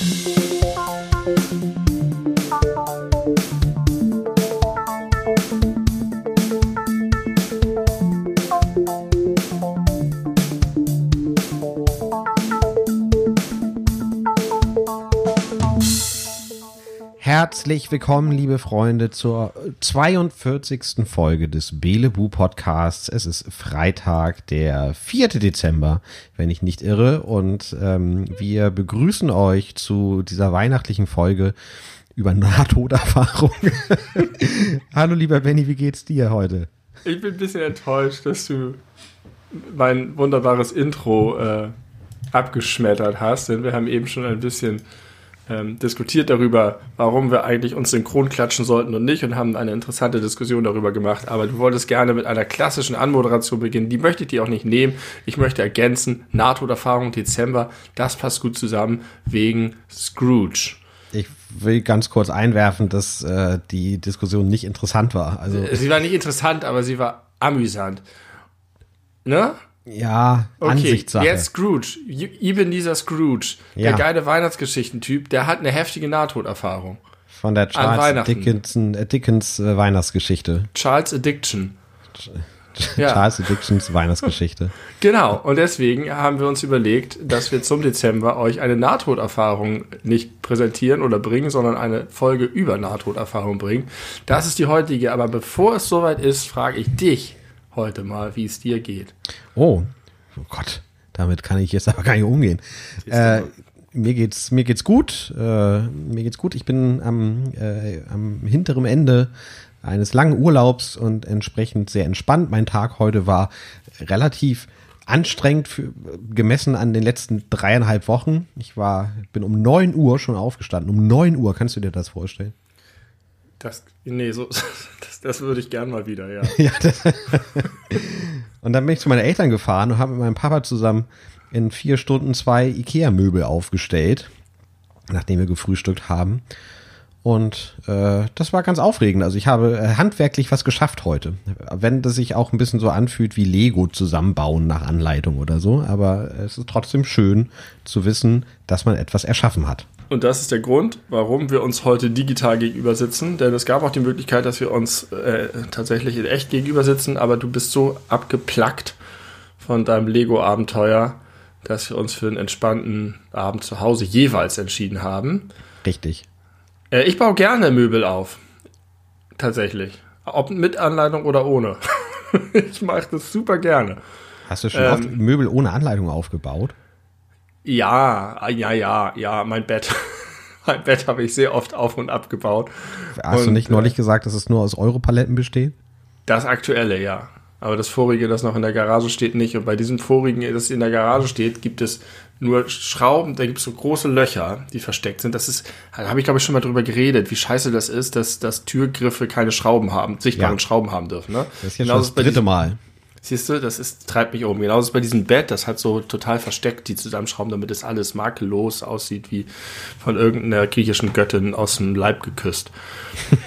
Música Herzlich willkommen, liebe Freunde, zur 42. Folge des Belebu Podcasts. Es ist Freitag, der 4. Dezember, wenn ich nicht irre. Und ähm, wir begrüßen euch zu dieser weihnachtlichen Folge über Nahtoderfahrung. Hallo, lieber Benny, wie geht's dir heute? Ich bin ein bisschen enttäuscht, dass du mein wunderbares Intro äh, abgeschmettert hast, denn wir haben eben schon ein bisschen ähm, diskutiert darüber, warum wir eigentlich uns synchron klatschen sollten und nicht und haben eine interessante Diskussion darüber gemacht. Aber du wolltest gerne mit einer klassischen Anmoderation beginnen. Die möchte ich dir auch nicht nehmen. Ich möchte ergänzen, NATO-Erfahrung Dezember, das passt gut zusammen wegen Scrooge. Ich will ganz kurz einwerfen, dass äh, die Diskussion nicht interessant war. Also sie war nicht interessant, aber sie war amüsant. Ne? Ja, okay, Ansichtssache. Jetzt Scrooge, eben dieser Scrooge, ja. der geile Weihnachtsgeschichtentyp, der hat eine heftige Nahtoderfahrung. Von der Charles Dickinson, äh, Dickens äh, Weihnachtsgeschichte. Charles Addiction. Ja. Charles Addictions Weihnachtsgeschichte. Genau, und deswegen haben wir uns überlegt, dass wir zum Dezember euch eine Nahtoderfahrung nicht präsentieren oder bringen, sondern eine Folge über Nahtoderfahrung bringen. Das ist die heutige, aber bevor es soweit ist, frage ich dich, heute mal, wie es dir geht. Oh, oh Gott, damit kann ich jetzt aber gar nicht umgehen. Äh, mir geht's mir geht's gut. Äh, mir geht's gut. Ich bin am, äh, am hinteren Ende eines langen Urlaubs und entsprechend sehr entspannt. Mein Tag heute war relativ anstrengend für, gemessen an den letzten dreieinhalb Wochen. Ich war bin um neun Uhr schon aufgestanden. Um neun Uhr kannst du dir das vorstellen? Das, nee, so, das, würde ich gern mal wieder, ja. ja und dann bin ich zu meinen Eltern gefahren und habe mit meinem Papa zusammen in vier Stunden zwei Ikea-Möbel aufgestellt, nachdem wir gefrühstückt haben. Und äh, das war ganz aufregend. Also ich habe äh, handwerklich was geschafft heute. Wenn das sich auch ein bisschen so anfühlt wie Lego zusammenbauen nach Anleitung oder so. Aber es ist trotzdem schön zu wissen, dass man etwas erschaffen hat. Und das ist der Grund, warum wir uns heute digital gegenüber sitzen. Denn es gab auch die Möglichkeit, dass wir uns äh, tatsächlich in echt gegenüber sitzen. Aber du bist so abgeplackt von deinem Lego-Abenteuer, dass wir uns für einen entspannten Abend zu Hause jeweils entschieden haben. Richtig. Äh, ich baue gerne Möbel auf. Tatsächlich. Ob mit Anleitung oder ohne. ich mache das super gerne. Hast du schon ähm, oft Möbel ohne Anleitung aufgebaut? Ja, ja, ja, ja, mein Bett. mein Bett habe ich sehr oft auf und abgebaut. Hast und, du nicht neulich äh, gesagt, dass es nur aus Europaletten besteht? Das aktuelle, ja. Aber das vorige, das noch in der Garage steht, nicht. Und bei diesem vorigen, das in der Garage steht, gibt es nur Schrauben, da gibt es so große Löcher, die versteckt sind. Das ist, da habe ich glaube ich schon mal drüber geredet, wie scheiße das ist, dass, dass Türgriffe keine Schrauben haben, sichtbaren ja. Schrauben haben dürfen. Ne? Das ist ja schon das dritte Mal. Siehst du, das ist, treibt mich um. Genauso ist bei diesem Bett, das hat so total versteckt, die zusammenschrauben, damit es alles makellos aussieht, wie von irgendeiner griechischen Göttin aus dem Leib geküsst.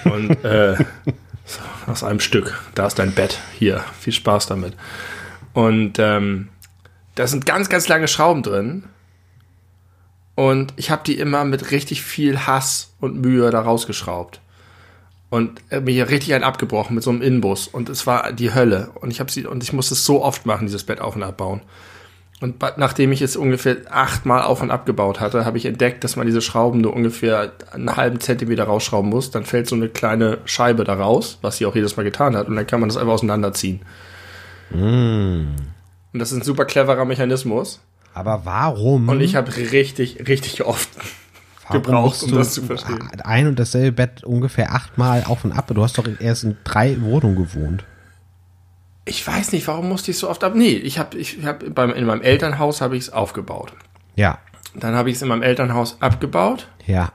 Und äh, so, aus einem Stück. Da ist dein Bett. Hier, viel Spaß damit. Und ähm, da sind ganz, ganz lange Schrauben drin. Und ich habe die immer mit richtig viel Hass und Mühe da rausgeschraubt und mir richtig einen abgebrochen mit so einem Inbus und es war die Hölle und ich habe sie und ich musste es so oft machen dieses Bett auf und abbauen und nachdem ich es ungefähr achtmal auf und abgebaut hatte, habe ich entdeckt, dass man diese Schrauben nur ungefähr einen halben Zentimeter rausschrauben muss. Dann fällt so eine kleine Scheibe da raus, was sie auch jedes Mal getan hat. Und dann kann man das einfach auseinanderziehen. Mm. Und das ist ein super cleverer Mechanismus. Aber warum? Und ich habe richtig, richtig oft gebraucht, um das zu verstehen. Ein und dasselbe Bett ungefähr achtmal auf und ab. Du hast doch erst in drei Wohnungen gewohnt. Ich weiß nicht, warum musste ich so oft ab? Nee, ich habe ich hab beim, in meinem Elternhaus habe ich es aufgebaut. Ja. Dann habe ich es in meinem Elternhaus abgebaut. Ja.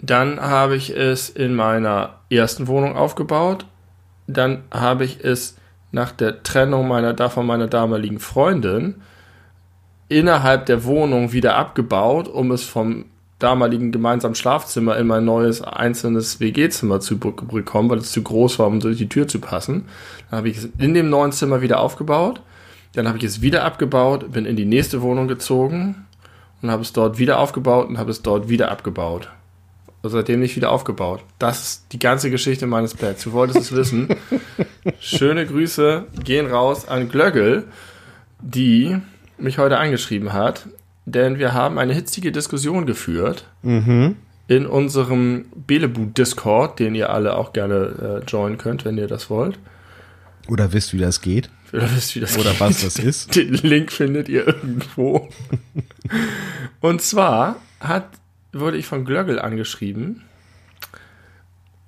Dann habe ich es in meiner ersten Wohnung aufgebaut. Dann habe ich es nach der Trennung meiner da von meiner damaligen Freundin innerhalb der Wohnung wieder abgebaut, um es vom damaligen gemeinsamen Schlafzimmer in mein neues einzelnes WG-Zimmer zu bekommen, weil es zu groß war, um durch die Tür zu passen. Dann habe ich es in dem neuen Zimmer wieder aufgebaut. Dann habe ich es wieder abgebaut, bin in die nächste Wohnung gezogen und habe es dort wieder aufgebaut und habe es dort wieder abgebaut. Und seitdem nicht wieder aufgebaut. Das ist die ganze Geschichte meines Betts. Du wolltest es wissen. Schöne Grüße gehen raus an Glöggel, die mich heute angeschrieben hat, denn wir haben eine hitzige Diskussion geführt Mhm. in unserem Belebu-Discord, den ihr alle auch gerne äh, joinen könnt, wenn ihr das wollt. Oder wisst, wie das geht. Oder wisst, wie das Oder geht. was das ist. Den Link findet ihr irgendwo. Und zwar hat, wurde ich von Glöggel angeschrieben.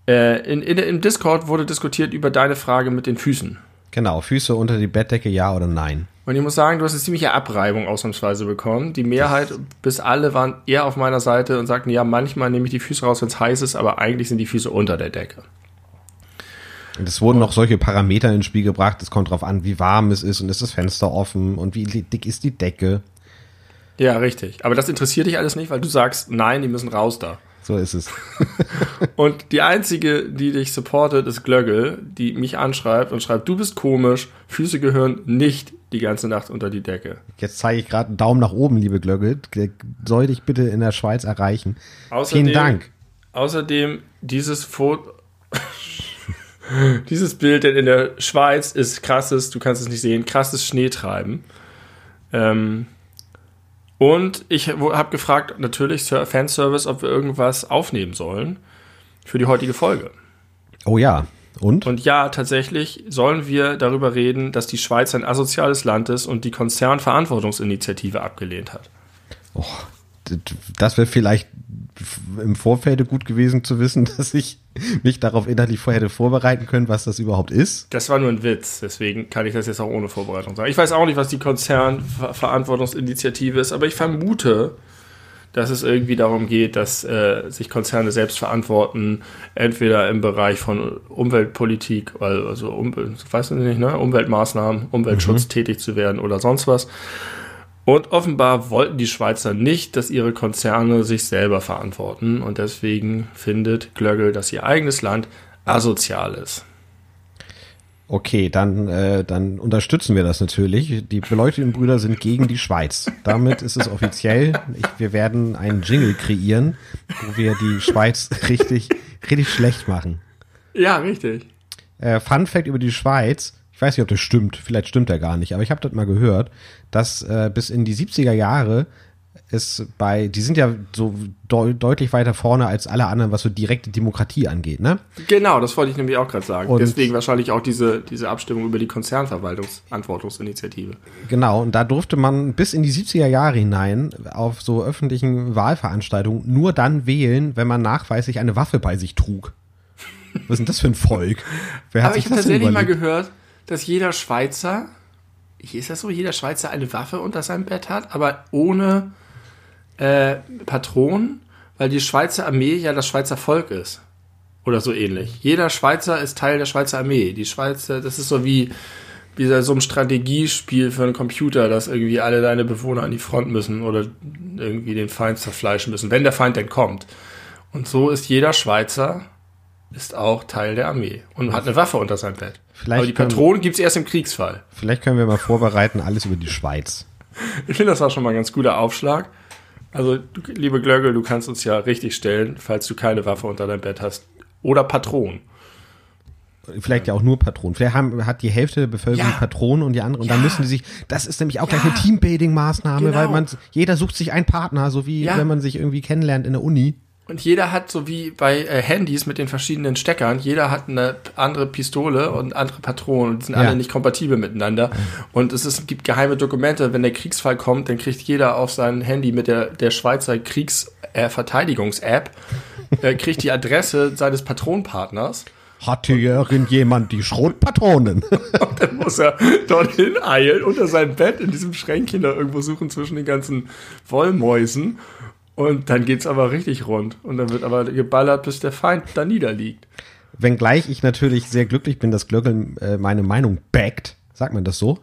Äh, in, in, Im Discord wurde diskutiert über deine Frage mit den Füßen. Genau, Füße unter die Bettdecke, ja oder nein. Und ich muss sagen, du hast eine ziemliche Abreibung ausnahmsweise bekommen. Die Mehrheit bis alle waren eher auf meiner Seite und sagten, ja, manchmal nehme ich die Füße raus, wenn es heiß ist, aber eigentlich sind die Füße unter der Decke. Und es wurden noch solche Parameter ins Spiel gebracht. Es kommt drauf an, wie warm es ist und ist das Fenster offen und wie dick ist die Decke. Ja, richtig. Aber das interessiert dich alles nicht, weil du sagst, nein, die müssen raus da. So ist es. Und die einzige, die dich supportet, ist Glöggel, die mich anschreibt und schreibt, du bist komisch, Füße gehören nicht die ganze Nacht unter die Decke. Jetzt zeige ich gerade einen Daumen nach oben, liebe Glöcke. Soll dich bitte in der Schweiz erreichen. Außerdem, Vielen Dank. Außerdem, dieses Foto, dieses Bild denn in der Schweiz ist krasses, du kannst es nicht sehen, krasses Schneetreiben. Ähm, und ich habe gefragt, natürlich, Fanservice, ob wir irgendwas aufnehmen sollen für die heutige Folge. Oh ja. Und? Und ja, tatsächlich sollen wir darüber reden, dass die Schweiz ein asoziales Land ist und die Konzernverantwortungsinitiative abgelehnt hat. Oh, das wäre vielleicht im Vorfeld gut gewesen zu wissen, dass ich mich darauf inhaltlich vorher hätte vorbereiten können, was das überhaupt ist. Das war nur ein Witz, deswegen kann ich das jetzt auch ohne Vorbereitung sagen. Ich weiß auch nicht, was die Konzernverantwortungsinitiative ist, aber ich vermute, dass es irgendwie darum geht, dass äh, sich Konzerne selbst verantworten, entweder im Bereich von Umweltpolitik, also um, weißt du nicht, ne? Umweltmaßnahmen, Umweltschutz tätig zu werden oder sonst was. Und offenbar wollten die Schweizer nicht, dass ihre Konzerne sich selber verantworten. Und deswegen findet Glöggel, dass ihr eigenes Land asozial ist. Okay, dann, äh, dann unterstützen wir das natürlich. Die beleuchteten Brüder sind gegen die Schweiz. Damit ist es offiziell. Ich, wir werden einen Jingle kreieren, wo wir die Schweiz richtig, richtig schlecht machen. Ja, richtig. Äh, Fun Fact über die Schweiz. Ich weiß nicht, ob das stimmt. Vielleicht stimmt er gar nicht. Aber ich habe das mal gehört, dass äh, bis in die 70er Jahre es bei, die sind ja so deu deutlich weiter vorne als alle anderen, was so direkte Demokratie angeht, ne? Genau, das wollte ich nämlich auch gerade sagen. Und- Deswegen wahrscheinlich auch diese, diese Abstimmung über die Konzernverwaltungsverantwortungsinitiative. Genau, und da durfte man bis in die 70er Jahre hinein auf so öffentlichen Wahlveranstaltungen nur dann wählen, wenn man nachweislich eine Waffe bei sich trug. Was ist denn das für ein Volk? Wer Aber ich habe tatsächlich mal überlegt? gehört, dass jeder Schweizer, ist das so, jeder Schweizer eine Waffe unter seinem Bett hat, aber ohne äh, Patronen, weil die Schweizer Armee ja das Schweizer Volk ist. Oder so ähnlich. Jeder Schweizer ist Teil der Schweizer Armee. Die Schweizer, das ist so wie, wie so ein Strategiespiel für einen Computer, dass irgendwie alle deine Bewohner an die Front müssen oder irgendwie den Feind zerfleischen müssen, wenn der Feind denn kommt. Und so ist jeder Schweizer ist auch Teil der Armee und hat eine Waffe unter seinem Bett. Vielleicht Aber die Patronen gibt's erst im Kriegsfall. Vielleicht können wir mal vorbereiten, alles über die Schweiz. Ich finde, das war schon mal ein ganz guter Aufschlag. Also, liebe Glöggel, du kannst uns ja richtig stellen, falls du keine Waffe unter deinem Bett hast. Oder Patronen. Vielleicht ja auch nur Patronen. Vielleicht haben, hat die Hälfte der Bevölkerung Ja. Patronen und die andere. Und dann Ja. müssen die sich, das ist nämlich auch gleich Ja. eine Teambuilding-Maßnahme, Genau. weil man, jeder sucht sich einen Partner, so wie wenn man sich irgendwie kennenlernt in der Uni. Und jeder hat, so wie bei äh, Handys mit den verschiedenen Steckern, jeder hat eine andere Pistole und andere Patronen. Und die sind Ja. alle nicht kompatibel miteinander. Und es ist, gibt geheime Dokumente. Wenn der Kriegsfall kommt, dann kriegt jeder auf sein Handy mit der, der Schweizer Kriegsverteidigungs-App, äh, kriegt die Adresse seines Patronpartners. Hat hier irgendjemand die Schrotpatronen? Und dann muss er dorthin eilen, unter seinem Bett in diesem Schränkchen da irgendwo suchen zwischen den ganzen Wollmäusen. Und dann geht's aber richtig rund. Und dann wird aber geballert, bis der Feind da niederliegt. Wenngleich ich natürlich sehr glücklich bin, dass Glöckel äh, meine Meinung backt. Sagt man das so?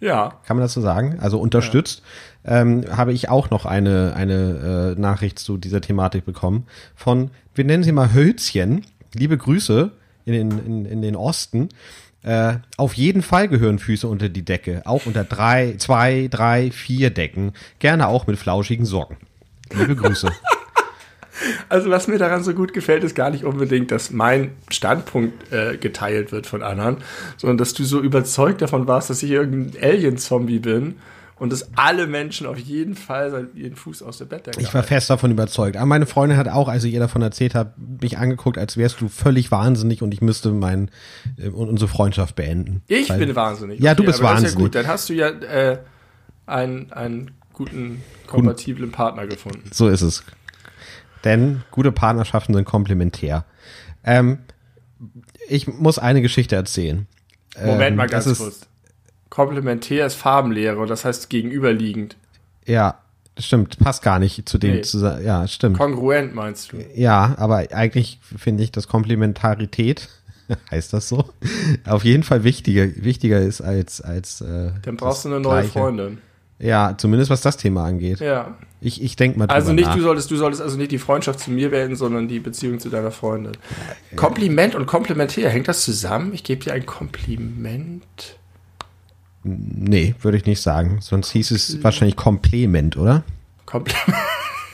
Ja. Kann man das so sagen? Also unterstützt. Ähm, habe ich auch noch eine, eine äh, Nachricht zu dieser Thematik bekommen von, wir nennen sie mal Hölzchen. Liebe Grüße in den, in, in den Osten. Äh, auf jeden Fall gehören Füße unter die Decke, auch unter drei, zwei, drei, vier Decken, gerne auch mit flauschigen Socken. Liebe Grüße. Also was mir daran so gut gefällt, ist gar nicht unbedingt, dass mein Standpunkt äh, geteilt wird von anderen, sondern dass du so überzeugt davon warst, dass ich irgendein Alien-Zombie bin und dass alle Menschen auf jeden Fall ihren Fuß aus der Bettdecke Ich war fest davon überzeugt. Aber meine Freundin hat auch, als ich ihr davon erzählt habe, mich angeguckt, als wärst du völlig wahnsinnig und ich müsste mein, äh, unsere Freundschaft beenden. Ich Weil, bin wahnsinnig. Ja, du bist aber das wahnsinnig. Ist ja gut, dann hast du ja äh, einen, einen guten, kompatiblen Partner gefunden. So ist es. Denn gute Partnerschaften sind komplementär. Ähm, ich muss eine Geschichte erzählen. Moment Ähm, mal ganz kurz. Komplementär ist Farbenlehre und das heißt gegenüberliegend. Ja, stimmt. Passt gar nicht zu dem Nee. zusammen. Ja, stimmt. Kongruent meinst du? Ja, aber eigentlich finde ich, dass Komplementarität, heißt das so, auf jeden Fall wichtiger, wichtiger ist als, als äh, Dann brauchst du eine neue Gleiche. Freundin. Ja, zumindest was das Thema angeht. Ja. Ich, ich denke mal Also nicht, nach. du solltest, du solltest also nicht die Freundschaft zu mir wählen, sondern die Beziehung zu deiner Freundin. Kompliment und komplementär, hängt das zusammen? Ich gebe dir ein Kompliment. Nee, würde ich nicht sagen. Sonst hieß es wahrscheinlich Komplement, oder? Kompliment.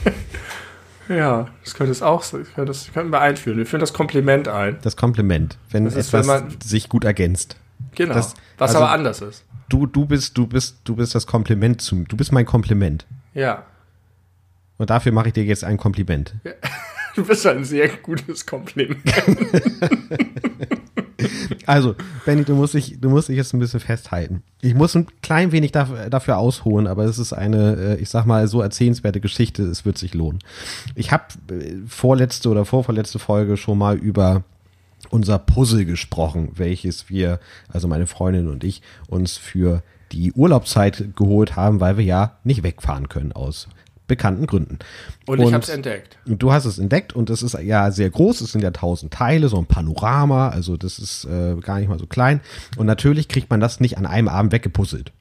ja, das könnte es auch sein. Das könnten wir einführen. Wir führen das Kompliment ein. Das Kompliment, wenn Das ist, etwas wenn man- sich gut ergänzt. Genau. Das- was also- aber anders ist. Du, du bist, du bist, du bist das Kompliment zu mir. Du bist mein Kompliment. Ja. Und dafür mache ich dir jetzt ein Kompliment. Du bist ein sehr gutes Kompliment. Also, Benny, du musst dich, du musst dich jetzt ein bisschen festhalten. Ich muss ein klein wenig dafür, dafür ausholen, aber es ist eine, äh, ich sag mal, so erzählenswerte Geschichte, es wird sich lohnen. Ich habe vorletzte oder vorvorletzte Folge schon mal über unser Puzzle gesprochen, welches wir, also meine Freundin und ich, uns für die Urlaubszeit geholt haben, weil wir ja nicht wegfahren können aus bekannten Gründen. Und, ich habe es entdeckt. Und du hast es entdeckt und es ist ja sehr groß, es sind ja tausend Teile, so ein Panorama, also das ist äh, gar nicht mal so klein. Und natürlich kriegt man das nicht an einem Abend weggepuzzelt.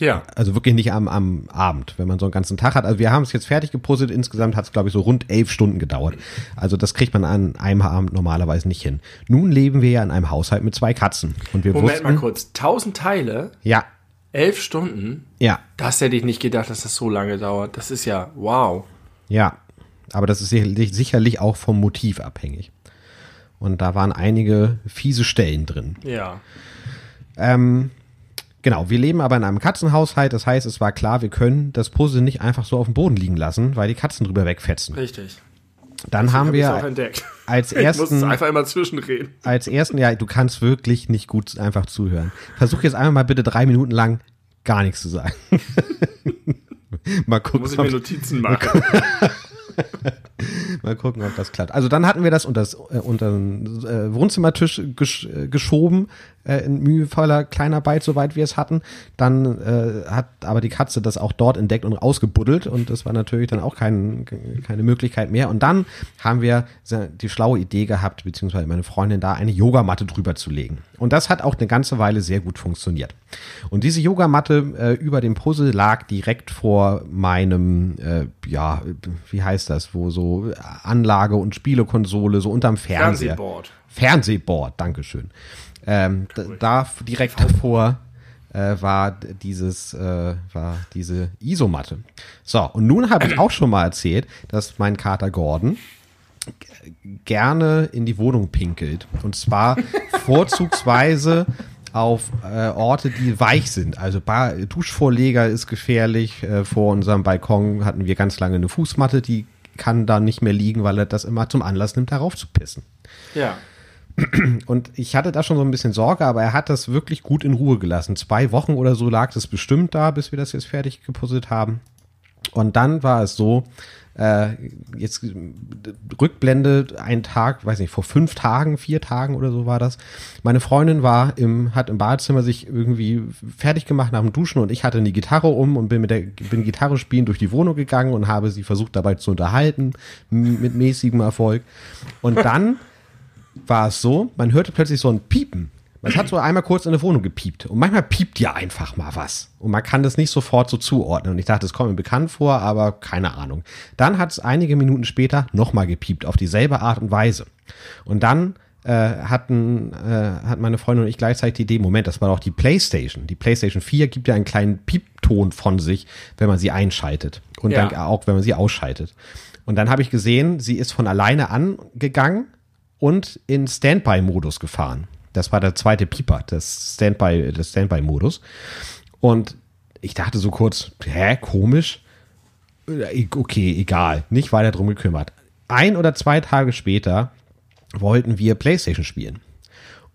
Ja. Also wirklich nicht am, am Abend, wenn man so einen ganzen Tag hat. Also wir haben es jetzt fertig gepuzzelt, insgesamt hat es, glaube ich, so rund elf Stunden gedauert. Also das kriegt man an einem Abend normalerweise nicht hin. Nun leben wir ja in einem Haushalt mit zwei Katzen. Und wir Moment wussten, mal kurz. 1000 Teile, ja, elf Stunden. ja, Das hätte ich nicht gedacht, dass das so lange dauert. Das ist ja wow. Ja, aber das ist sicherlich, sicherlich auch vom Motiv abhängig. Und da waren einige fiese Stellen drin. Ja. Ähm, genau, wir leben aber in einem Katzenhaushalt. Das heißt, es war klar, wir können das Puzzle nicht einfach so auf dem Boden liegen lassen, weil die Katzen drüber wegfetzen. Richtig. Dann haben Hab ich's auch wir entdeckt. als ersten, einfach immer zwischenreden. als ersten, ja, du kannst wirklich nicht gut einfach zuhören. Versuch jetzt einmal mal bitte drei Minuten lang gar nichts zu sagen. mal gucken, Muss ich ob- mir Notizen machen. Mal gucken, ob das klappt. Also dann hatten wir das unter, das, äh, unter den äh, Wohnzimmertisch gesch äh, geschoben, äh, in mühevoller Kleinarbeit, soweit wir es hatten. Dann äh, hat aber die Katze das auch dort entdeckt und ausgebuddelt und das war natürlich dann auch kein, keine Möglichkeit mehr. Und dann haben wir die schlaue Idee gehabt, beziehungsweise meine Freundin da eine Yogamatte drüber zu legen. Und das hat auch eine ganze Weile sehr gut funktioniert. Und diese Yogamatte äh, über dem Puzzle lag direkt vor meinem, äh, ja, wie heißt das, wo so Anlage und Spielekonsole so unterm Fernseher. Fernsehboard. Fernsehboard, Dankeschön. Ähm, da, da direkt davor äh, war dieses, äh, war diese Isomatte. So, und nun habe ich auch schon mal erzählt, dass mein Kater Gordon gerne in die Wohnung pinkelt. Und zwar vorzugsweise auf äh, Orte, die weich sind. Also Bar Duschvorleger ist gefährlich. Äh, vor unserem Balkon hatten wir ganz lange eine Fußmatte, die kann da nicht mehr liegen, weil er das immer zum Anlass nimmt, darauf zu pissen. Ja. Und ich hatte da schon so ein bisschen Sorge, aber er hat das wirklich gut in Ruhe gelassen. Zwei Wochen oder so lag das bestimmt da, bis wir das jetzt fertig gepuzzelt haben. Und dann war es so, äh, jetzt Rückblende, ein Tag, weiß nicht, vor fünf Tagen, vier Tagen oder so war das. Meine Freundin war im, hat im Badezimmer sich irgendwie fertig gemacht nach dem Duschen und ich hatte eine Gitarre um und bin mit der, bin Gitarre spielen durch die Wohnung gegangen und habe sie versucht dabei zu unterhalten, mit mäßigem Erfolg. Und dann war es so, man hörte plötzlich so ein Piepen. Es hat so einmal kurz in der Wohnung gepiept. Und manchmal piept ja einfach mal was. Und man kann das nicht sofort so zuordnen. Und ich dachte, das kommt mir bekannt vor, aber keine Ahnung. Dann hat es einige Minuten später nochmal gepiept, auf dieselbe Art und Weise. Und dann äh, hatten, äh, hat meine Freundin und ich gleichzeitig die Idee, Moment, das war doch die Playstation. Die Playstation 4 gibt ja einen kleinen Piepton von sich, wenn man sie einschaltet. Und Ja. dann auch, wenn man sie ausschaltet. Und dann habe ich gesehen, sie ist von alleine angegangen und in Standby-Modus gefahren. Das war der zweite Pieper, das Standby, das Standby-Modus. Und ich dachte so kurz, hä, komisch. Okay, egal, nicht weiter drum gekümmert. Ein oder zwei Tage später wollten wir PlayStation spielen.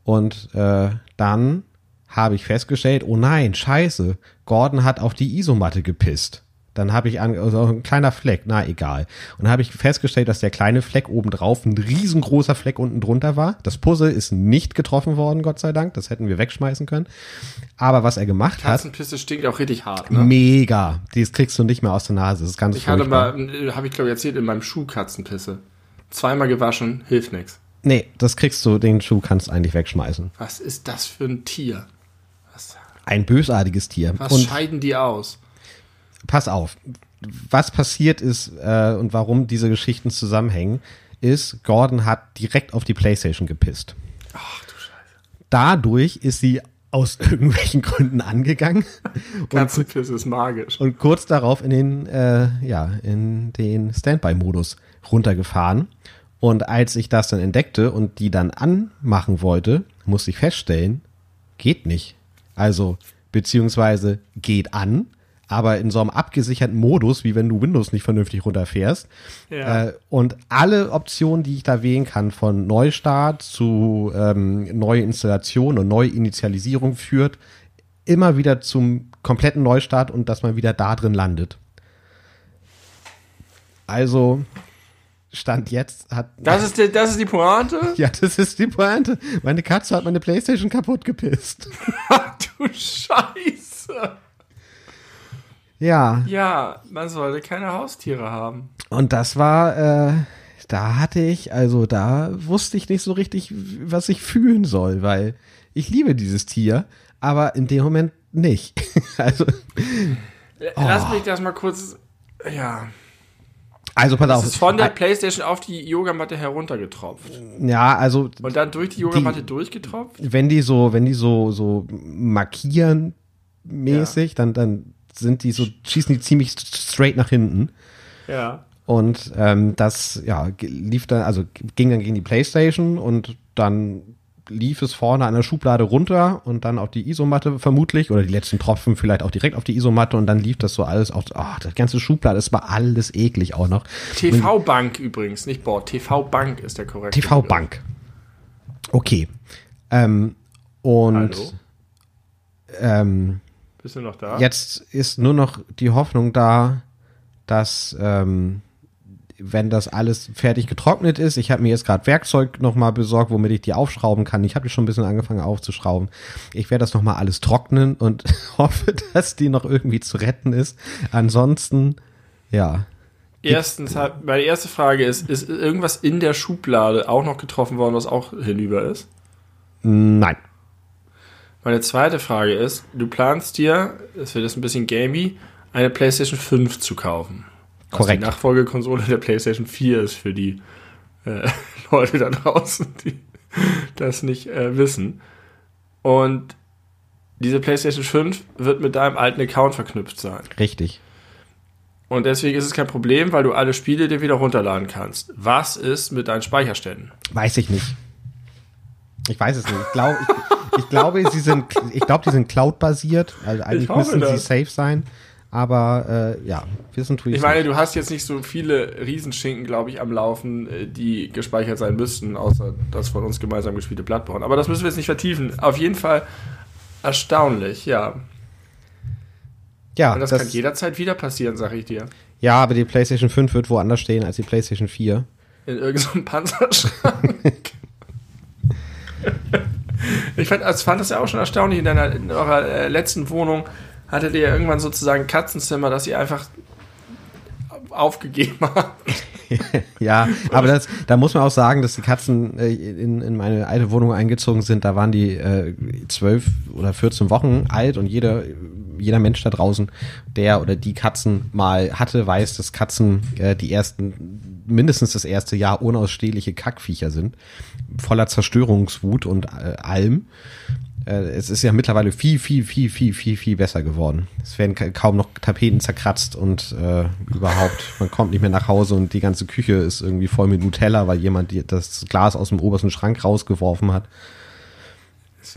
Und äh, dann habe ich festgestellt, oh nein, scheiße, Gordon hat auf die Isomatte gepisst. Dann habe ich an, also ein kleiner Fleck, na egal. Und dann habe ich festgestellt, dass der kleine Fleck obendrauf ein riesengroßer Fleck unten drunter war. Das Puzzle ist nicht getroffen worden, Gott sei Dank. Das hätten wir wegschmeißen können. Aber was er gemacht hat, Katzenpisse stinkt auch richtig hart, ne? mega. Das kriegst du nicht mehr aus der Nase. Das ist ganz Ich hatte furchtbar. mal, habe ich glaube ich erzählt, in meinem Schuh Katzenpisse. Zweimal gewaschen, hilft nix. Nee, das kriegst du, den Schuh kannst du eigentlich wegschmeißen. Was ist das für ein Tier? Was, Ein bösartiges Tier. was Und scheiden die aus? Pass auf, was passiert ist äh, und warum diese Geschichten zusammenhängen, ist, Gordon hat direkt auf die Playstation gepisst. Ach du Scheiße. Dadurch ist sie aus irgendwelchen Gründen angegangen und, Katzenpisse ist magisch. und kurz darauf in den, äh, ja, in den Standby-Modus runtergefahren. Und als ich das dann entdeckte und die dann anmachen wollte, musste ich feststellen, geht nicht. Also, beziehungsweise geht an, aber in so einem abgesicherten Modus, wie wenn du Windows nicht vernünftig runterfährst. Ja. Äh, und alle Optionen, die ich da wählen kann, von Neustart zu ähm, Neuinstallation und Neuinitialisierung führt, immer wieder zum kompletten Neustart und dass man wieder da drin landet. Also, Stand jetzt hat. Das ist, die, das ist die Pointe? ja, das ist die Pointe. Meine Katze hat meine Playstation kaputt gepisst. Du Scheiße. Ja, Ja, man sollte keine Haustiere haben. und das war, äh, da hatte ich, also da wusste ich nicht so richtig, was ich fühlen soll, weil ich liebe dieses Tier, aber in dem Moment nicht. also, Lass mich das mal kurz. Ja. also pass Das auf. ist von der Playstation auf die Yogamatte heruntergetropft. ja, also Und dann durch die Yogamatte durchgetropft? wenn die so, wenn die so, so markieren mäßig, dann, dann sind die so, schießen die ziemlich straight nach hinten. Ja. Und ähm, das, ja, lief dann, also ging dann gegen die Playstation und dann lief es vorne an der Schublade runter und dann auf die Isomatte vermutlich oder die letzten Tropfen vielleicht auch direkt auf die Isomatte und dann lief das so alles auf, ach, das ganze Schublade, das war alles eklig auch noch. TV-Bank übrigens, nicht Board. TV-Bank ist der korrekte. TV-Bank. Okay. Ähm, und Hallo? ähm, Bist du noch da? Jetzt ist nur noch die Hoffnung da, dass ähm, wenn das alles fertig getrocknet ist, ich habe mir jetzt gerade Werkzeug nochmal besorgt, womit ich die aufschrauben kann. Ich habe die schon ein bisschen angefangen aufzuschrauben. Ich werde das nochmal alles trocknen und hoffe, dass die noch irgendwie zu retten ist. Ansonsten, ja, Erstens, meine erste Frage ist, ist irgendwas in der Schublade auch noch getroffen worden, was auch hinüber ist? nein. Meine zweite Frage ist, du planst dir, es wird jetzt ein bisschen gamey, eine PlayStation 5 zu kaufen. Korrekt. die Nachfolgekonsole der PlayStation 4 ist für die äh, Leute da draußen, die das nicht äh, wissen. Und diese PlayStation 5 wird mit deinem alten Account verknüpft sein. Richtig. Und deswegen ist es kein Problem, weil du alle Spiele dir wieder runterladen kannst. Was ist mit deinen Speicherständen? Weiß ich nicht. Ich weiß es nicht. Ich glaube, ich, glaube, sie sind, ich glaube, die sind Cloud-basiert. Also eigentlich müssen sie das. safe sein. Aber äh, ja, wissen tue ich Ich meine, du hast jetzt nicht so viele Riesenschinken, glaube ich, am Laufen, äh, die gespeichert sein müssten, außer das von uns gemeinsam gespielte Bloodborne. Aber das müssen wir jetzt nicht vertiefen. Auf jeden Fall erstaunlich, ja. Ja, Und das, das, kann jederzeit wieder passieren, sag ich dir. ja, aber die PlayStation 5 wird woanders stehen als die PlayStation 4. In irgendeinem Panzerschrank. ich fand, also fand das ja auch schon erstaunlich. In, deiner, in eurer äh, letzten Wohnung hattet ihr irgendwann sozusagen Katzenzimmer, das ihr einfach aufgegeben habt. ja, aber das, da muss man auch sagen, dass die Katzen äh, in, in meine alte Wohnung eingezogen sind. Da waren die äh, zwölf oder 14 Wochen alt und jeder, jeder Mensch da draußen, der oder die Katzen mal hatte, weiß, dass Katzen äh, die ersten, mindestens das erste Jahr unausstehliche Kackviecher sind. Voller Zerstörungswut und äh, allem äh, es ist ja mittlerweile viel, viel, viel, viel, viel, viel besser geworden. Es werden kaum noch Tapeten zerkratzt und äh, überhaupt, man kommt nicht mehr nach Hause und die ganze Küche ist irgendwie voll mit Nutella, weil jemand das Glas aus dem obersten Schrank rausgeworfen hat.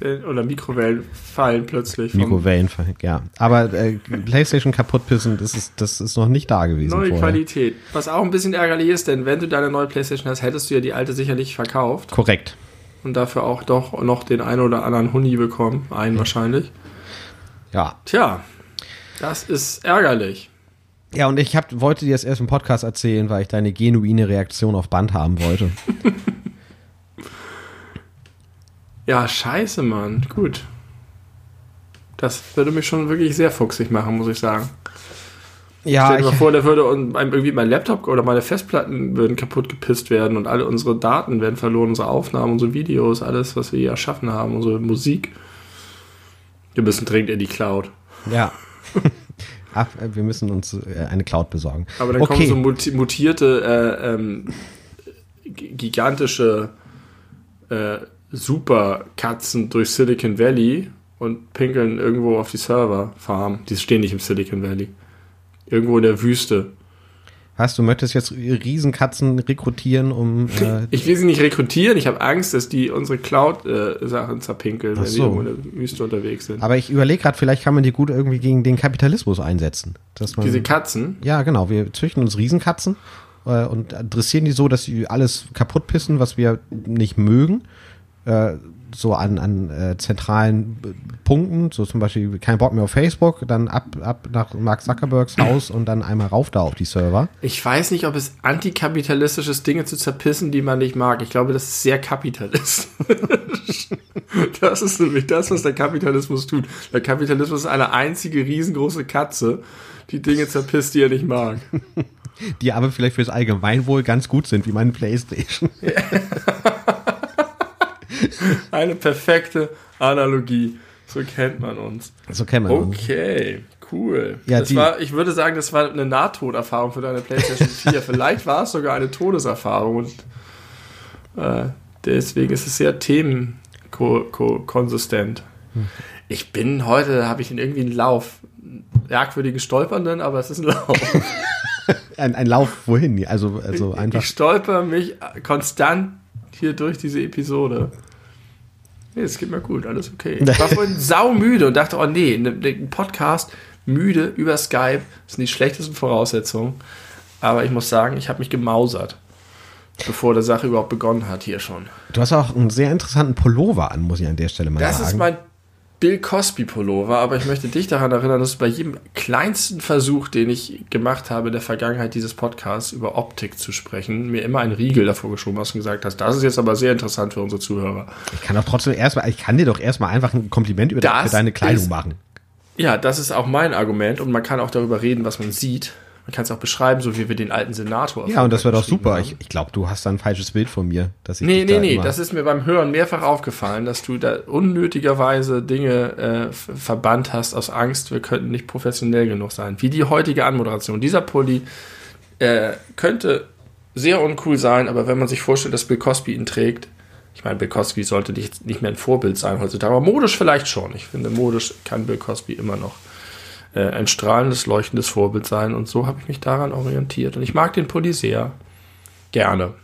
Oder Mikrowellen fallen plötzlich. Mikrowellen fallen, ja. Aber äh, PlayStation kaputt pissen, das ist, das ist noch nicht da gewesen. Neue vorher. Qualität. Was auch ein bisschen ärgerlich ist, denn wenn du deine neue PlayStation hast, hättest du ja die alte sicherlich verkauft. Korrekt und dafür auch doch noch den einen oder anderen Huni bekommen. Einen wahrscheinlich. Ja. Tja, das ist ärgerlich. Ja, und ich hab, wollte dir das erst im Podcast erzählen, weil ich deine genuine Reaktion auf Band haben wollte. ja, scheiße, Mann. Gut. Das würde mich schon wirklich sehr fuchsig machen, muss ich sagen. Ja, Stell dir mal vor, der würde und irgendwie mein Laptop oder meine Festplatten würden kaputt gepisst werden und alle unsere Daten werden verloren, unsere Aufnahmen, unsere Videos, alles, was wir hier erschaffen haben, unsere Musik. Wir müssen dringend in die Cloud. Ja. Ach, wir müssen uns äh, eine Cloud besorgen. Aber dann okay. kommen so mutierte, äh, ähm, gigantische äh, Superkatzen durch Silicon Valley und pinkeln irgendwo auf die Serverfarm. Die stehen nicht im Silicon Valley. Irgendwo in der Wüste. Was, du möchtest jetzt Riesenkatzen rekrutieren, um. Äh ich will sie nicht rekrutieren, ich habe Angst, dass die unsere Cloud-Sachen äh, zerpinkeln, wenn so. irgendwo in der Wüste unterwegs sind. Aber ich überlege gerade, vielleicht kann man die gut irgendwie gegen den Kapitalismus einsetzen. Dass man, Diese Katzen? Ja, genau. Wir züchten uns Riesenkatzen äh, und dressieren die so, dass sie alles kaputt pissen, was wir nicht mögen. Äh, so an, an äh, zentralen Punkten, so zum Beispiel kein Bock mehr auf Facebook, dann ab, ab nach Mark Zuckerbergs Haus und dann einmal rauf da auf die Server. Ich weiß nicht, ob es antikapitalistisch ist, Dinge zu zerpissen, die man nicht mag. Ich glaube, das ist sehr kapitalistisch. das ist nämlich das, was der Kapitalismus tut. Der Kapitalismus ist eine einzige riesengroße Katze, die Dinge zerpisst, die er nicht mag. Die aber vielleicht fürs Allgemeinwohl ganz gut sind, wie meine Playstation. Eine perfekte Analogie. So kennt man uns. So kennt man uns. Okay, cool. Ja, das war, ich würde sagen, das war eine Nahtoderfahrung für deine PlayStation 4. Vielleicht war es sogar eine Todeserfahrung und äh, deswegen ist es sehr themenkonsistent. Hm. Ich bin heute, habe ich irgendwie einen Lauf. Merkwürdigen Stolpernden, aber es ist ein Lauf. ein, ein Lauf wohin? Also, also einfach. Ich stolper mich konstant hier durch diese Episode. Nee, es geht mir gut, alles okay. Ich war vorhin saumüde und dachte, oh nee, ein ne, Podcast müde über Skype sind die schlechtesten Voraussetzungen. Aber ich muss sagen, ich habe mich gemausert, bevor der Sache überhaupt begonnen hat hier schon. Du hast auch einen sehr interessanten Pullover an, muss ich an der Stelle mal das sagen. Das ist mein Bill Cosby Pullover, aber ich möchte dich daran erinnern, dass bei jedem kleinsten Versuch, den ich gemacht habe in der Vergangenheit dieses Podcasts über Optik zu sprechen, mir immer einen Riegel davor geschoben hast und gesagt hast, das ist jetzt aber sehr interessant für unsere Zuhörer. Ich kann doch trotzdem erstmal, ich kann dir doch erstmal einfach ein Kompliment über das deine Kleidung ist, machen. Ja, das ist auch mein Argument und man kann auch darüber reden, was man sieht. Man kann es auch beschreiben, so wie wir den alten Senator. Ja, und das wäre doch super. Haben. Ich, ich glaube, du hast da ein falsches Bild von mir. Dass ich nee, nee, da nee. Das ist mir beim Hören mehrfach aufgefallen, dass du da unnötigerweise Dinge äh, verbannt hast aus Angst, wir könnten nicht professionell genug sein. Wie die heutige Anmoderation. Dieser Pulli äh, könnte sehr uncool sein, aber wenn man sich vorstellt, dass Bill Cosby ihn trägt, ich meine, Bill Cosby sollte nicht, nicht mehr ein Vorbild sein heutzutage, aber modisch vielleicht schon. Ich finde, modisch kann Bill Cosby immer noch äh, ein strahlendes, leuchtendes Vorbild sein. Und so habe ich mich daran orientiert. Und ich mag den Pulli sehr gerne.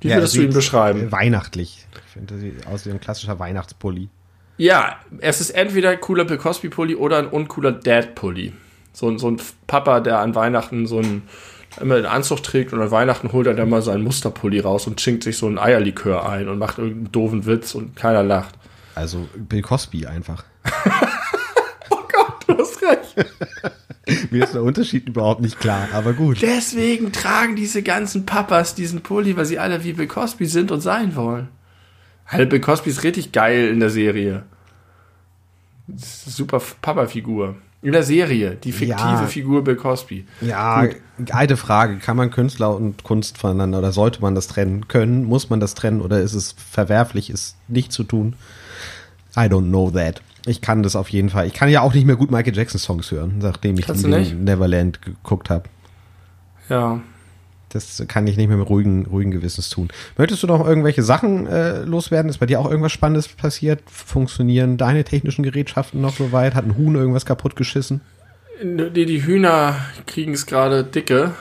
Wie ja, würdest du ihn beschreiben? Weihnachtlich. Ich finde, sie aus wie ein klassischer Weihnachtspulli. Ja, es ist entweder ein cooler Bill Cosby Pulli oder ein uncooler Dad Pulli. So, so ein Papa, der an Weihnachten so ein immer den Anzug trägt und an Weihnachten holt er dann mal seinen Musterpulli raus und schinkt sich so ein Eierlikör ein und macht irgendeinen doofen Witz und keiner lacht. Also Bill Cosby einfach. Mir ist der Unterschied überhaupt nicht klar, aber gut. Deswegen tragen diese ganzen Papas diesen Pulli, weil sie alle wie Bill Cosby sind und sein wollen. Halt, Bill Cosby ist richtig geil in der Serie. Super Papa-Figur. In der Serie, die fiktive Ja. Figur Bill Cosby. Ja, alte Frage. Kann man Künstler und Kunst voneinander oder sollte man das trennen können? Muss man das trennen oder ist es verwerflich, es nicht zu tun? I don't know that. Ich kann das auf jeden Fall. Ich kann ja auch nicht mehr gut Michael Jackson Songs hören, nachdem ich? Neverland geguckt habe. Ja. Das kann ich nicht mehr mit ruhigen, ruhigen Gewissens tun. Möchtest du noch irgendwelche Sachen äh, loswerden? Ist bei dir auch irgendwas Spannendes passiert? Funktionieren deine technischen Gerätschaften noch so weit? Hat ein Huhn irgendwas kaputt geschissen? Die, die Hühner kriegen es gerade dicke,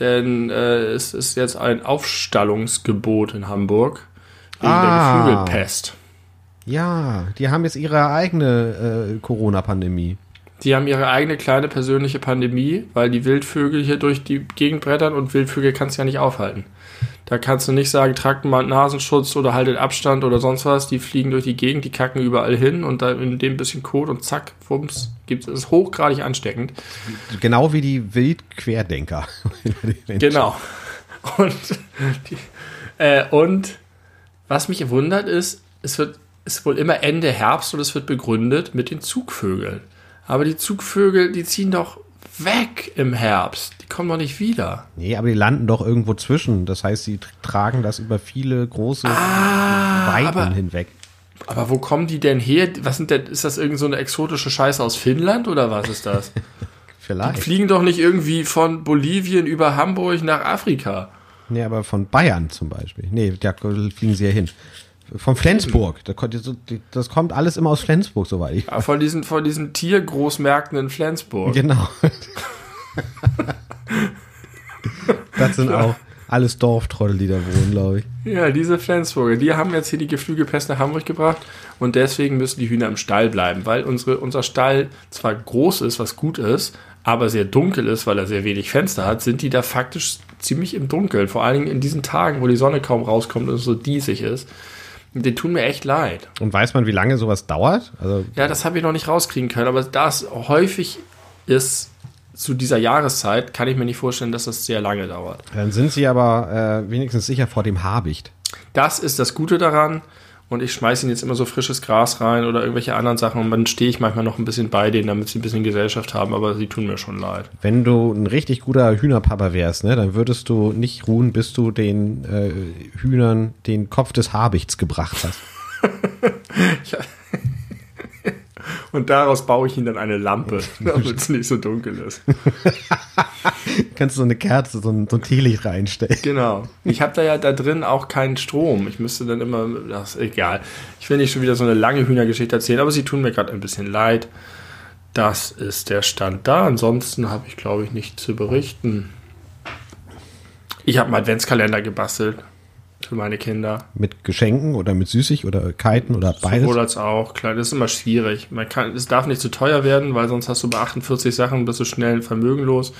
denn äh, es ist jetzt ein Aufstallungsgebot in Hamburg wegen Ah. der Geflügelpest. Ja, die haben jetzt ihre eigene äh, Corona-Pandemie. Die haben ihre eigene kleine persönliche Pandemie, weil die Wildvögel hier durch die Gegend brettern und Wildvögel kannst du ja nicht aufhalten. Da kannst du nicht sagen, tragt mal einen Nasenschutz oder haltet Abstand oder sonst was. Die fliegen durch die Gegend, die kacken überall hin und da in dem bisschen Kot und zack, wumms, gibt es ist hochgradig ansteckend. Genau wie die Wildquerdenker. Genau. Und, die, äh, und was mich wundert ist, es wird ist wohl immer Ende Herbst und es wird begründet mit den Zugvögeln. Aber die Zugvögel, die ziehen doch weg im Herbst. Die kommen doch nicht wieder. Nee, aber die landen doch irgendwo zwischen. Das heißt, sie tr- tragen das über viele große Weiten aber- hinweg. Aber wo kommen die denn her? Was sind denn, ist das irgend so eine exotische Scheiße aus Finnland oder was ist das? Vielleicht. Fliegen doch nicht irgendwie von Bolivien über Hamburg nach Afrika. Nee, aber von Bayern zum Beispiel. Nee, da fliegen sie ja hin. Von Flensburg. Das kommt alles immer aus Flensburg, soweit ich. Ah, Von diesen, von diesen Tiergroßmärkten in Flensburg. Genau. das sind auch alles Dorftrottel, die da wohnen, glaube ich. Ja, diese Flensburger, die haben jetzt hier die Geflügelpest nach Hamburg gebracht und deswegen müssen die Hühner im Stall bleiben, weil unsere, unser Stall zwar groß ist, was gut ist, aber sehr dunkel ist, weil er sehr wenig Fenster hat, sind die da faktisch ziemlich im Dunkeln. Vor allen Dingen in diesen Tagen, wo die Sonne kaum rauskommt und es so diesig ist. Die tun mir echt leid. Und weiß man, wie lange sowas dauert? Also, Ja, das habe ich noch nicht rauskriegen können, aber da es häufig ist zu dieser Jahreszeit, kann ich mir nicht vorstellen, dass das sehr lange dauert. dann sind sie aber äh, wenigstens sicher vor dem Habicht. Das ist das Gute daran. Und ich schmeiße ihnen jetzt immer so frisches Gras rein oder irgendwelche anderen Sachen. Und dann stehe ich manchmal noch ein bisschen bei denen, damit sie ein bisschen Gesellschaft haben. Aber sie tun mir schon leid. Wenn du ein richtig guter Hühnerpapa wärst, ne, dann würdest du nicht ruhen, bis du den äh, Hühnern den Kopf des Habichts gebracht hast. Und daraus baue ich ihnen dann eine Lampe, damit es nicht so dunkel ist. Kannst du so eine Kerze, so ein, so ein Teelicht reinstellen. Genau. Ich habe da ja da drin auch keinen Strom. Ich müsste dann immer, das ist egal. Ich will nicht schon wieder so eine lange Hühnergeschichte erzählen, aber sie tun mir gerade ein bisschen leid. Das ist der Stand da. Ansonsten habe ich, glaube ich, nichts zu berichten. Ich habe einen Adventskalender gebastelt für meine Kinder. Mit Geschenken oder mit Süßig oder Kiten oder beides. Sowohl als auch. Klar, das ist immer schwierig. Man kann, es darf nicht zu teuer werden, weil sonst hast du bei 48 Sachen bist du schnell vermögenlos.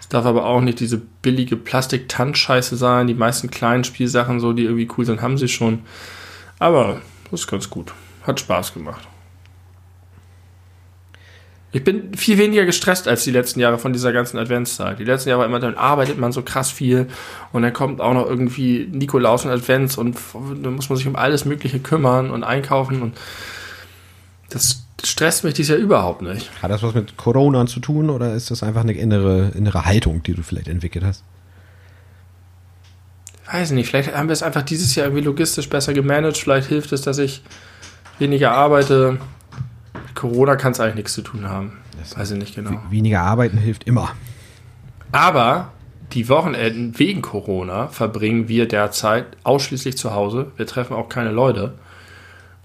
Es darf aber auch nicht diese billige Plastik-Tanzscheiße sein. Die meisten kleinen Spielsachen, so, die irgendwie cool sind, haben sie schon. Aber das ist ganz gut. Hat Spaß gemacht. Ich bin viel weniger gestresst als die letzten Jahre von dieser ganzen Adventszeit. Die letzten Jahre war immer, dann arbeitet man so krass viel und dann kommt auch noch irgendwie Nikolaus und Advents und dann muss man sich um alles Mögliche kümmern und einkaufen und das stresst mich dieses Jahr überhaupt nicht. Hat das was mit Corona zu tun oder ist das einfach eine innere, innere Haltung, die du vielleicht entwickelt hast? Weiß nicht, vielleicht haben wir es einfach dieses Jahr irgendwie logistisch besser gemanagt. Vielleicht hilft es, dass ich weniger arbeite. Corona kann es eigentlich nichts zu tun haben. Weiß ich nicht genau. Weniger arbeiten hilft immer. Aber die Wochenenden wegen Corona verbringen wir derzeit ausschließlich zu Hause. Wir treffen auch keine Leute.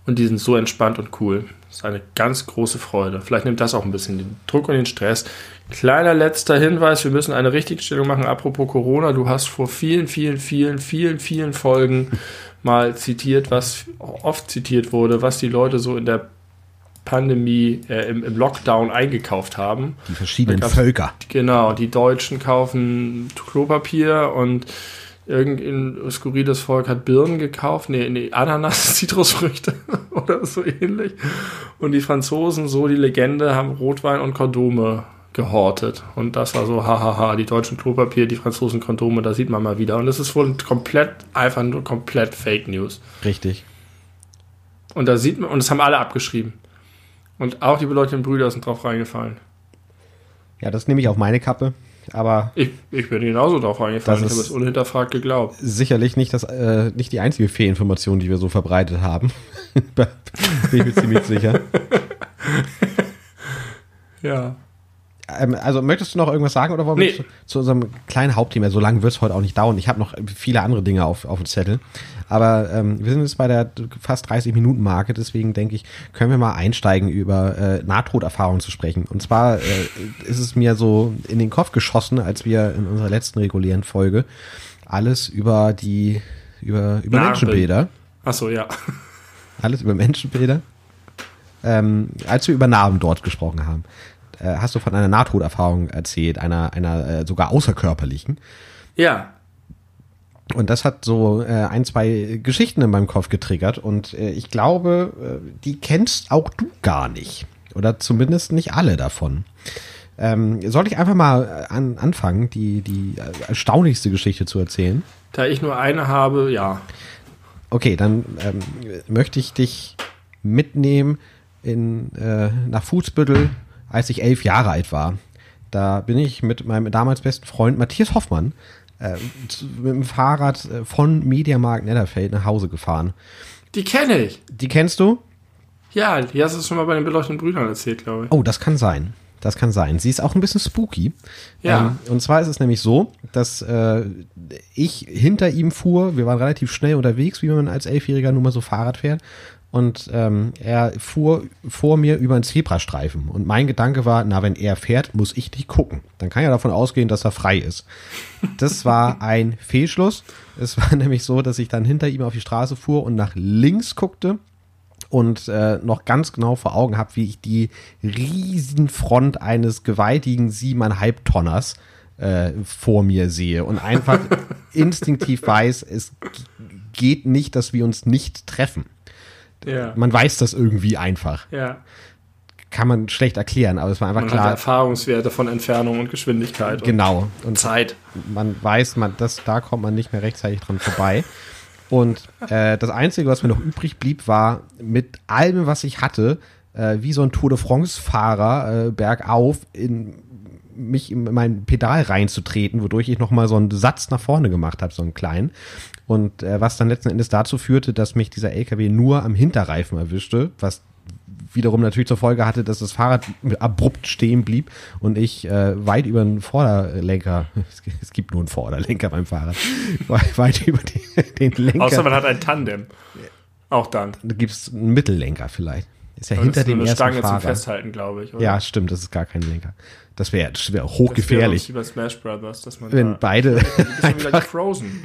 Und die sind so entspannt und cool. Das ist eine ganz große Freude. Vielleicht nimmt das auch ein bisschen den Druck und den Stress. Kleiner letzter Hinweis, wir müssen eine Richtigstellung machen. Apropos Corona, du hast vor vielen, vielen, vielen, vielen, vielen Folgen mal zitiert, was oft zitiert wurde, was die Leute so in der Pandemie, äh, im, im Lockdown eingekauft haben. Die verschiedenen Völker. Genau, die Deutschen kaufen Klopapier und irgendein skurriles Volk hat Birnen gekauft, nee, nee, Ananas, Zitrusfrüchte oder so ähnlich. Und die Franzosen, so die Legende, haben Rotwein und Kondome gehortet. Und das war so, hahaha, die deutschen Klopapier, die Franzosen Kondome, da sieht man mal wieder. Und das ist wohl komplett, einfach nur komplett Fake News. Richtig. Und da sieht man, und das haben alle abgeschrieben. Und auch die beleuchteten Brüder sind drauf reingefallen. Ja, das nehme ich auf meine Kappe. Aber Ich, ich bin genauso drauf eingefallen. Das Ich habe ist- es unhinterfragt geglaubt. sicherlich nicht, das, äh, nicht die einzige Fehlinformation, die wir so verbreitet haben. Bin ich mir ziemlich sicher. Ja. Ähm, also möchtest du noch irgendwas sagen oder wollen wir Nee. zu, zu unserem kleinen Hauptthema? So lange wird es heute auch nicht dauern. Ich habe noch viele andere Dinge auf, auf dem Zettel. Aber ähm, wir sind jetzt bei der fast 30 Minuten Marke, deswegen denke ich, können wir mal einsteigen, über äh, Nahtoderfahrungen zu sprechen. Und zwar äh, ist es mir so in den Kopf geschossen, als wir in unserer letzten regulären Folge alles über die über, über Narben. Menschenbilder Achso, ja. alles über Menschenbilder. Ähm, als wir über Narben dort gesprochen haben, äh, hast du von einer Nahtoderfahrung erzählt, einer, einer äh, sogar außerkörperlichen. Ja. Und das hat so äh, ein, zwei Geschichten in meinem Kopf getriggert. Und äh, ich glaube, äh, die kennst auch du gar nicht. Oder zumindest nicht alle davon. Ähm, soll ich einfach mal äh, an, anfangen, die, die erstaunlichste Geschichte zu erzählen? Da ich nur eine habe, ja. Okay, dann ähm, möchte ich dich mitnehmen in, äh, nach Fußbüttel, als ich elf Jahre alt war. Da bin ich mit meinem damals besten Freund Matthias Hoffmann äh, mit dem Fahrrad äh, von Mediamarkt Netterfeld nach Hause gefahren. Die kenne ich. Die kennst du? Ja, die hast du schon mal bei den beleuchteten Brüdern erzählt, glaube ich. Oh, das kann sein. Das kann sein. Sie ist auch ein bisschen spooky. Ja. Ähm, und zwar ist es nämlich so, dass äh, ich hinter ihm fuhr. Wir waren relativ schnell unterwegs, wie man als Elfjähriger nur mal so Fahrrad fährt. Und ähm, er fuhr vor mir über einen Zebrastreifen. Und mein Gedanke war, na, wenn er fährt, muss ich nicht gucken. Dann kann ja davon ausgehen, dass er frei ist. Das war ein Fehlschluss. Es war nämlich so, dass ich dann hinter ihm auf die Straße fuhr und nach links guckte und äh, noch ganz genau vor Augen habe, wie ich die Riesenfront eines gewaltigen siebeneinhalb Tonners äh, vor mir sehe und einfach instinktiv weiß, es geht nicht, dass wir uns nicht treffen. Ja. Man weiß das irgendwie einfach. Ja. Kann man schlecht erklären, aber es war einfach Man hat klar. Erfahrungswerte von Entfernung und Geschwindigkeit und Genau. Und Zeit. man weiß, man, das, da kommt man nicht mehr rechtzeitig dran vorbei. Und äh, das Einzige, was mir noch übrig blieb, war mit allem, was ich hatte, äh, wie so ein Tour de France-Fahrer äh, bergauf in mich in mein Pedal reinzutreten, wodurch ich nochmal so einen Satz nach vorne gemacht habe, so einen kleinen. Und äh, was dann letzten Endes dazu führte, dass mich dieser LKW nur am Hinterreifen erwischte, was wiederum natürlich zur Folge hatte, dass das Fahrrad abrupt stehen blieb und ich äh, weit über den Vorderlenker, es gibt nur einen Vorderlenker beim Fahrrad, weit über den, den Lenker, Außer man hat ein Tandem. Auch dann. da gibt es einen Mittellenker vielleicht. Ist ja Aber hinter das ist dem eine ersten Stange zum Fahrer. Festhalten, glaube ich. Oder? Ja, stimmt, das ist gar kein Lenker. Das wäre wär Das wäre hochgefährlich, Wie bei Smash Brothers, dass man wenn da beide ein bisschen wieder gefrozen.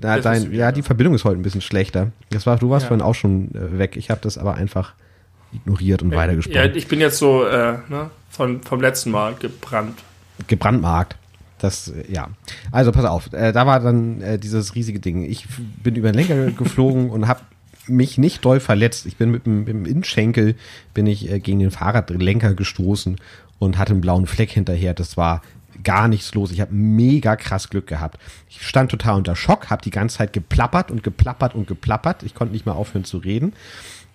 Na, dein, ja, die Verbindung ist heute ein bisschen schlechter. Das war, du warst Ja. vorhin auch schon äh, weg. Ich habe das aber einfach ignoriert und weitergesprochen. Ja, ich bin jetzt so äh, ne, von, vom letzten Mal gebrannt. gebrandmarkt. Das, äh, ja. Also pass auf, äh, da war dann äh, dieses riesige Ding. Ich bin über den Lenker geflogen und habe mich nicht doll verletzt. Ich bin mit dem, mit dem Innenschenkel bin ich äh, gegen den Fahrradlenker gestoßen und hatte einen blauen Fleck hinterher. Das war gar nichts los. Ich habe mega krass Glück gehabt. Ich stand total unter Schock, habe die ganze Zeit geplappert und geplappert und geplappert. Ich konnte nicht mehr aufhören zu reden.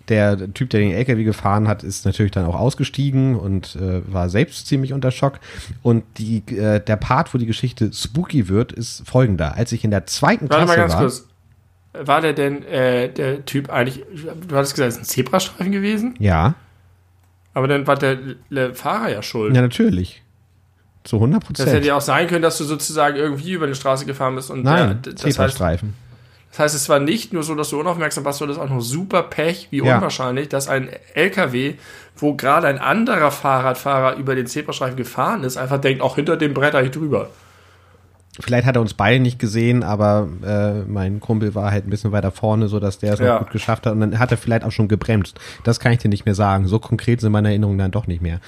Der Typ, der den LKW gefahren hat, ist natürlich dann auch ausgestiegen und äh, war selbst ziemlich unter Schock. Und die, äh, der Part, wo die Geschichte spooky wird, ist folgender. Als ich in der zweiten Warte Klasse mal ganz war, kurz. War der denn, äh, der Typ eigentlich, du hattest gesagt, es ist ein Zebrastreifen gewesen? ja, Aber dann war der, der Fahrer ja schuld. ja natürlich, zu 100 das hätte Prozent. ja auch sein können, dass du sozusagen irgendwie über die Straße gefahren bist und Nein, der, das, heißt, Zebrastreifen. das heißt, es war nicht nur so, dass du unaufmerksam warst, sondern es ist auch noch super Pech, wie Ja. unwahrscheinlich, dass ein LKW, wo gerade ein anderer Fahrradfahrer über den Zebrastreifen gefahren ist, einfach denkt, auch hinter dem Bretter ich drüber. Vielleicht hat er uns beide nicht gesehen, aber äh, mein Kumpel war halt ein bisschen weiter vorne, so dass der es Ja. noch gut geschafft hat. Und dann hat er vielleicht auch schon gebremst. Das kann ich dir nicht mehr sagen. So konkret sind meine Erinnerungen dann doch nicht mehr.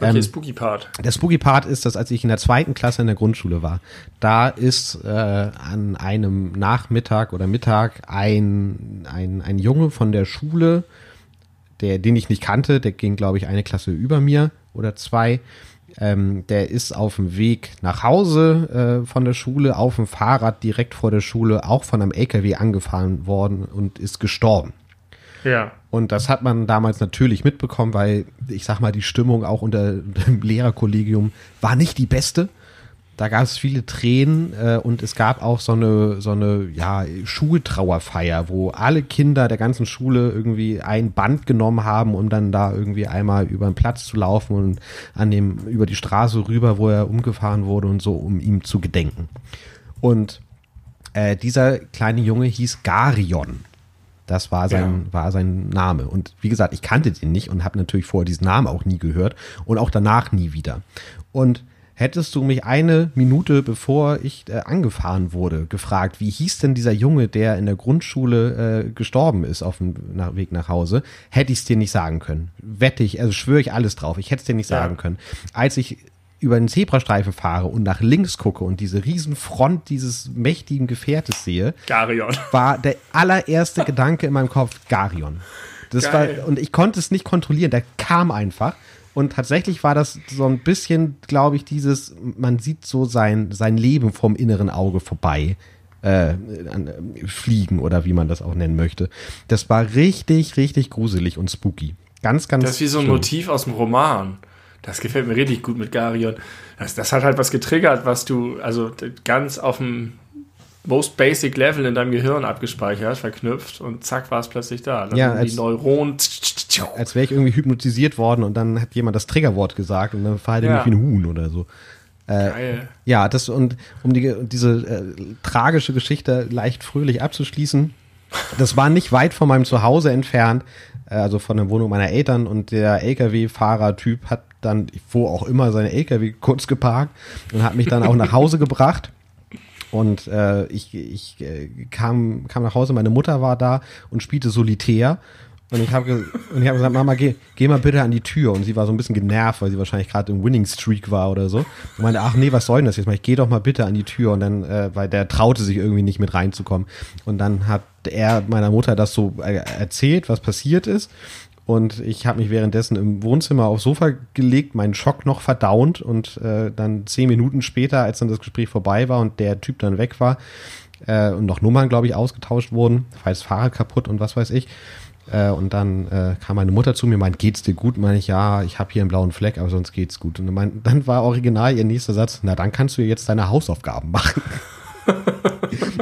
Okay, Ähm, Spooky Part. Der Spooky Part ist, dass als ich in der zweiten Klasse in der Grundschule war, da ist äh, an einem Nachmittag oder Mittag ein, ein, ein Junge von der Schule, der, den ich nicht kannte, der ging, glaube ich, eine Klasse über mir oder zwei. Ähm, der ist auf dem Weg nach Hause äh, von der Schule auf dem Fahrrad direkt vor der Schule auch von einem LKW angefahren worden und ist gestorben. Ja. Und das hat man damals natürlich mitbekommen, weil ich sag mal, die Stimmung auch unter dem Lehrerkollegium war nicht die beste. Da gab es viele Tränen äh, und es gab auch so eine, so eine ja, Schultrauerfeier, wo alle Kinder der ganzen Schule irgendwie ein Band genommen haben, um dann da irgendwie einmal über den Platz zu laufen und an dem, über die Straße rüber, wo er umgefahren wurde und so, um ihm zu gedenken. Und äh, dieser kleine Junge hieß Garion. Das war sein, ja. war sein Name. Und wie gesagt, ich kannte den nicht und habe natürlich vorher diesen Namen auch nie gehört und auch danach nie wieder. Und hättest du mich eine Minute bevor ich äh, angefahren wurde gefragt, wie hieß denn dieser Junge, der in der Grundschule äh, gestorben ist auf dem nach, Weg nach Hause, hätte ich es dir nicht sagen können. Wette ich, also schwöre ich alles drauf. Ich hätte es dir nicht ja. sagen können. Als ich über den Zebrastreifen fahre und nach links gucke und diese riesen Front dieses mächtigen Gefährtes sehe, Garion. war der allererste Gedanke in meinem Kopf Garion. Das Geil. war und ich konnte es nicht kontrollieren, der kam einfach und tatsächlich war das so ein bisschen, glaube ich, dieses man sieht so sein sein Leben vom inneren Auge vorbei. Äh, fliegen oder wie man das auch nennen möchte. Das war richtig, richtig gruselig und spooky. Ganz, ganz. Das ist wie so ein schlimm. Motiv aus dem Roman. Das gefällt mir richtig gut mit Garion. Das, das hat halt was getriggert, was du, also ganz auf dem most basic Level in deinem Gehirn abgespeichert, verknüpft und zack war es plötzlich da. Dann ja, als, die Neuronen. Als wäre ich irgendwie hypnotisiert worden und dann hat jemand das Triggerwort gesagt und dann verhalte ich ja. mich wie ein Huhn oder so. Äh, Geil. Ja, das und um die, diese äh, tragische Geschichte leicht fröhlich abzuschließen. Das war nicht weit von meinem Zuhause entfernt, äh, also von der Wohnung meiner Eltern und der LKW-Fahrer-Typ hat dann, wo auch immer, seine LKW kurz geparkt und hat mich dann auch nach Hause gebracht. Und äh, ich, ich äh, kam, kam nach Hause, meine Mutter war da und spielte Solitär. Und ich habe und ich hab gesagt, Mama, geh, geh mal bitte an die Tür. Und sie war so ein bisschen genervt, weil sie wahrscheinlich gerade im Winning Streak war oder so. Und meinte, ach nee, was soll denn das jetzt mal? Ich geh doch mal bitte an die Tür. Und dann, äh, weil der traute sich irgendwie nicht mit reinzukommen. Und dann hat er meiner Mutter das so äh, erzählt, was passiert ist. Und ich habe mich währenddessen im Wohnzimmer aufs Sofa gelegt, meinen Schock noch verdaunt und äh, dann zehn Minuten später, als dann das Gespräch vorbei war und der Typ dann weg war äh, und noch Nummern, glaube ich, ausgetauscht wurden, falls Fahrrad kaputt und was weiß ich. Äh, und dann äh, kam meine Mutter zu mir, meint, geht's dir gut? Meine ich, ja, ich habe hier einen blauen Fleck, aber sonst geht's gut. Und mein, dann war original ihr nächster Satz, na dann kannst du jetzt deine Hausaufgaben machen.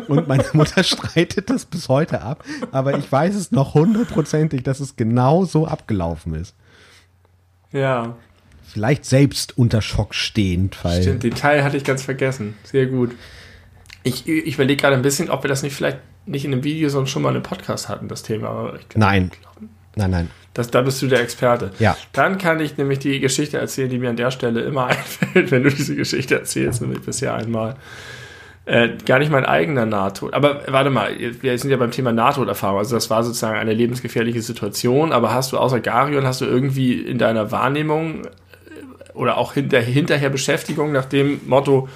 Und meine Mutter streitet das bis heute ab, aber ich weiß es noch hundertprozentig, dass es genau so abgelaufen ist. Ja. Vielleicht selbst unter Schock stehend. Weil Stimmt, den Teil hatte ich ganz vergessen. Sehr gut. Ich, ich überlege gerade ein bisschen, ob wir das nicht vielleicht nicht in einem Video, sondern schon mal in einem Podcast hatten, das Thema. Nein. Nein, nein. Das, da bist du der Experte. Ja. Dann kann ich nämlich die Geschichte erzählen, die mir an der Stelle immer einfällt, wenn du diese Geschichte erzählst, nämlich bisher einmal. Äh, gar nicht mein eigener Nahtod. Aber warte mal, wir sind ja beim Thema Nahtoderfahrung. Also das war sozusagen eine lebensgefährliche Situation. Aber hast du außer Garion, hast du irgendwie in deiner Wahrnehmung äh, oder auch hinter, hinterher Beschäftigung nach dem Motto,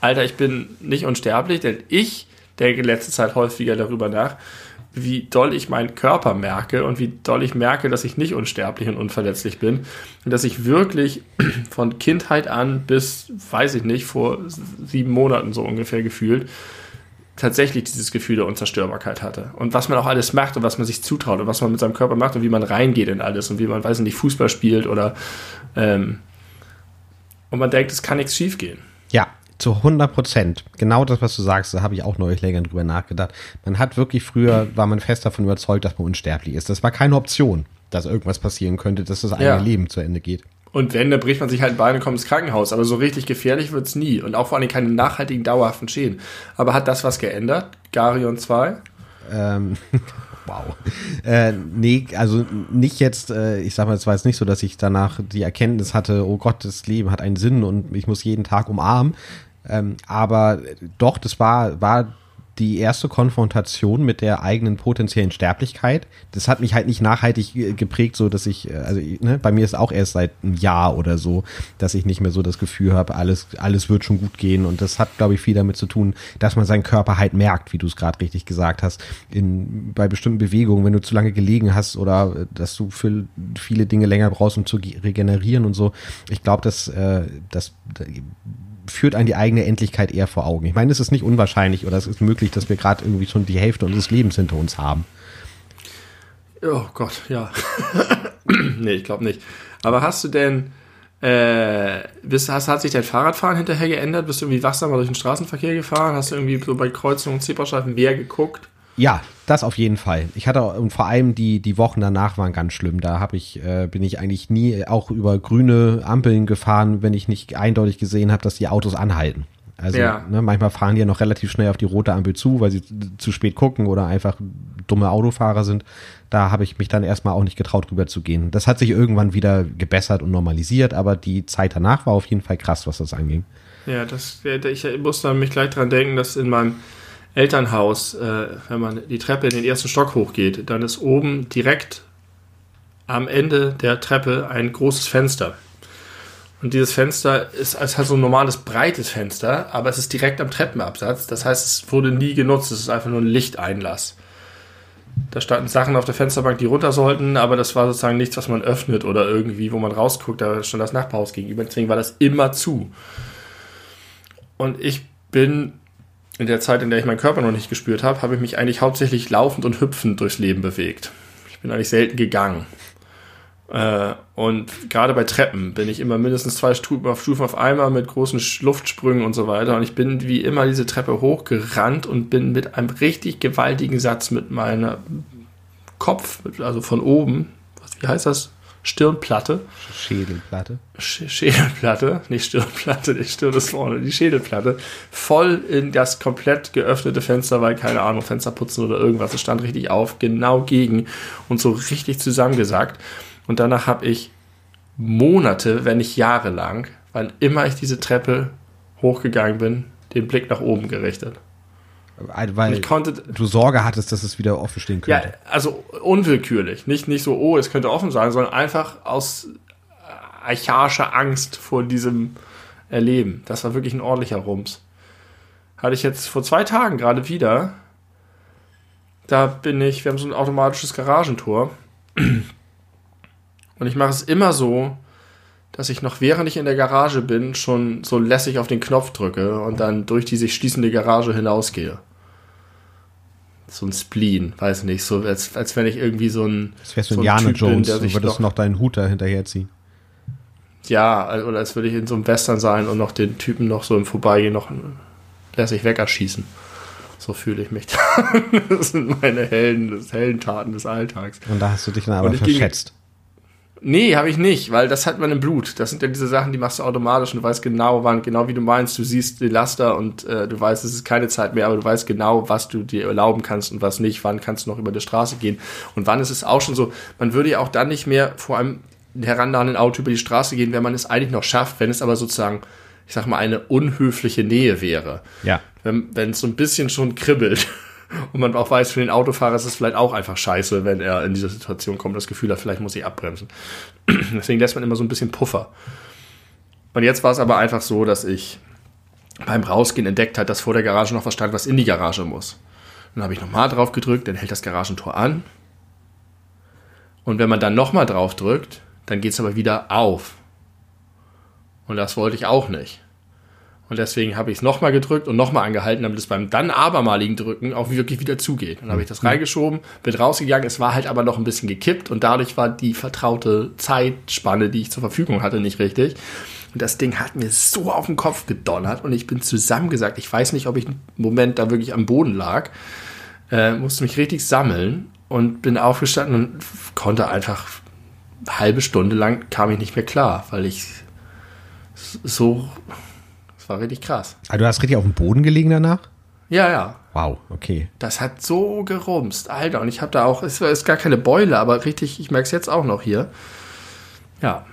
Alter, ich bin nicht unsterblich, denn ich denke letzte Zeit häufiger darüber nach, wie doll ich meinen Körper merke und wie doll ich merke, dass ich nicht unsterblich und unverletzlich bin. Und dass ich wirklich von Kindheit an bis, weiß ich nicht, vor sieben Monaten so ungefähr gefühlt, tatsächlich dieses Gefühl der Unzerstörbarkeit hatte. Und was man auch alles macht und was man sich zutraut und was man mit seinem Körper macht und wie man reingeht in alles und wie man, weiß ich nicht, Fußball spielt oder ähm, und man denkt, es kann nichts schiefgehen. Ja, zu 100 Prozent. Genau das, was du sagst, da habe ich auch neulich länger drüber nachgedacht. Man hat wirklich früher, war man fest davon überzeugt, dass man unsterblich ist. Das war keine Option, dass irgendwas passieren könnte, dass das eigene ja. Leben zu Ende geht. Und wenn, dann bricht man sich halt ein Bein und kommt ins Krankenhaus. Aber so richtig gefährlich wird es nie. Und auch vor allem keine nachhaltigen, dauerhaften Schäden. Aber hat das was geändert? Garion 2? Ähm, wow. Äh, nee, also nicht jetzt, äh, ich sag mal, es war jetzt nicht so, dass ich danach die Erkenntnis hatte, oh Gott, das Leben hat einen Sinn und ich muss jeden Tag umarmen. Ähm, aber doch, das war, war die erste Konfrontation mit der eigenen potenziellen Sterblichkeit. Das hat mich halt nicht nachhaltig äh, geprägt, so dass ich, äh, also ne, bei mir ist auch erst seit einem Jahr oder so, dass ich nicht mehr so das Gefühl habe, alles, alles wird schon gut gehen. Und das hat, glaube ich, viel damit zu tun, dass man seinen Körper halt merkt, wie du es gerade richtig gesagt hast, in, bei bestimmten Bewegungen, wenn du zu lange gelegen hast oder äh, dass du für viele Dinge länger brauchst, um zu regenerieren und so. Ich glaube, dass, äh, dass führt an die eigene Endlichkeit eher vor Augen. Ich meine, es ist nicht unwahrscheinlich oder es ist möglich, dass wir gerade irgendwie schon die Hälfte unseres Lebens hinter uns haben. Oh Gott, ja. nee, ich glaube nicht. Aber hast du denn, äh, bist, hast, hat sich dein Fahrradfahren hinterher geändert? Bist du irgendwie wachsamer durch den Straßenverkehr gefahren? Hast du irgendwie so bei Kreuzungen und Zebrastreifen mehr geguckt? Ja, das auf jeden Fall. Ich hatte und vor allem die die Wochen danach waren ganz schlimm. Da habe ich äh, bin ich eigentlich nie auch über grüne Ampeln gefahren, wenn ich nicht eindeutig gesehen habe, dass die Autos anhalten. Also Ja. ne, manchmal fahren die ja noch relativ schnell auf die rote Ampel zu, weil sie zu spät gucken oder einfach dumme Autofahrer sind. Da habe ich mich dann erstmal auch nicht getraut, rüber zu gehen. Das hat sich irgendwann wieder gebessert und normalisiert, aber die Zeit danach war auf jeden Fall krass, was das anging. Ja, das, ich muss da mich gleich dran denken, dass in meinem Elternhaus, äh, wenn man die Treppe in den ersten Stock hochgeht, dann ist oben direkt am Ende der Treppe ein großes Fenster. Und dieses Fenster ist halt so ein normales breites Fenster, aber es ist direkt am Treppenabsatz. Das heißt, es wurde nie genutzt. Es ist einfach nur ein Lichteinlass. Da standen Sachen auf der Fensterbank, die runter sollten, aber das war sozusagen nichts, was man öffnet oder irgendwie, wo man rausguckt. Da stand das Nachbarhaus gegenüber. Deswegen war das immer zu. Und ich bin in der Zeit, in der ich meinen Körper noch nicht gespürt habe, habe ich mich eigentlich hauptsächlich laufend und hüpfend durchs Leben bewegt. Ich bin eigentlich selten gegangen. Äh, und gerade bei Treppen bin ich immer mindestens zwei Stufen auf, einmal mit großen Luftsprüngen und so weiter. Und ich bin wie immer diese Treppe hochgerannt und bin mit einem richtig gewaltigen Satz mit meiner Kopf, also von oben, was, wie heißt das? Stirnplatte. Schädelplatte. Sch- Schädelplatte, nicht Stirnplatte, die Stirn ist vorne, die Schädelplatte, voll in das komplett geöffnete Fenster, weil keine Ahnung, Fenster putzen oder irgendwas, es stand richtig auf, genau gegen und so richtig zusammengesackt. Und danach habe ich Monate, wenn nicht Jahre lang, wann immer ich diese Treppe hochgegangen bin, den Blick nach oben gerichtet. Weil Ich konnte, du Sorge hattest, dass es wieder offen stehen ja, könnte. also unwillkürlich. Nicht, nicht so, oh, es könnte offen sein, sondern einfach aus äh, archaischer Angst vor diesem Erleben. Das war wirklich ein ordentlicher Rums. Hatte ich jetzt vor zwei Tagen gerade wieder. Da bin ich, wir haben so ein automatisches Garagentor. Und ich mache es immer so, dass ich noch während ich in der Garage bin, schon so lässig auf den Knopf drücke und dann durch die sich schließende Garage hinausgehe. So ein Spleen, weiß nicht, so als, als wenn ich irgendwie so ein. Das wärst du so Typ bin, Jones der und sich würdest noch deinen Hut da hinterherziehen. Ja, oder als würde ich in so einem Western sein und noch den Typen noch so im Vorbeigehen noch lässig wegerschießen. So fühle ich mich. das sind meine Helden, das Heldentaten des Alltags. Und da hast du dich dann aber ich ging- verschätzt. Nee, habe ich nicht, weil das hat man im Blut. Das sind ja diese Sachen, die machst du automatisch und du weißt genau, wann, genau wie du meinst, du siehst die Laster und äh, du weißt, es ist keine Zeit mehr, aber du weißt genau, was du dir erlauben kannst und was nicht, wann kannst du noch über die Straße gehen. Und wann ist es auch schon so, man würde ja auch dann nicht mehr vor einem herannahenden Auto über die Straße gehen, wenn man es eigentlich noch schafft, wenn es aber sozusagen, ich sag mal, eine unhöfliche Nähe wäre. Ja. Wenn wenn es so ein bisschen schon kribbelt und man auch weiß, für den Autofahrer ist es vielleicht auch einfach scheiße, wenn er in diese Situation kommt, das Gefühl hat, vielleicht muss ich abbremsen. Deswegen lässt man immer so ein bisschen Puffer. Und jetzt war es aber einfach so, dass ich beim Rausgehen entdeckt hat, dass vor der Garage noch was stand, was in die Garage muss. Dann habe ich nochmal drauf gedrückt, dann hält das Garagentor an. Und wenn man dann nochmal drauf drückt, dann geht es aber wieder auf. Und das wollte ich auch nicht. Und deswegen habe ich es nochmal gedrückt und nochmal angehalten, damit es beim dann abermaligen Drücken auch wirklich wieder zugeht. Dann habe ich das reingeschoben, bin rausgegangen, es war halt aber noch ein bisschen gekippt und dadurch war die vertraute Zeitspanne, die ich zur Verfügung hatte, nicht richtig. Und das Ding hat mir so auf den Kopf gedonnert und ich bin zusammengesagt. Ich weiß nicht, ob ich einen Moment da wirklich am Boden lag. Äh, musste mich richtig sammeln und bin aufgestanden und konnte einfach eine halbe Stunde lang kam ich nicht mehr klar, weil ich so war richtig krass. Ah, du hast richtig auf dem Boden gelegen danach? Ja, ja. Wow, okay. Das hat so gerumst, Alter. Und ich habe da auch, es ist gar keine Beule, aber richtig, ich merke es jetzt auch noch hier. Ja.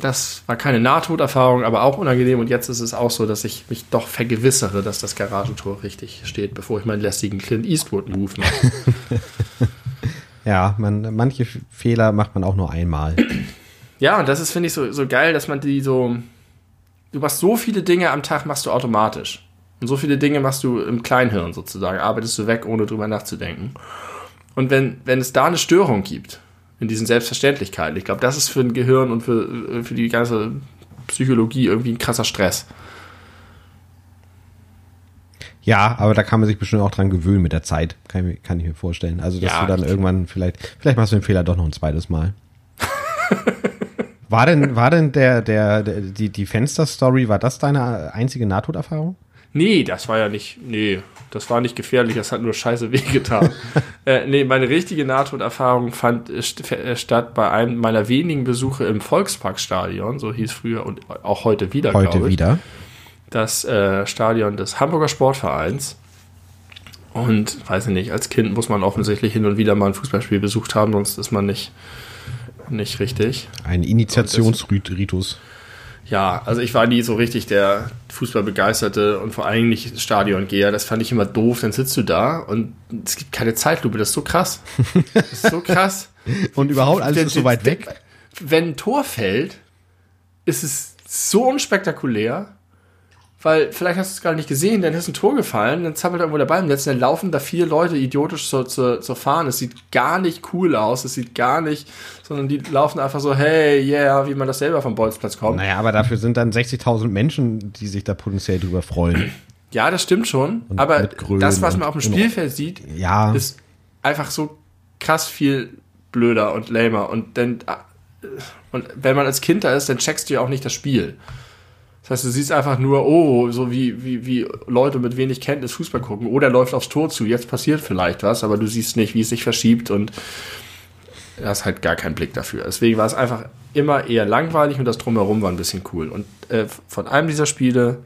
Das war keine Nahtoderfahrung, aber auch unangenehm. Und jetzt ist es auch so, dass ich mich doch vergewissere, dass das Garagentor richtig steht, bevor ich meinen lästigen Clint Eastwood-Move mache. Ja, man, manche Fehler macht man auch nur einmal. Ja, und das ist, finde ich, so, so geil, dass man die so. Du machst so viele Dinge am Tag, machst du automatisch. Und so viele Dinge machst du im Kleinhirn sozusagen, arbeitest du weg, ohne drüber nachzudenken. Und wenn, wenn es da eine Störung gibt, in diesen Selbstverständlichkeiten, ich glaube, das ist für ein Gehirn und für, für die ganze Psychologie irgendwie ein krasser Stress. Ja, aber da kann man sich bestimmt auch dran gewöhnen mit der Zeit, kann, ich- kann ich mir vorstellen. Also, dass Ja, du dann irgendwann vielleicht, vielleicht machst du den Fehler doch noch ein zweites Mal. war denn, war denn der, der, der die, die Fenster-Story, war das deine einzige Nahtoderfahrung? Nee, das war ja nicht, nee, das war nicht gefährlich, das hat nur scheiße wehgetan. äh, nee, meine richtige Nahtoderfahrung fand st statt bei einem meiner wenigen Besuche im Volksparkstadion, so hieß früher und auch heute wieder, Heute wieder. Das äh, Stadion des Hamburger Sportvereins. Und weiß ich nicht, als Kind muss man offensichtlich hin und wieder mal ein Fußballspiel besucht haben, sonst ist man nicht, nicht richtig. Ein Initiationsritus. Ja, also ich war nie so richtig der Fußballbegeisterte und vor allem nicht Stadiongeher. Das fand ich immer doof. Dann sitzt du da und es gibt keine Zeitlupe. Das ist so krass. Das ist so krass. Und überhaupt alles Der- ist so weit weg. Wenn ein Tor fällt, ist es so unspektakulär, weil vielleicht hast du es gar nicht gesehen, dann ist ein Tor gefallen, dann zappelt irgendwo der Ball im Netz, dann laufen da vier Leute idiotisch zur, zur, zur Fahne. Es sieht gar nicht cool aus, es sieht gar nicht, sondern die laufen einfach so, hey, yeah, wie man das selber vom Bolzplatz kommt. Naja, aber dafür sind dann 60.000 Menschen, die sich da potenziell drüber freuen. Ja, das stimmt schon. aber mit Grölen das, was man und- auf dem und- Spielfeld sieht, Ja. ist einfach so krass viel blöder und lamer. Und dann, und wenn man als Kind da ist, dann checkst du ja auch nicht das Spiel. Das heißt, du siehst einfach nur, oh, so wie, wie, wie Leute mit wenig Kenntnis Fußball gucken. Oder läuft aufs Tor zu, jetzt passiert vielleicht was, aber du siehst nicht, wie es sich verschiebt und du hast halt gar keinen Blick dafür. Deswegen war es einfach immer eher langweilig und das Drumherum war ein bisschen cool. Und äh, von einem dieser Spiele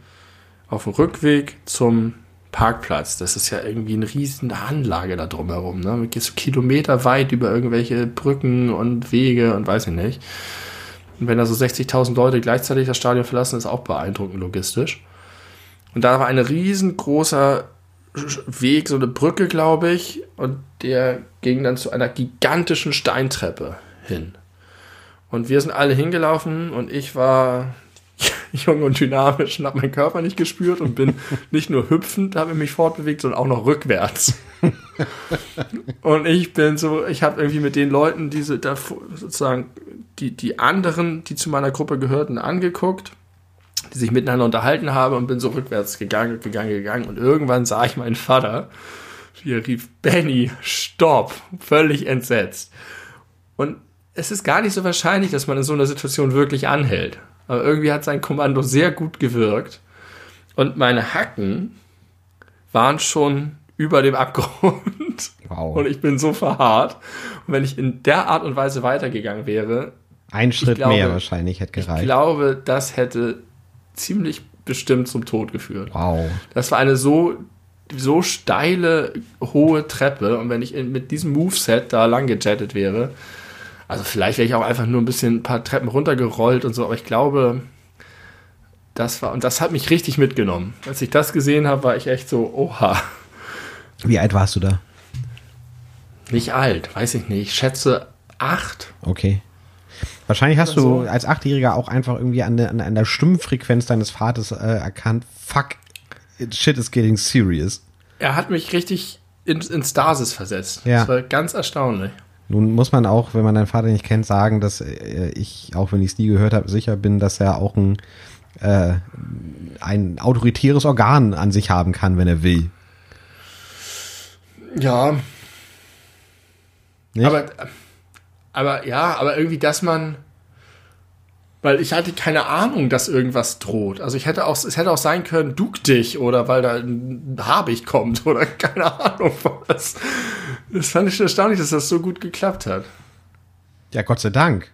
auf dem Rückweg zum Parkplatz, das ist ja irgendwie eine riesen Anlage da drumherum. Ne? Du gehst so kilometerweit über irgendwelche Brücken und Wege und weiß ich nicht. Und wenn da so 60.000 Leute gleichzeitig das Stadion verlassen, ist auch beeindruckend logistisch. Und da war ein riesengroßer Weg, so eine Brücke, glaube ich, und der ging dann zu einer gigantischen Steintreppe hin. Und wir sind alle hingelaufen und ich war jung und dynamisch und habe meinen Körper nicht gespürt und bin nicht nur hüpfend, habe mich fortbewegt, sondern auch noch rückwärts. und ich bin so, ich habe irgendwie mit den Leuten, diese da sozusagen die, die anderen, die zu meiner Gruppe gehörten, angeguckt, die sich miteinander unterhalten haben und bin so rückwärts gegangen, gegangen, gegangen und irgendwann sah ich meinen Vater, wie er rief, Benny, stopp, völlig entsetzt. Und es ist gar nicht so wahrscheinlich, dass man in so einer Situation wirklich anhält. Aber irgendwie hat sein Kommando sehr gut gewirkt. Und meine Hacken waren schon über dem Abgrund. Wow. Und ich bin so verharrt. Und wenn ich in der Art und Weise weitergegangen wäre, Ein Schritt glaube- mehr wahrscheinlich hätte ich gereicht. glaube, das hätte ziemlich bestimmt zum Tod geführt. wow. Das war eine so, so steile, hohe Treppe. Und wenn ich mit diesem Moveset da lang gejettet wäre, also vielleicht wäre ich auch einfach nur ein bisschen ein paar Treppen runtergerollt und so, aber ich glaube, das war, und das hat mich richtig mitgenommen. Als ich das gesehen habe, war ich echt so, oha, Wie alt warst du da? nicht alt, weiß ich nicht, ich schätze acht. Okay. Wahrscheinlich hast Oder du als Achtjähriger auch einfach irgendwie an der, an der Stimmfrequenz deines Vaters äh, erkannt, fuck, shit is getting serious. Er hat mich richtig in, in Stasis versetzt. Ja. Das war ganz erstaunlich. Nun muss man auch, wenn man deinen Vater nicht kennt, sagen, dass äh, ich, auch wenn ich es nie gehört habe, sicher bin, dass er auch ein, äh, ein autoritäres Organ an sich haben kann, wenn er will. Ja, Nicht? Aber, aber ja, aber irgendwie, dass man, weil ich hatte keine Ahnung, dass irgendwas droht. Also ich hätte auch, es hätte auch sein können, duck dich oder weil da ein Habicht kommt oder keine Ahnung was. Das fand ich schon erstaunlich, dass das so gut geklappt hat. ja, Gott sei Dank.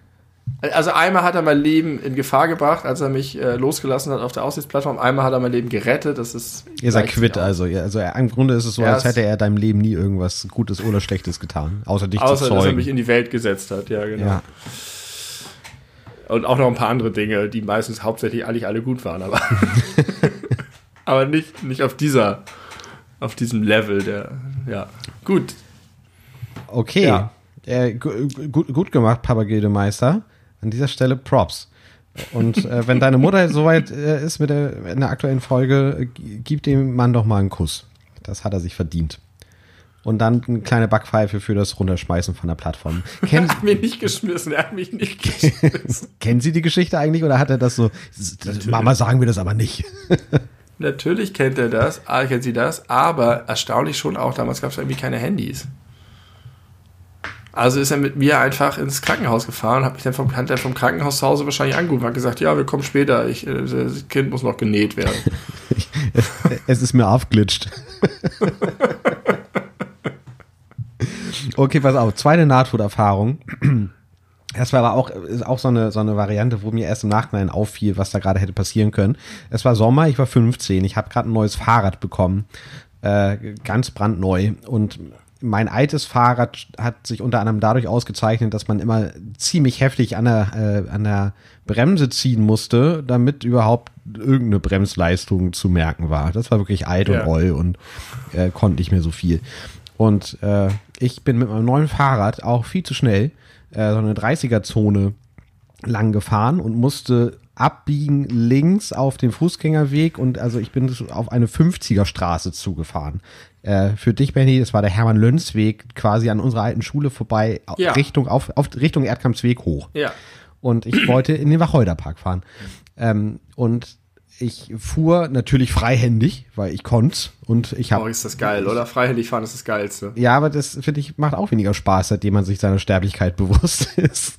Also einmal hat er mein Leben in Gefahr gebracht, als er mich äh, losgelassen hat auf der Aussichtsplattform. Einmal hat er mein Leben gerettet. Das ist Ihr seid quitt, also. Ja, also im Grunde ist es so, Ja, als hätte er deinem Leben nie irgendwas Gutes oder Schlechtes getan, außer dich Außer, zu dass er zeugen. mich in die Welt gesetzt hat. Ja, genau. ja. Und auch noch ein paar andere Dinge, die meistens hauptsächlich eigentlich alle gut waren, aber, aber nicht, nicht auf dieser, auf diesem Level der, ja. Gut. Okay. Ja. Äh, gu- gut, gut gemacht, Papa Gildemeister. An dieser Stelle Props. Und äh, wenn deine Mutter soweit äh, ist mit der, in der aktuellen Folge, äh, gib dem Mann doch mal einen Kuss. Das hat er sich verdient. Und dann eine kleine Backpfeife für das Runterschmeißen von der Plattform. Er Kennen, hat mich nicht geschmissen, er hat mich nicht geschmissen. kennen Sie die Geschichte eigentlich oder hat er das so? Mama sagen wir das aber nicht. Natürlich kennt er das, ah, kennt sie das, aber erstaunlich schon auch, damals gab es irgendwie keine Handys. Also ist er mit mir einfach ins Krankenhaus gefahren, hat mich dann vom, hat dann vom Krankenhaus zu Hause wahrscheinlich angerufen, hat gesagt, ja, wir kommen später, ich, äh, das Kind muss noch genäht werden. es ist mir aufglitscht. Okay, pass auf, zweite Nahtoderfahrung. Das war aber auch, ist auch so eine, so eine Variante, wo mir erst im Nachhinein auffiel, was da gerade hätte passieren können. Es war Sommer, ich war 15, ich habe gerade ein neues Fahrrad bekommen, äh, ganz brandneu. Und mein altes Fahrrad hat sich unter anderem dadurch ausgezeichnet, dass man immer ziemlich heftig an der, äh, an der Bremse ziehen musste, damit überhaupt irgendeine Bremsleistung zu merken war. Das war wirklich alt ja. und roll und äh, konnte nicht mehr so viel. Und äh, ich bin mit meinem neuen Fahrrad auch viel zu schnell äh, so eine 30er-Zone lang gefahren und musste abbiegen links auf den Fußgängerweg und also ich bin auf eine 50er Straße zugefahren. Äh, für dich, Benny, das war der Hermann-Löns-Weg quasi an unserer alten Schule vorbei, ja. Richtung, auf, auf Richtung Erdkampsweg hoch. Ja. Und ich wollte in den Wacholderpark fahren. Ähm, und ich fuhr natürlich freihändig, weil ich konnte und ich habe. Oh, ist das geil, oder? Freihändig fahren ist das Geilste. Ja, aber das finde ich macht auch weniger Spaß, seitdem man sich seiner Sterblichkeit bewusst ist.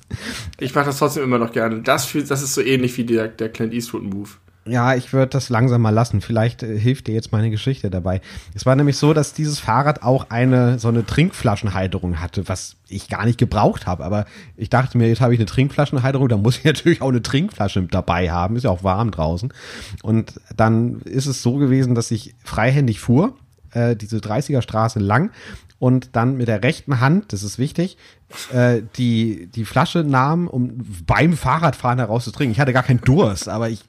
Ich mache das trotzdem immer noch gerne. Das, das ist so ähnlich wie der, der Clint Eastwood Move ja, ich würde das langsam mal lassen. Vielleicht äh, hilft dir jetzt meine Geschichte dabei. Es war nämlich so, dass dieses Fahrrad auch eine so eine Trinkflaschenhalterung hatte, was ich gar nicht gebraucht habe. Aber ich dachte mir, jetzt habe ich eine Trinkflaschenhalterung, da muss ich natürlich auch eine Trinkflasche dabei haben. Ist ja auch warm draußen. Und dann ist es so gewesen, dass ich freihändig fuhr, äh, diese 30er Straße lang und dann mit der rechten Hand, das ist wichtig, äh, die, die Flasche nahm, um beim Fahrradfahren heraus zu trinken. Ich hatte gar keinen Durst, aber ich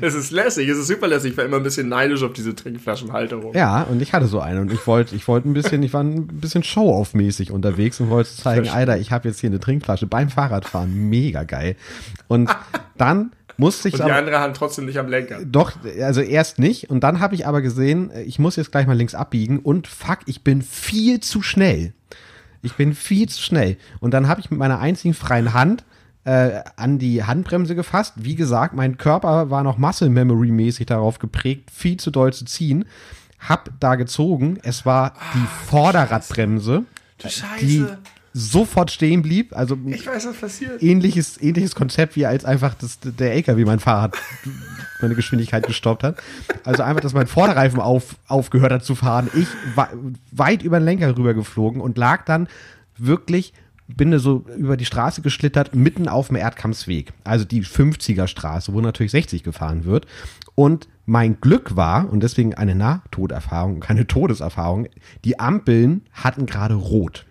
es ist lässig, es ist super lässig. Ich war immer ein bisschen neidisch auf diese Trinkflaschenhalterung. Ja, und ich hatte so eine und ich wollte ich wollte ein bisschen, ich war ein bisschen Show-off-mäßig unterwegs und wollte zeigen, Alter, ich habe jetzt hier eine Trinkflasche beim Fahrradfahren, mega geil. Und dann musste ich und die aber, andere Hand trotzdem nicht am Lenker. Doch, also erst nicht und dann habe ich aber gesehen, ich muss jetzt gleich mal links abbiegen und fuck, ich bin viel zu schnell. Ich bin viel zu schnell. Und dann habe ich mit meiner einzigen freien Hand äh, an die Handbremse gefasst. Wie gesagt, mein Körper war noch Muscle Memory mäßig darauf geprägt, viel zu doll zu ziehen. Hab da gezogen. Es war die ah, Vorderradbremse, du Scheiße. die sofort stehen blieb. Also ich weiß, was passiert. Ähnliches, ähnliches Konzept wie als einfach das, der LKW mein Fahrrad meine Geschwindigkeit gestoppt hat. Also einfach, dass mein Vorderreifen auf, aufgehört hat zu fahren. Ich war weit über den Lenker rüber geflogen und lag dann wirklich bin da so über die Straße geschlittert, mitten auf dem Erdkampsweg. Also die 50er Straße, wo natürlich 60 gefahren wird. Und mein Glück war, und deswegen eine Nahtoderfahrung, keine Todeserfahrung, die Ampeln hatten gerade rot.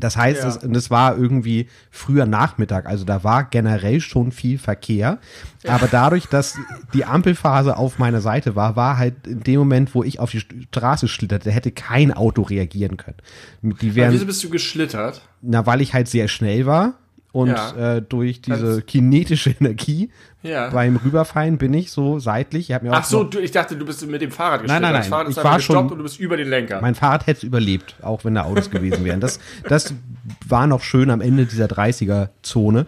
Das heißt, ja. es, es war irgendwie früher Nachmittag, also da war generell schon viel Verkehr. Aber dadurch, dass die Ampelphase auf meiner Seite war, war halt in dem Moment, wo ich auf die Straße schlitterte, hätte kein Auto reagieren können. Die wären, wieso bist du geschlittert? Na, weil ich halt sehr schnell war und ja. äh, durch diese kinetische Energie ja. beim Rüberfallen bin ich so seitlich. Ich mir Ach so, du, ich dachte, du bist mit dem Fahrrad gestürzt. Nein, nein, nein. Das Fahrrad ich war schon, und du bist über den Lenker. Mein Fahrrad hätte es überlebt, auch wenn da Autos gewesen wären. Das, das war noch schön am Ende dieser 30er-Zone.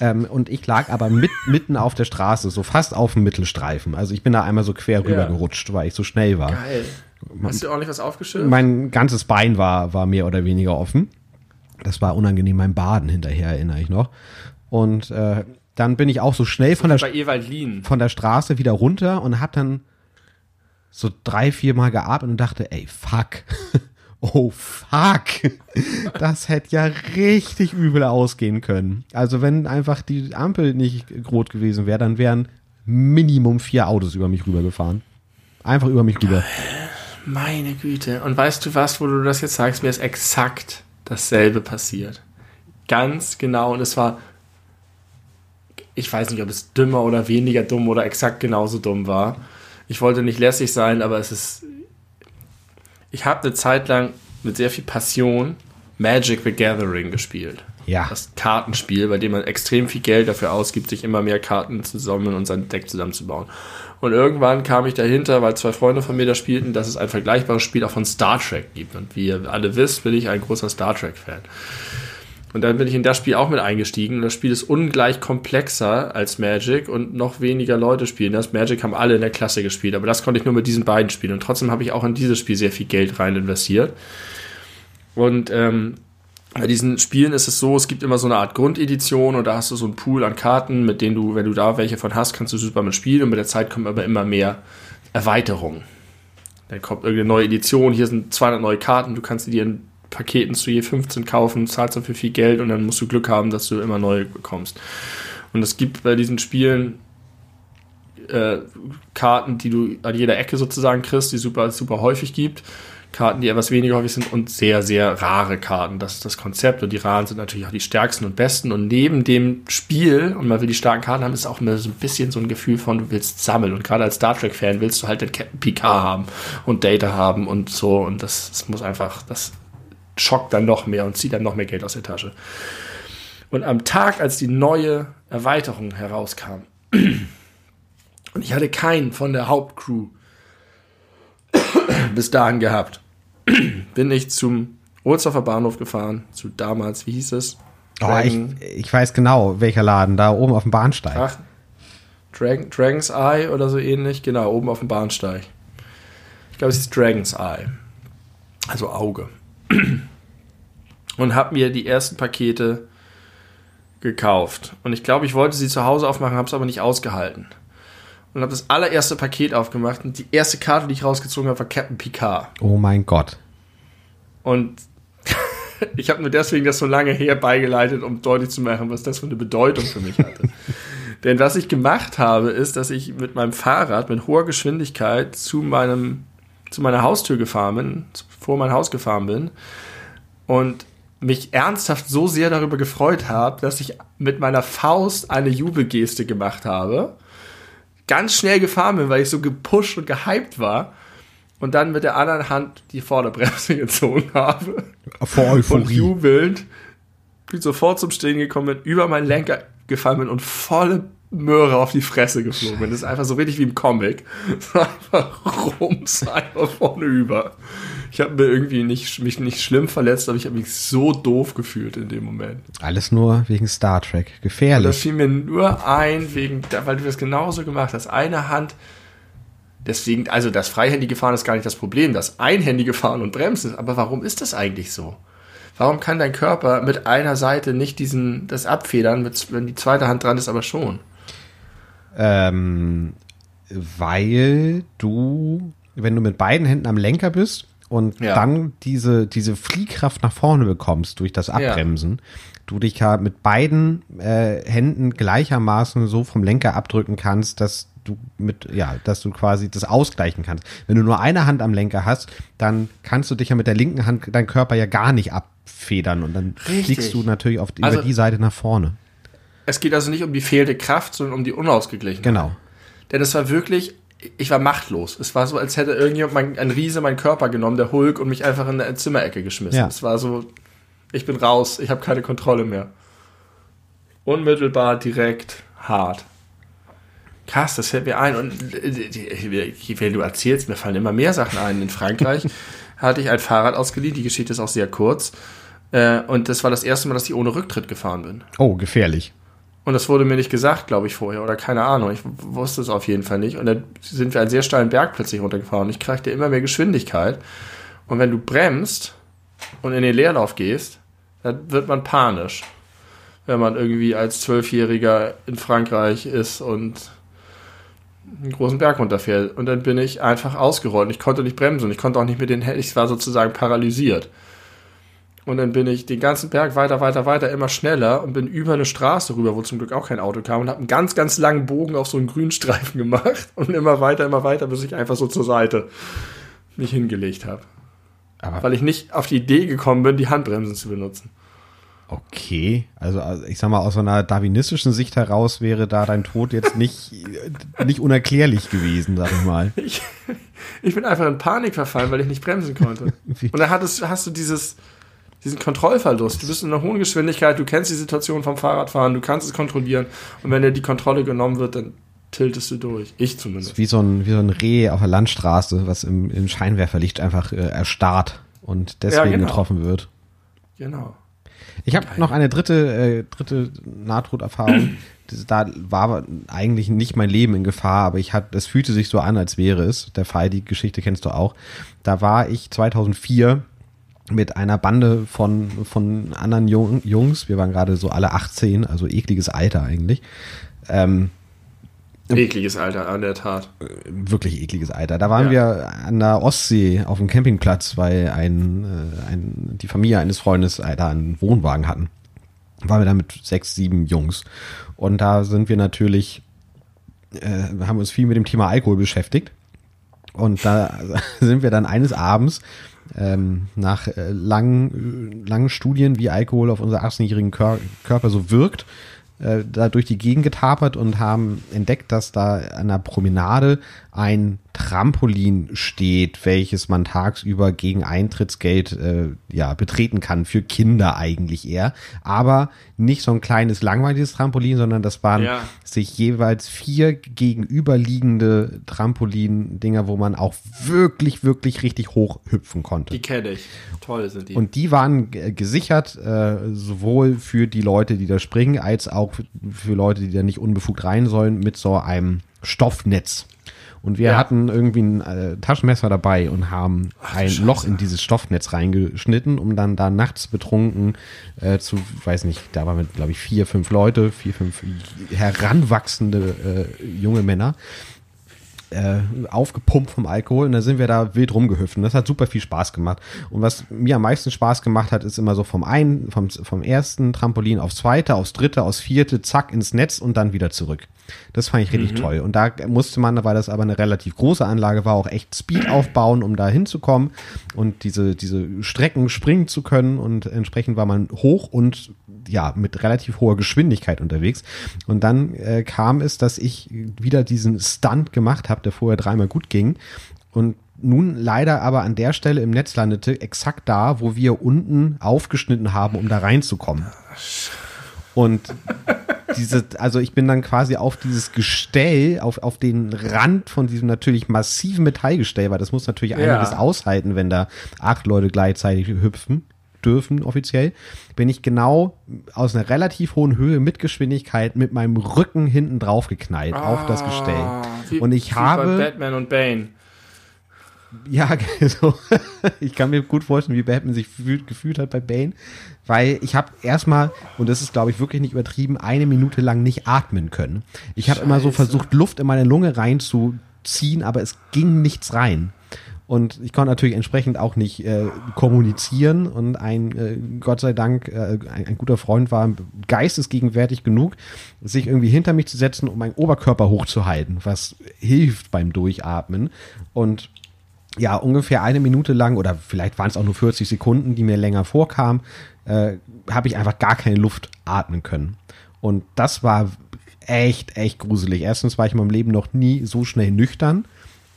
Ähm, und ich lag aber mit, mitten auf der Straße, so fast auf dem Mittelstreifen. Also ich bin da einmal so quer rüber ja. gerutscht, weil ich so schnell war. Geil. Hast du ordentlich was aufgeschüttet? Mein ganzes Bein war, war mehr oder weniger offen. Das war unangenehm beim Baden hinterher, erinnere ich noch. Und äh, dann bin ich auch so schnell von der, von der Straße wieder runter und hab dann so drei, vier Mal geatmet und dachte, ey, fuck. oh, fuck. Das hätte ja richtig übel ausgehen können. Also wenn einfach die Ampel nicht rot gewesen wäre, dann wären Minimum vier Autos über mich rübergefahren. Einfach über mich rüber. Meine Güte. Und weißt du was, wo du das jetzt sagst? Mir ist exakt dasselbe passiert. Ganz genau. Und es war, ich weiß nicht, ob es dümmer oder weniger dumm oder exakt genauso dumm war. Ich wollte nicht lässig sein, aber es ist. Ich habe eine Zeit lang mit sehr viel Passion Magic the Gathering gespielt. Ja. Das Kartenspiel, bei dem man extrem viel Geld dafür ausgibt, sich immer mehr Karten zu sammeln und sein Deck zusammenzubauen. Und irgendwann kam ich dahinter, weil zwei Freunde von mir da spielten, dass es ein vergleichbares Spiel auch von Star Trek gibt. Und wie ihr alle wisst, bin ich ein großer Star Trek-Fan. Und dann bin ich in das Spiel auch mit eingestiegen. Das Spiel ist ungleich komplexer als Magic und noch weniger Leute spielen das. Magic haben alle in der Klasse gespielt, aber das konnte ich nur mit diesen beiden spielen. Und trotzdem habe ich auch in dieses Spiel sehr viel Geld rein investiert. Und ähm, bei diesen Spielen ist es so, es gibt immer so eine Art Grundedition und da hast du so einen Pool an Karten, mit denen du, wenn du da welche von hast, kannst du super mit spielen und mit der Zeit kommen aber immer mehr Erweiterungen. Dann kommt irgendeine neue Edition, hier sind 200 neue Karten, du kannst dir in Paketen zu je 15 kaufen, zahlst dafür viel Geld und dann musst du Glück haben, dass du immer neue bekommst. Und es gibt bei diesen Spielen äh, Karten, die du an jeder Ecke sozusagen kriegst, die super, super häufig gibt. Karten, die etwas weniger häufig sind und sehr, sehr rare Karten. Das ist das Konzept und die raren sind natürlich auch die stärksten und besten. Und neben dem Spiel, und man will die starken Karten haben, ist auch immer so ein bisschen so ein Gefühl von, du willst sammeln. Und gerade als Star Trek-Fan willst du halt den Captain Picard haben und Data haben und so. Und das, das muss einfach, das schockt dann noch mehr und zieht dann noch mehr Geld aus der Tasche. Und am Tag, als die neue Erweiterung herauskam, und ich hatte keinen von der Hauptcrew bis dahin gehabt, bin ich zum Ohlsdorfer Bahnhof gefahren, zu damals, wie hieß es? Oh, ich, ich weiß genau, welcher Laden, da oben auf dem Bahnsteig. Ach, Dragon, Dragon's Eye oder so ähnlich, genau, oben auf dem Bahnsteig. Ich glaube, es ist Dragon's Eye. Also Auge. Und habe mir die ersten Pakete gekauft. Und ich glaube, ich wollte sie zu Hause aufmachen, habe es aber nicht ausgehalten und habe das allererste Paket aufgemacht und die erste Karte, die ich rausgezogen habe, war Captain Picard. Oh mein Gott. Und ich habe mir deswegen das so lange her beigeleitet, um deutlich zu machen, was das für eine Bedeutung für mich hatte. Denn was ich gemacht habe, ist, dass ich mit meinem Fahrrad mit hoher Geschwindigkeit zu meinem zu meiner Haustür gefahren bin, vor mein Haus gefahren bin und mich ernsthaft so sehr darüber gefreut habe, dass ich mit meiner Faust eine Jubelgeste gemacht habe ganz schnell gefahren bin, weil ich so gepusht und gehypt war und dann mit der anderen Hand die Vorderbremse gezogen habe. Vor Euphorie. Und jubelnd bin sofort zum Stehen gekommen bin, über meinen Lenker gefallen bin und volle Möhre auf die Fresse geflogen bin. Das ist einfach so richtig wie im Comic. einfach rums, einfach vorne über. Ich habe mir irgendwie nicht, mich nicht schlimm verletzt, aber ich habe mich so doof gefühlt in dem Moment. Alles nur wegen Star Trek. Gefährlich. Und das fiel mir nur ein, wegen, weil du das genauso gemacht hast. Eine Hand, deswegen, also das freihändige Fahren ist gar nicht das Problem. Das einhändige Fahren und Bremsen. Aber warum ist das eigentlich so? Warum kann dein Körper mit einer Seite nicht diesen, das abfedern, mit, wenn die zweite Hand dran ist, aber schon? Ähm, weil du, wenn du mit beiden Händen am Lenker bist und ja. dann diese, diese Fliehkraft nach vorne bekommst durch das Abbremsen, ja. du dich ja mit beiden äh, Händen gleichermaßen so vom Lenker abdrücken kannst, dass du mit, ja, dass du quasi das ausgleichen kannst. Wenn du nur eine Hand am Lenker hast, dann kannst du dich ja mit der linken Hand deinen Körper ja gar nicht abfedern und dann Richtig. fliegst du natürlich auf, also, über die Seite nach vorne. Es geht also nicht um die fehlende Kraft, sondern um die Unausgeglichenheit. Genau. Denn es war wirklich, ich war machtlos. Es war so, als hätte irgendjemand, mein, ein Riese meinen Körper genommen, der Hulk, und mich einfach in eine Zimmerecke geschmissen. Ja. Es war so, ich bin raus, ich habe keine Kontrolle mehr. Unmittelbar, direkt, hart. Krass, das fällt mir ein. Und wenn du erzählst, mir fallen immer mehr Sachen ein. In Frankreich hatte ich ein Fahrrad ausgeliehen, die Geschichte ist auch sehr kurz. Äh, und das war das erste Mal, dass ich ohne Rücktritt gefahren bin. Oh, gefährlich. Und das wurde mir nicht gesagt, glaube ich, vorher oder keine Ahnung. Ich wusste es auf jeden Fall nicht. Und dann sind wir einen sehr steilen Berg plötzlich runtergefahren. Ich kriegte immer mehr Geschwindigkeit. Und wenn du bremst und in den Leerlauf gehst, dann wird man panisch. Wenn man irgendwie als Zwölfjähriger in Frankreich ist und einen großen Berg runterfährt. Und dann bin ich einfach ausgerollt. Und ich konnte nicht bremsen. Und ich konnte auch nicht mit den Händen. Ich war sozusagen paralysiert. Und dann bin ich den ganzen Berg weiter, weiter, weiter, immer schneller und bin über eine Straße rüber, wo zum Glück auch kein Auto kam und habe einen ganz, ganz langen Bogen auf so einen Grünstreifen gemacht und immer weiter, immer weiter, bis ich einfach so zur Seite mich hingelegt habe. Aber Weil ich nicht auf die Idee gekommen bin, die Handbremsen zu benutzen. Okay, also, also ich sag mal, aus so einer darwinistischen Sicht heraus wäre da dein Tod jetzt nicht, nicht unerklärlich gewesen, sag ich mal. Ich, ich bin einfach in Panik verfallen, weil ich nicht bremsen konnte. Und dann hattest, hast du dieses, diesen Kontrollverlust. Du bist in einer hohen Geschwindigkeit, du kennst die Situation vom Fahrradfahren, du kannst es kontrollieren und wenn dir die Kontrolle genommen wird, dann tiltest du durch. Ich zumindest. Wie so ein, wie so ein Reh auf der Landstraße, was im, im Scheinwerferlicht einfach äh, erstarrt und deswegen ja, genau. getroffen wird. Genau. Ich habe noch eine dritte, äh, dritte Nahtoderfahrung. da war eigentlich nicht mein Leben in Gefahr, aber ich hatte, es fühlte sich so an, als wäre es. Der Fall, die Geschichte kennst du auch. Da war ich 2004 mit einer Bande von, von anderen Jungs. Wir waren gerade so alle 18, also ekliges Alter eigentlich. Ähm, Ekliges Alter, an der Tat. Wirklich ekliges Alter. Da waren ja. wir an der Ostsee auf dem Campingplatz, weil ein, äh, ein, die Familie eines Freundes da einen Wohnwagen hatten. Waren wir da mit sechs, sieben Jungs. Und da sind wir natürlich, äh, haben uns viel mit dem Thema Alkohol beschäftigt. Und da sind wir dann eines Abends ähm, nach äh, langen, langen Studien, wie Alkohol auf unser 18-jährigen Kör Körper so wirkt, äh, da durch die Gegend getapert und haben entdeckt, dass da an der Promenade ein Trampolin steht, welches man tagsüber gegen Eintrittsgeld äh, ja betreten kann für Kinder eigentlich eher, aber nicht so ein kleines langweiliges Trampolin, sondern das waren ja. sich jeweils vier gegenüberliegende Trampolin-Dinger, wo man auch wirklich wirklich richtig hoch hüpfen konnte. Die kenne ich. Toll sind die. Und die waren gesichert äh, sowohl für die Leute, die da springen, als auch für Leute, die da nicht unbefugt rein sollen, mit so einem Stoffnetz. Und wir ja. hatten irgendwie ein äh, Taschenmesser dabei und haben Ach, ein Scheiße. Loch in dieses Stoffnetz reingeschnitten, um dann da nachts betrunken äh, zu, weiß nicht, da waren wir, glaube ich, vier, fünf Leute, vier, fünf heranwachsende äh, junge Männer äh, aufgepumpt vom Alkohol und dann sind wir da wild rumgehüpft und das hat super viel Spaß gemacht. Und was mir am meisten Spaß gemacht hat, ist immer so vom einen, vom, vom ersten Trampolin aufs zweite, aufs dritte, aufs vierte, zack ins Netz und dann wieder zurück. Das fand ich richtig mhm. toll. Und da musste man, weil das aber eine relativ große Anlage war, auch echt Speed aufbauen, um da hinzukommen und diese, diese Strecken springen zu können. Und entsprechend war man hoch und ja, mit relativ hoher Geschwindigkeit unterwegs. Und dann äh, kam es, dass ich wieder diesen Stunt gemacht habe, der vorher dreimal gut ging. Und nun leider aber an der Stelle im Netz landete, exakt da, wo wir unten aufgeschnitten haben, um da reinzukommen. Und diese, also ich bin dann quasi auf dieses Gestell, auf, auf den Rand von diesem natürlich massiven Metallgestell, weil das muss natürlich ja. einiges aushalten, wenn da acht Leute gleichzeitig hüpfen dürfen offiziell, bin ich genau aus einer relativ hohen Höhe mit Geschwindigkeit mit meinem Rücken hinten drauf geknallt ah, auf das Gestell. Ah, wie, und ich habe Batman und Bane. Ja, so. ich kann mir gut vorstellen, wie Batman sich gefühlt, gefühlt hat bei Bane, weil ich habe erstmal, und das ist glaube ich wirklich nicht übertrieben, eine Minute lang nicht atmen können. Ich habe immer so versucht, Luft in meine Lunge reinzuziehen, aber es ging nichts rein. Und ich konnte natürlich entsprechend auch nicht äh, kommunizieren. Und ein, äh, Gott sei Dank, äh, ein, ein, guter Freund war geistesgegenwärtig genug, sich irgendwie hinter mich zu setzen, um meinen Oberkörper hochzuhalten, was hilft beim Durchatmen. Und ja, ungefähr eine Minute lang oder vielleicht waren es auch nur 40 Sekunden, die mir länger vorkamen, äh, habe ich einfach gar keine Luft atmen können. Und das war echt, echt gruselig. Erstens war ich in meinem Leben noch nie so schnell nüchtern.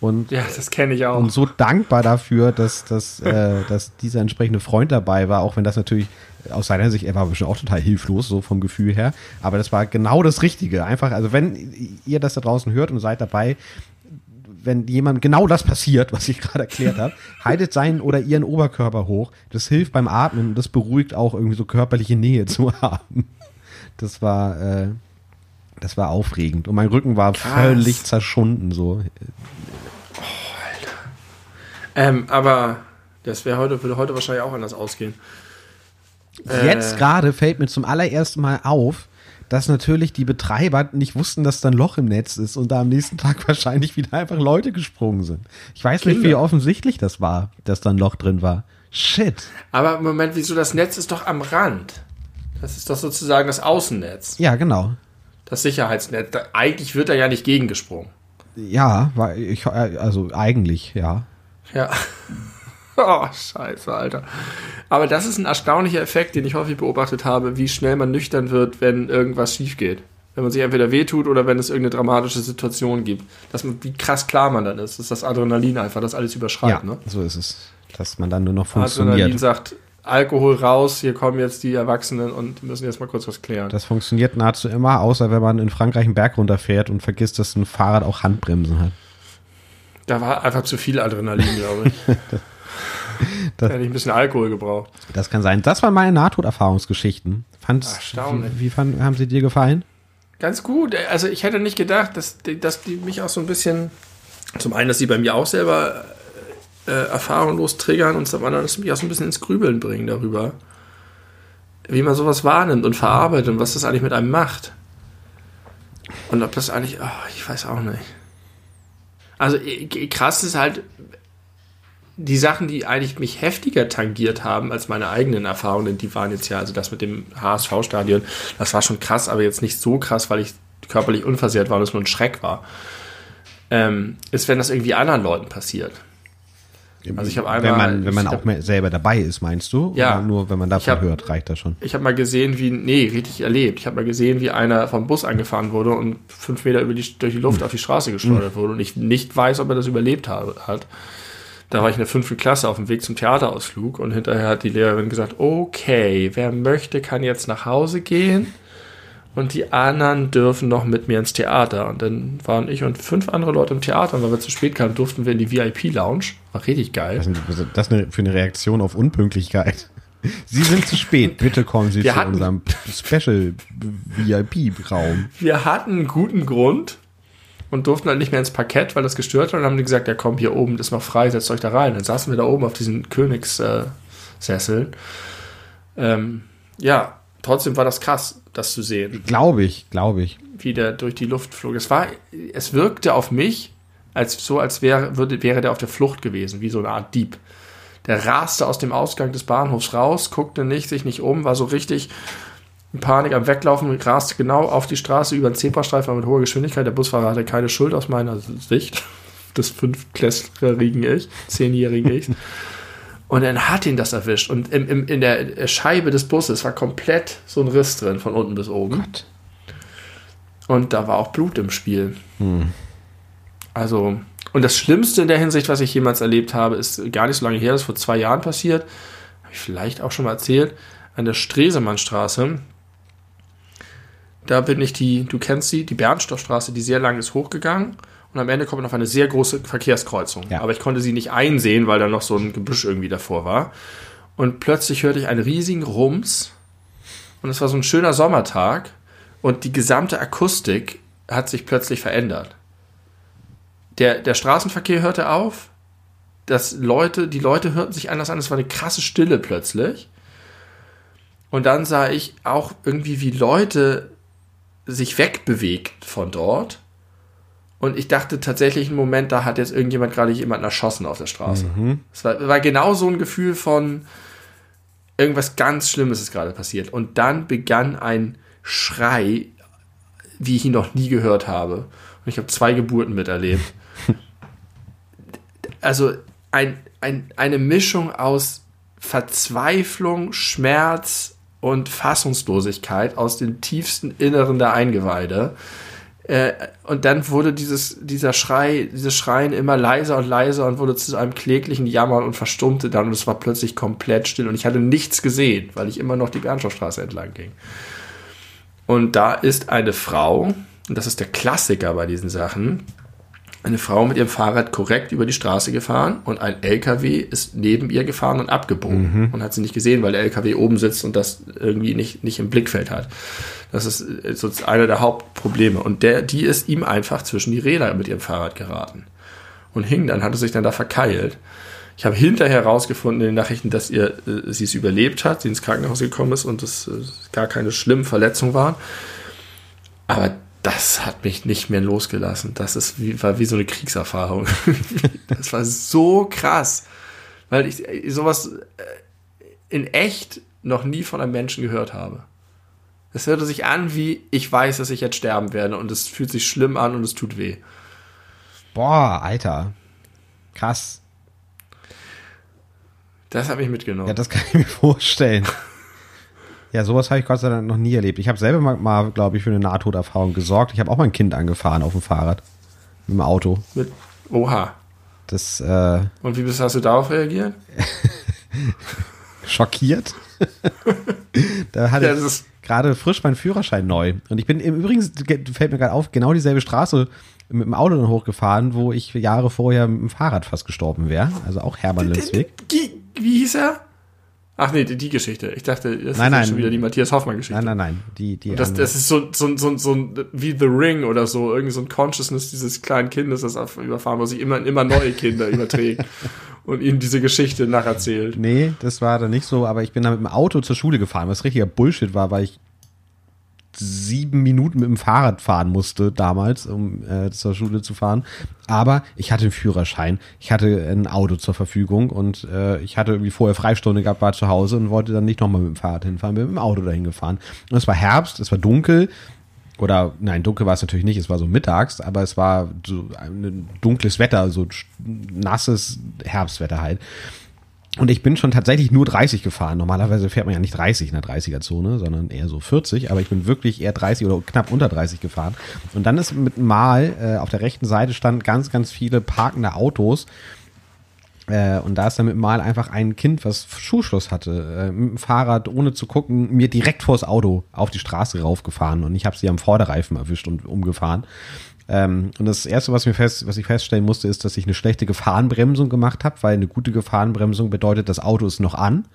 Und, ja, das kenne ich auch. Und so dankbar dafür, dass, dass, äh, dass dieser entsprechende Freund dabei war, auch wenn das natürlich aus seiner Sicht, er war bestimmt auch total hilflos, so vom Gefühl her. Aber das war genau das Richtige. Einfach, also wenn ihr das da draußen hört und seid dabei, wenn jemand genau das passiert, was ich gerade erklärt habe, haltet seinen oder ihren Oberkörper hoch. Das hilft beim Atmen und das beruhigt auch irgendwie so körperliche Nähe zu haben. Das war, äh, das war aufregend. Und mein Rücken war Krass. völlig zerschunden, so. Ähm, aber das wäre heute, würde heute wahrscheinlich auch anders ausgehen. Jetzt äh, gerade fällt mir zum allerersten Mal auf, dass natürlich die Betreiber nicht wussten, dass da ein Loch im Netz ist und da am nächsten Tag wahrscheinlich wieder einfach Leute gesprungen sind. Ich weiß Kinder. nicht, wie offensichtlich das war, dass da ein Loch drin war. Shit. Aber im Moment, wieso das Netz ist doch am Rand? Das ist doch sozusagen das Außennetz. Ja, genau. Das Sicherheitsnetz. Da, eigentlich wird er ja nicht gegengesprungen. Ja, ich, also eigentlich, ja. Ja. Oh, scheiße, Alter. Aber das ist ein erstaunlicher Effekt, den ich häufig beobachtet habe, wie schnell man nüchtern wird, wenn irgendwas schief geht. Wenn man sich entweder wehtut oder wenn es irgendeine dramatische Situation gibt. Dass man, wie krass klar man dann ist. Das ist das Adrenalin einfach, das alles überschreibt. Ja, ne? so ist es. Dass man dann nur noch funktioniert. Adrenalin sagt, Alkohol raus, hier kommen jetzt die Erwachsenen und müssen jetzt mal kurz was klären. Das funktioniert nahezu immer, außer wenn man in Frankreich einen Berg runterfährt und vergisst, dass ein Fahrrad auch Handbremsen hat. Da war einfach zu viel Adrenalin, glaube ich. da hätte ich ein bisschen Alkohol gebraucht. Das kann sein. Das waren meine Nahtoderfahrungsgeschichten. Fand's, Erstaunlich. Wie, wie fand, haben sie dir gefallen? Ganz gut. Also ich hätte nicht gedacht, dass, dass die mich auch so ein bisschen, zum einen, dass sie bei mir auch selber äh, erfahrungslos triggern und zum anderen, dass sie mich auch so ein bisschen ins Grübeln bringen darüber, wie man sowas wahrnimmt und verarbeitet und was das eigentlich mit einem macht. Und ob das eigentlich, oh, ich weiß auch nicht. Also krass ist halt, die Sachen, die eigentlich mich heftiger tangiert haben als meine eigenen Erfahrungen, die waren jetzt ja, also das mit dem HSV-Stadion, das war schon krass, aber jetzt nicht so krass, weil ich körperlich unversehrt war und es nur ein Schreck war. Ähm, ist, wenn das irgendwie anderen Leuten passiert. Also ich habe einmal, wenn man, wenn man auch hab, selber dabei ist, meinst du? Ja. Oder nur wenn man davon hab, hört, reicht das schon. Ich habe mal gesehen, wie, nee, richtig erlebt. Ich habe mal gesehen, wie einer vom Bus angefahren wurde und fünf Meter über die, durch die Luft hm. auf die Straße geschleudert hm. wurde und ich nicht weiß, ob er das überlebt hat. Da war ich in der fünften Klasse auf dem Weg zum Theaterausflug und hinterher hat die Lehrerin gesagt, okay, wer möchte, kann jetzt nach Hause gehen und die anderen dürfen noch mit mir ins Theater. Und dann waren ich und fünf andere Leute im Theater und weil wir zu spät kamen, durften wir in die VIP-Lounge. War richtig geil. Das ist eine, für eine Reaktion auf Unpünktlichkeit. Sie sind zu spät. Bitte kommen Sie wir zu hatten, unserem Special VIP-Raum. Wir hatten einen guten Grund und durften dann nicht mehr ins Parkett, weil das gestört war. Und haben die gesagt, ja komm, hier oben ist noch frei, setzt euch da rein. Dann saßen wir da oben auf diesen Königssesseln. ähm, ja, trotzdem war das krass, das zu sehen. Glaube ich, glaube ich. Wie der durch die Luft flog. Es war, es wirkte auf mich, als so, als wäre, würde, wäre der auf der Flucht gewesen, wie so eine Art Dieb. Der raste aus dem Ausgang des Bahnhofs raus, guckte nicht, sich nicht um, war so richtig in Panik am Weglaufen, raste genau auf die Straße über den Zebrastreifen mit hoher Geschwindigkeit. Der Busfahrer hatte keine Schuld aus meiner Sicht. Das fünftklässrigen Ich, zehnjährigen Ich. Und dann hat ihn das erwischt. Und im, im, in der Scheibe des Busses war komplett so ein Riss drin, von unten bis oben. Gott. Und da war auch Blut im Spiel. Hm. Also, und das Schlimmste in der Hinsicht, was ich jemals erlebt habe, ist gar nicht so lange her, das ist vor zwei Jahren passiert. Habe ich vielleicht auch schon mal erzählt. An der Stresemannstraße da bin ich die, du kennst sie, die Bernstoffstraße, die sehr lang ist, hochgegangen. Und am Ende kommt auf eine sehr große Verkehrskreuzung. Ja. Aber ich konnte sie nicht einsehen, weil da noch so ein Gebüsch irgendwie davor war. Und plötzlich hörte ich einen riesigen Rums. Und es war so ein schöner Sommertag. Und die gesamte Akustik hat sich plötzlich verändert. Der, der Straßenverkehr hörte auf. Das Leute, die Leute hörten sich anders an. Es war eine krasse Stille plötzlich. Und dann sah ich auch irgendwie, wie Leute sich wegbewegt von dort. Und ich dachte tatsächlich einen Moment, da hat jetzt irgendjemand gerade jemanden erschossen auf der Straße. Mhm. Es war, war genau so ein Gefühl von irgendwas ganz Schlimmes ist gerade passiert. Und dann begann ein Schrei, wie ich ihn noch nie gehört habe. Und ich habe zwei Geburten miterlebt. also ein, ein, eine Mischung aus Verzweiflung, Schmerz und Fassungslosigkeit aus dem tiefsten Inneren der Eingeweide. Äh, und dann wurde dieses, dieser Schrei, dieses Schreien immer leiser und leiser und wurde zu einem kläglichen Jammern und verstummte dann und es war plötzlich komplett still und ich hatte nichts gesehen, weil ich immer noch die Bernstoffstraße entlang ging. Und da ist eine Frau, und das ist der Klassiker bei diesen Sachen, eine Frau mit ihrem Fahrrad korrekt über die Straße gefahren und ein LKW ist neben ihr gefahren und abgebogen mhm. und hat sie nicht gesehen, weil der LKW oben sitzt und das irgendwie nicht, nicht im Blickfeld hat. Das ist sozusagen einer der Hauptprobleme. Und der, die ist ihm einfach zwischen die Räder mit ihrem Fahrrad geraten und hing dann, hatte sich dann da verkeilt. Ich habe hinterher herausgefunden in den Nachrichten, dass ihr, äh, sie es überlebt hat, sie ins Krankenhaus gekommen ist und es äh, gar keine schlimmen Verletzungen waren. Aber das hat mich nicht mehr losgelassen. Das ist wie, war wie so eine Kriegserfahrung. das war so krass, weil ich sowas äh, in echt noch nie von einem Menschen gehört habe. Es hörte sich an wie, ich weiß, dass ich jetzt sterben werde und es fühlt sich schlimm an und es tut weh. Boah, Alter. Krass. Das hat mich mitgenommen. Ja, das kann ich mir vorstellen. Ja, sowas habe ich Gott sei Dank noch nie erlebt. Ich habe selber mal, mal glaube ich, für eine Nahtoderfahrung gesorgt. Ich habe auch mein Kind angefahren auf dem Fahrrad. Mit dem Auto. Mit, oha. Das, äh, Und wie bist, hast du darauf reagiert? Schockiert. da hatte ja, ich gerade frisch meinen Führerschein neu. Und ich bin im Übrigen, fällt mir gerade auf, genau dieselbe Straße mit dem Auto dann hochgefahren, wo ich Jahre vorher mit dem Fahrrad fast gestorben wäre. Also auch Hermann Lindsweg. Wie hieß er? Ach nee, die, die Geschichte. Ich dachte, das Nein, ist nein. schon wieder die Matthias Hoffmann-Geschichte. Nein, nein, nein. Die, die das, das ist so, so, so, so ein, wie The Ring oder so, irgendwie so ein Consciousness dieses kleinen Kindes, das auf- überfahren, was sich immer, immer neue Kinder überträgt und ihnen diese Geschichte nacherzählt. Nee, das war dann nicht so, aber ich bin da mit dem Auto zur Schule gefahren, was richtiger Bullshit war, weil ich sieben Minuten mit dem Fahrrad fahren musste damals, um äh, zur Schule zu fahren. Aber ich hatte einen Führerschein, ich hatte ein Auto zur Verfügung und äh, ich hatte irgendwie vorher Freistunde gehabt, war zu Hause und wollte dann nicht nochmal mit dem Fahrrad hinfahren, bin mit dem Auto dahin gefahren. Und es war Herbst, es war dunkel. Oder nein, dunkel war es natürlich nicht, es war so mittags, aber es war so ein dunkles Wetter, so nasses Herbstwetter halt. Und ich bin schon tatsächlich nur 30 gefahren. Normalerweise fährt man ja nicht 30 in der 30er-Zone, sondern eher so 40. Aber ich bin wirklich eher 30 oder knapp unter 30 gefahren. Und dann ist mit Mal äh, auf der rechten Seite stand ganz, ganz viele parkende Autos. Äh, und da ist dann mit Mal einfach ein Kind, was Schuhschluss hatte, äh, mit dem Fahrrad, ohne zu gucken, mir direkt vors Auto auf die Straße raufgefahren. Und ich habe sie am Vorderreifen erwischt und umgefahren. Ähm, und das erste, was mir fest, was ich feststellen musste, ist, dass ich eine schlechte Gefahrenbremsung gemacht habe, weil eine gute Gefahrenbremsung bedeutet, das Auto ist noch an.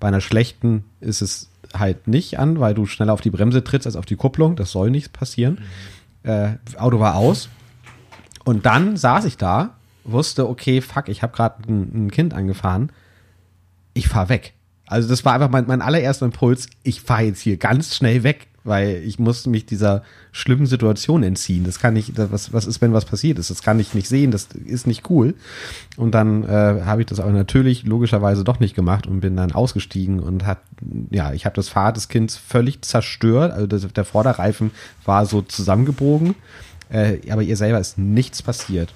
Bei einer schlechten ist es halt nicht an, weil du schneller auf die Bremse trittst als auf die Kupplung. Das soll nicht passieren. Äh, Auto war aus. Und dann saß ich da, wusste, okay, fuck, ich habe gerade ein, ein Kind angefahren. Ich fahr weg. Also das war einfach mein, mein allererster Impuls. Ich fahre jetzt hier ganz schnell weg, weil ich muss mich dieser schlimmen Situation entziehen. Das kann das- was, was ist, wenn was passiert ist? Das kann ich nicht sehen, das ist nicht cool. Und dann äh, habe ich das aber natürlich logischerweise doch nicht gemacht und bin dann ausgestiegen und hat, ja, ich habe das Fahrrad des Kindes völlig zerstört. Also das, der Vorderreifen war so zusammengebogen, äh, aber ihr selber ist nichts passiert.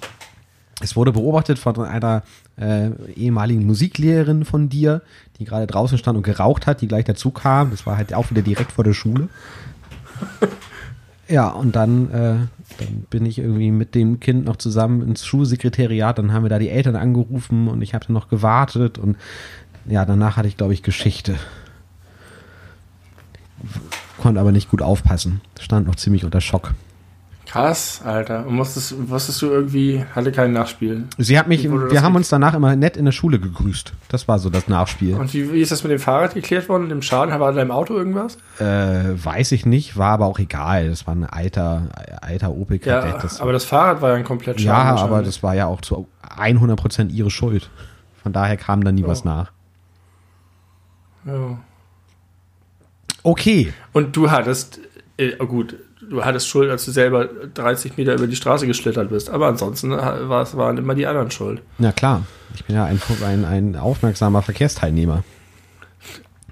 Es wurde beobachtet von einer äh, ehemaligen Musiklehrerin von dir, die gerade draußen stand und geraucht hat, die gleich dazu kam. Das war halt auch wieder direkt vor der Schule. Ja, und dann, äh, dann bin ich irgendwie mit dem Kind noch zusammen ins Schulsekretariat. Dann haben wir da die Eltern angerufen und ich habe dann noch gewartet. Und ja, danach hatte ich, glaube ich, Geschichte. Konnte aber nicht gut aufpassen. Stand noch ziemlich unter Schock. Krass, Alter. Und musstest, musstest du irgendwie, hatte kein Nachspiel. Sie hat mich, wir haben uns danach immer nett in der Schule gegrüßt. Das war so das Nachspiel. Und wie, wie ist das mit dem Fahrrad geklärt worden, dem Schaden? War da im Auto irgendwas? Äh, weiß ich nicht, war aber auch egal. Das war ein alter, alter Opel Ja, das, aber das Fahrrad war ja ein komplett ja, Schaden. aber wahrscheinlich. das war ja auch zu 100% ihre Schuld. Von daher kam da nie Ja. was nach. Ja. Okay. Und du hattest, äh, oh gut, du hattest Schuld, als du selber 30 Meter über die Straße geschlittert bist. Aber ansonsten war es, waren immer die anderen schuld. Na klar. Ich bin ja ein, ein, ein aufmerksamer Verkehrsteilnehmer.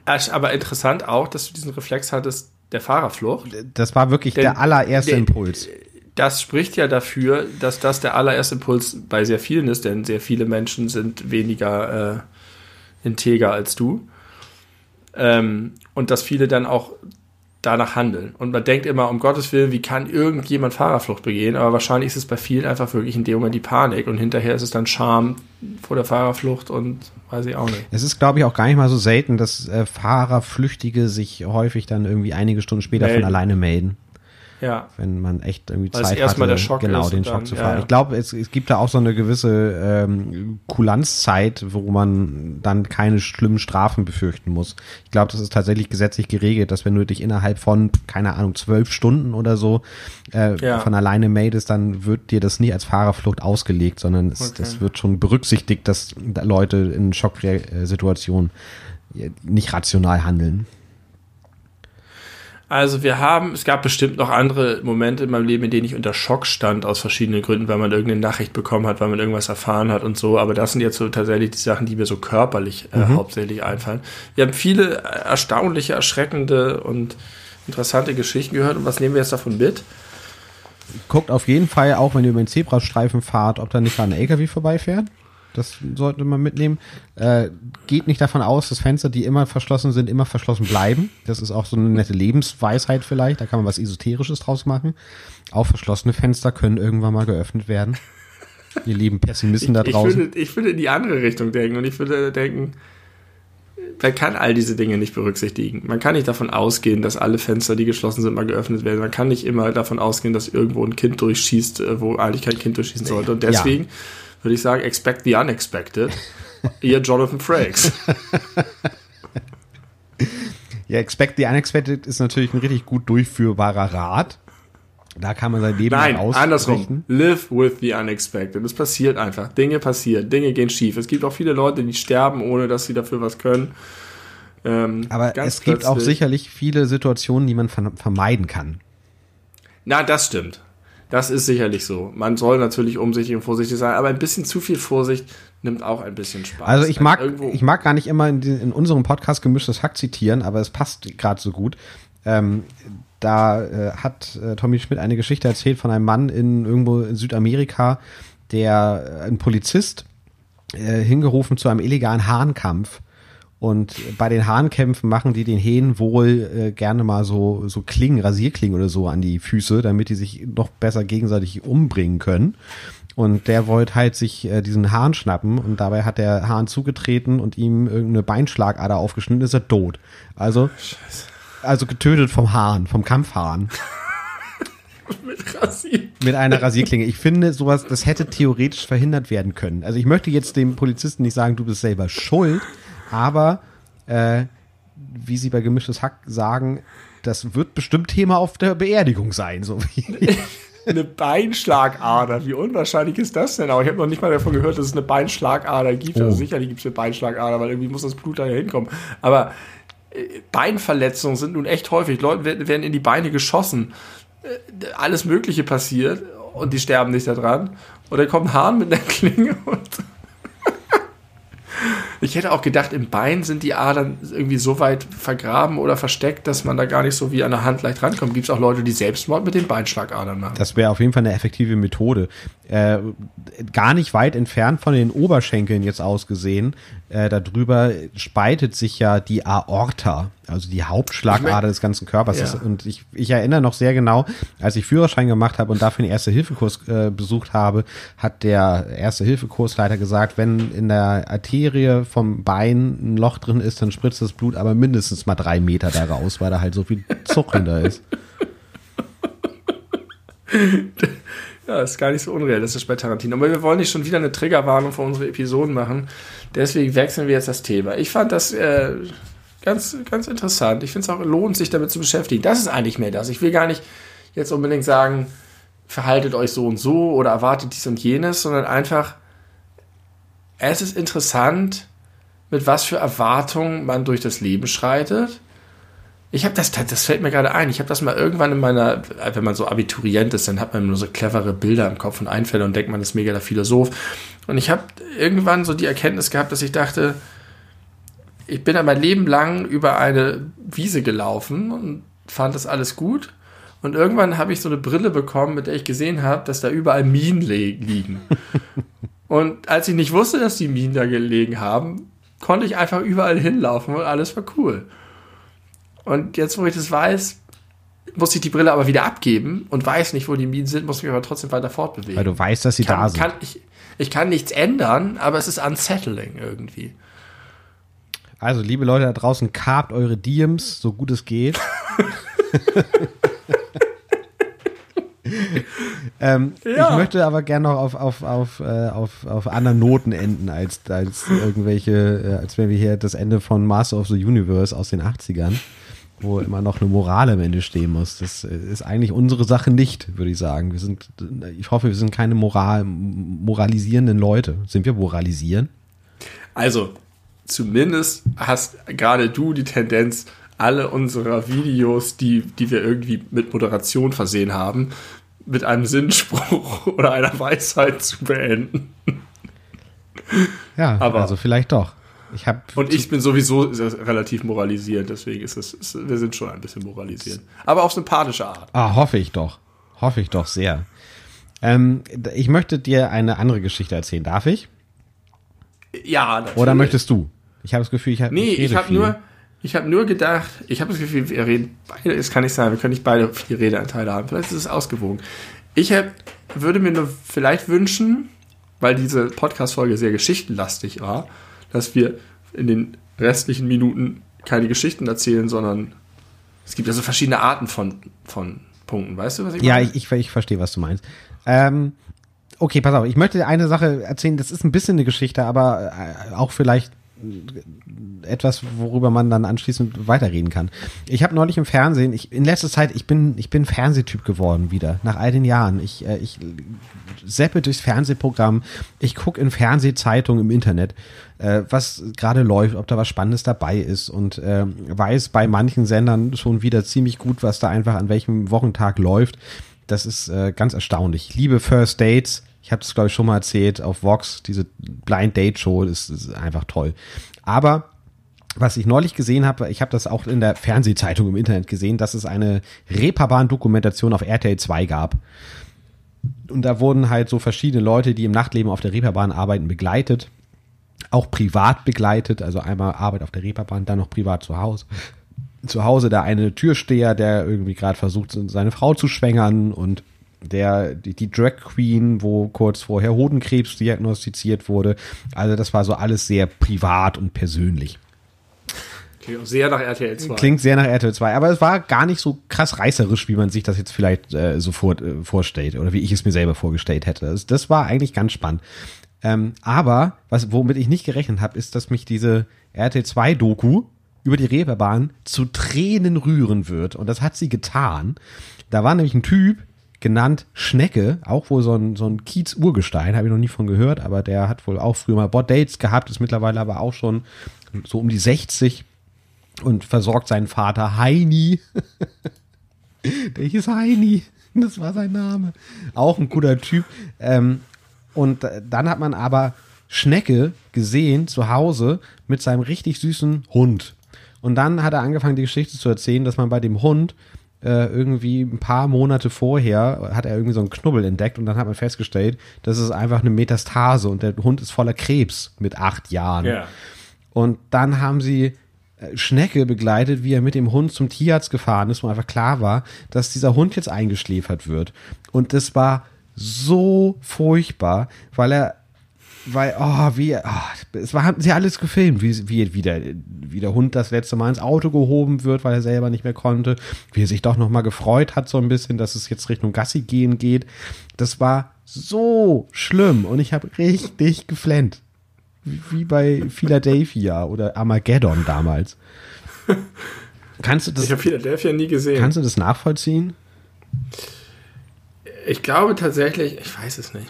Asch, Aber interessant auch, dass du diesen Reflex hattest, der Fahrerflucht. Das war wirklich Denn- der allererste der- Impuls. Das spricht ja dafür, dass das der allererste Impuls bei sehr vielen ist, denn sehr viele Menschen sind weniger äh, integer als du. Ähm, und dass viele dann auch danach handeln. Und man denkt immer, um Gottes Willen, wie kann irgendjemand Fahrerflucht begehen? Aber wahrscheinlich ist es bei vielen einfach wirklich in dem Moment die Panik und hinterher ist es dann Scham vor der Fahrerflucht und weiß ich auch nicht. Es ist, glaube ich, auch gar nicht mal so selten, dass äh, Fahrerflüchtige sich häufig dann irgendwie einige Stunden später Melden. von alleine melden. Ja, wenn man echt irgendwie Weil es Zeit erstmal hatte, der Schock genau ist den Schock dann- zu fahren. ja. Ich glaube, es, es gibt da auch so eine gewisse ähm, Kulanzzeit, wo man dann keine schlimmen Strafen befürchten muss. Ich glaube, das ist tatsächlich gesetzlich geregelt, dass wenn du dich innerhalb von keine Ahnung zwölf Stunden oder so äh, Ja. von alleine meldest, dann wird dir das nicht als Fahrerflucht ausgelegt, sondern es, Okay. das wird schon berücksichtigt, dass da Leute in Schocksituationen nicht rational handeln. Also wir haben, es gab bestimmt noch andere Momente in meinem Leben, in denen ich unter Schock stand, aus verschiedenen Gründen, weil man irgendeine Nachricht bekommen hat, weil man irgendwas erfahren hat und so. Aber das sind jetzt so tatsächlich die Sachen, die mir so körperlich äh, hauptsächlich einfallen. Wir haben viele erstaunliche, erschreckende und interessante Geschichten gehört. Und was nehmen wir jetzt davon mit? Guckt auf jeden Fall auch, wenn ihr über den Zebrastreifen fahrt, ob da nicht mal ein LKW vorbeifährt. Das sollte man mitnehmen. Äh, geht nicht davon aus, dass Fenster, die immer verschlossen sind, immer verschlossen bleiben. Das ist auch so eine nette Lebensweisheit vielleicht. Da kann man was Esoterisches draus machen. Auch verschlossene Fenster können irgendwann mal geöffnet werden. Ihr lieben Pessimisten da ich, draußen. würde, ich würde in die andere Richtung denken und ich würde denken, man kann all diese Dinge nicht berücksichtigen. Man kann nicht davon ausgehen, dass alle Fenster, die geschlossen sind, mal geöffnet werden. Man kann nicht immer davon ausgehen, dass irgendwo ein Kind durchschießt, äh, wo eigentlich kein Kind durchschießen sollte. Und deswegen ja. Würde ich sagen, expect the unexpected. Ihr Jonathan Frakes. ja, expect the unexpected ist natürlich ein richtig gut durchführbarer Rat. Da kann man sein Leben Nein, andersrum. Live with the unexpected. Es passiert einfach. Dinge passieren. Dinge gehen schief. Es gibt auch viele Leute, die sterben, ohne dass sie dafür was können. Ähm, Aber es gibt auch sicherlich viele Situationen, die man vermeiden kann. Na, das stimmt. Das ist sicherlich so. Man soll natürlich umsichtig und vorsichtig sein, aber ein bisschen zu viel Vorsicht nimmt auch ein bisschen Spaß. Also ich mag, ich mag gar nicht immer in, in unserem Podcast gemischtes Hack zitieren, aber es passt gerade so gut. Ähm, da äh, hat äh, Tommy Schmidt eine Geschichte erzählt von einem Mann in irgendwo in Südamerika, der äh, ein Polizist äh, hingerufen zu einem illegalen Hahnkampf. Und bei den Hahnkämpfen machen die den Hähnen wohl äh, gerne mal so, so Klingen, Rasierklingen oder so an die Füße, damit die sich noch besser gegenseitig umbringen können. Und der wollte halt sich äh, diesen Hahn schnappen und dabei hat der Hahn zugetreten und ihm irgendeine Beinschlagader aufgeschnitten, ist er tot. Also Scheiße. Also getötet vom Hahn, vom Kampfhahn. Mit. Mit einer Rasierklinge. Ich finde, sowas, das hätte theoretisch verhindert werden können. Also ich möchte jetzt dem Polizisten nicht sagen, du bist selber schuld, aber äh, wie sie bei gemischtes Hack sagen, das wird bestimmt Thema auf der Beerdigung sein, so wie. eine Beinschlagader. Wie unwahrscheinlich ist das denn? Aber ich habe noch nicht mal davon gehört, dass es eine Beinschlagader gibt. Also oh. Also sicherlich gibt es eine Beinschlagader, weil irgendwie muss das Blut da hinkommen. Aber Beinverletzungen sind nun echt häufig. Leute werden in die Beine geschossen. Äh, alles Mögliche passiert und die sterben nicht daran. Und dann kommt ein Hahn mit einer Klinge und ich hätte auch gedacht, im Bein sind die Adern irgendwie so weit vergraben oder versteckt, dass man da gar nicht so wie an der Hand leicht rankommt. Gibt es auch Leute, die Selbstmord mit den Beinschlagadern machen? Das wäre auf jeden Fall eine effektive Methode. Äh, gar nicht weit entfernt von den Oberschenkeln jetzt ausgesehen, äh, darüber spaltet sich ja die Aorta, also die Hauptschlagader ich mein, des ganzen Körpers. Ja. Das, und ich, ich erinnere noch sehr genau, als ich Führerschein gemacht habe und dafür den Erste-Hilfe-Kurs äh, besucht habe, hat der Erste-Hilfe-Kursleiter gesagt, wenn in der Arterie vom Bein ein Loch drin ist, dann spritzt das Blut aber mindestens mal drei Meter da raus, weil da halt so viel Zucker da ist. Ja, ist gar nicht so unrealistisch bei Tarantino. Aber wir wollen nicht schon wieder eine Triggerwarnung für unsere Episoden machen. Deswegen wechseln wir jetzt das Thema. Ich fand das äh, ganz, ganz interessant. Ich finde es auch lohnt, sich damit zu beschäftigen. Das ist eigentlich mehr das. Ich will gar nicht jetzt unbedingt sagen, verhaltet euch so und so oder erwartet dies und jenes, sondern einfach, es ist interessant, mit was für Erwartungen man durch das Leben schreitet ich habe das, das fällt mir gerade ein. Ich habe das mal irgendwann in meiner, wenn man so Abiturient ist, dann hat man nur so clevere Bilder im Kopf und Einfälle und denkt man ist mega der Philosoph. Und ich habe irgendwann so die Erkenntnis gehabt, dass ich dachte, ich bin mein Leben lang über eine Wiese gelaufen und fand das alles gut. Und irgendwann habe ich so eine Brille bekommen, mit der ich gesehen habe, dass da überall Minen liegen. und als ich nicht wusste, dass die Minen da gelegen haben, konnte ich einfach überall hinlaufen und alles war cool. Und jetzt, wo ich das weiß, muss ich die Brille aber wieder abgeben und weiß nicht, wo die Minen sind, muss mich aber trotzdem weiter fortbewegen. Weil du weißt, dass sie kann, da sind. Kann, ich, ich kann nichts ändern, aber es ist unsettling irgendwie. Also, liebe Leute da draußen, karbt eure Diems, so gut es geht. ähm, ja. Ich möchte aber gerne noch auf, auf, auf, äh, auf, auf anderen Noten enden, als, als irgendwelche, äh, als wenn wir hier das Ende von Master of the Universe aus den 80ern wo immer noch eine Moral am Ende stehen muss. Das ist eigentlich unsere Sache nicht, würde ich sagen. Wir sind, ich hoffe, wir sind keine moral, moralisierenden Leute. Sind wir moralisieren? Also, zumindest hast gerade du die Tendenz, alle unserer Videos, die, die wir irgendwie mit Moderation versehen haben, mit einem Sinnspruch oder einer Weisheit zu beenden. Ja, aber also vielleicht doch. Ich hab und ich bin sowieso relativ moralisierend, deswegen ist es, ist, wir sind schon ein bisschen moralisierend. Aber auf sympathische Art. Ah, hoffe ich doch. Hoffe ich doch sehr. Ähm, ich möchte dir eine andere Geschichte erzählen. Darf ich? Ja, natürlich. Oder möchtest du? Ich habe das Gefühl, ich habe Nee, ich, ich habe nur, ich habe nur gedacht, ich habe das Gefühl, wir reden beide, es kann nicht sein, wir können nicht beide vier Redeanteile haben. Vielleicht ist es ausgewogen. Ich hab, würde mir nur vielleicht wünschen, weil diese Podcast-Folge sehr geschichtenlastig war, dass wir in den restlichen Minuten keine Geschichten erzählen, sondern es gibt also verschiedene Arten von, von Punkten. Weißt du, was ich meine? Ja, ich, ich, ich verstehe, was du meinst. Ähm, okay, pass auf. Ich möchte eine Sache erzählen. Das ist ein bisschen eine Geschichte, aber äh, auch vielleicht etwas, worüber man dann anschließend weiterreden kann. Ich habe neulich im Fernsehen, ich, in letzter Zeit, ich bin, ich bin Fernsehtyp geworden wieder, nach all den Jahren. Ich, äh, ich seppe durchs Fernsehprogramm, ich gucke in Fernsehzeitungen im Internet, äh, was gerade läuft, ob da was Spannendes dabei ist und äh, weiß bei manchen Sendern schon wieder ziemlich gut, was da einfach an welchem Wochentag läuft. Das ist äh, ganz erstaunlich. Ich liebe First Dates. Ich habe das, glaube ich, schon mal erzählt auf Vox, diese Blind Date Show, das ist einfach toll. Aber was ich neulich gesehen habe, ich habe das auch in der Fernsehzeitung im Internet gesehen, dass es eine Reeperbahn-Dokumentation auf RTL 2 gab. Und da wurden halt so verschiedene Leute, die im Nachtleben auf der Reeperbahn arbeiten, begleitet. Auch privat begleitet, also einmal Arbeit auf der Reeperbahn, dann noch privat zu Hause. Zu Hause der eine Türsteher, der irgendwie gerade versucht, seine Frau zu schwängern und der, die, die Drag Queen, wo kurz vorher Hodenkrebs diagnostiziert wurde. Also das war so alles sehr privat und persönlich. Klingt sehr nach RTL 2. Klingt sehr nach RTL 2, aber es war gar nicht so krass reißerisch, wie man sich das jetzt vielleicht äh, sofort äh, vorstellt oder wie ich es mir selber vorgestellt hätte. Das, das war eigentlich ganz spannend. Ähm, aber was, womit ich nicht gerechnet habe, ist, dass mich diese RTL 2 Doku über die Reeperbahn zu Tränen rühren wird. Und das hat sie getan. Da war nämlich ein Typ, genannt Schnecke, auch wohl so ein, so ein Kiez-Urgestein, habe ich noch nie von gehört, aber der hat wohl auch früher mal Bord-Dates gehabt, ist mittlerweile aber auch schon so um die 60 und versorgt seinen Vater Heini. der hieß Heini, das war sein Name. Auch ein guter Typ. Ähm, und dann hat man aber Schnecke gesehen zu Hause mit seinem richtig süßen Hund. Und dann hat er angefangen, die Geschichte zu erzählen, dass man bei dem Hund äh, irgendwie ein paar Monate vorher hat er irgendwie so einen Knubbel entdeckt und dann hat man festgestellt, das ist einfach eine Metastase und der Hund ist voller Krebs mit acht Jahren. Ja. Und dann haben sie äh, Schnecke begleitet, wie er mit dem Hund zum Tierarzt gefahren ist, wo einfach klar war, dass dieser Hund jetzt eingeschläfert wird. Und das war so furchtbar, weil er weil, oh, wie, oh, es war, haben sie alles gefilmt, wie, wie, wie, der, wie der Hund das letzte Mal ins Auto gehoben wird, weil er selber nicht mehr konnte, wie er sich doch nochmal gefreut hat, so ein bisschen, dass es jetzt Richtung Gassi gehen geht. Das war so schlimm und ich habe richtig geflennt. Wie, wie bei Philadelphia oder Armageddon damals. Kannst du das? Ich habe Philadelphia nie gesehen. Kannst du das nachvollziehen? Ich glaube tatsächlich, ich weiß es nicht.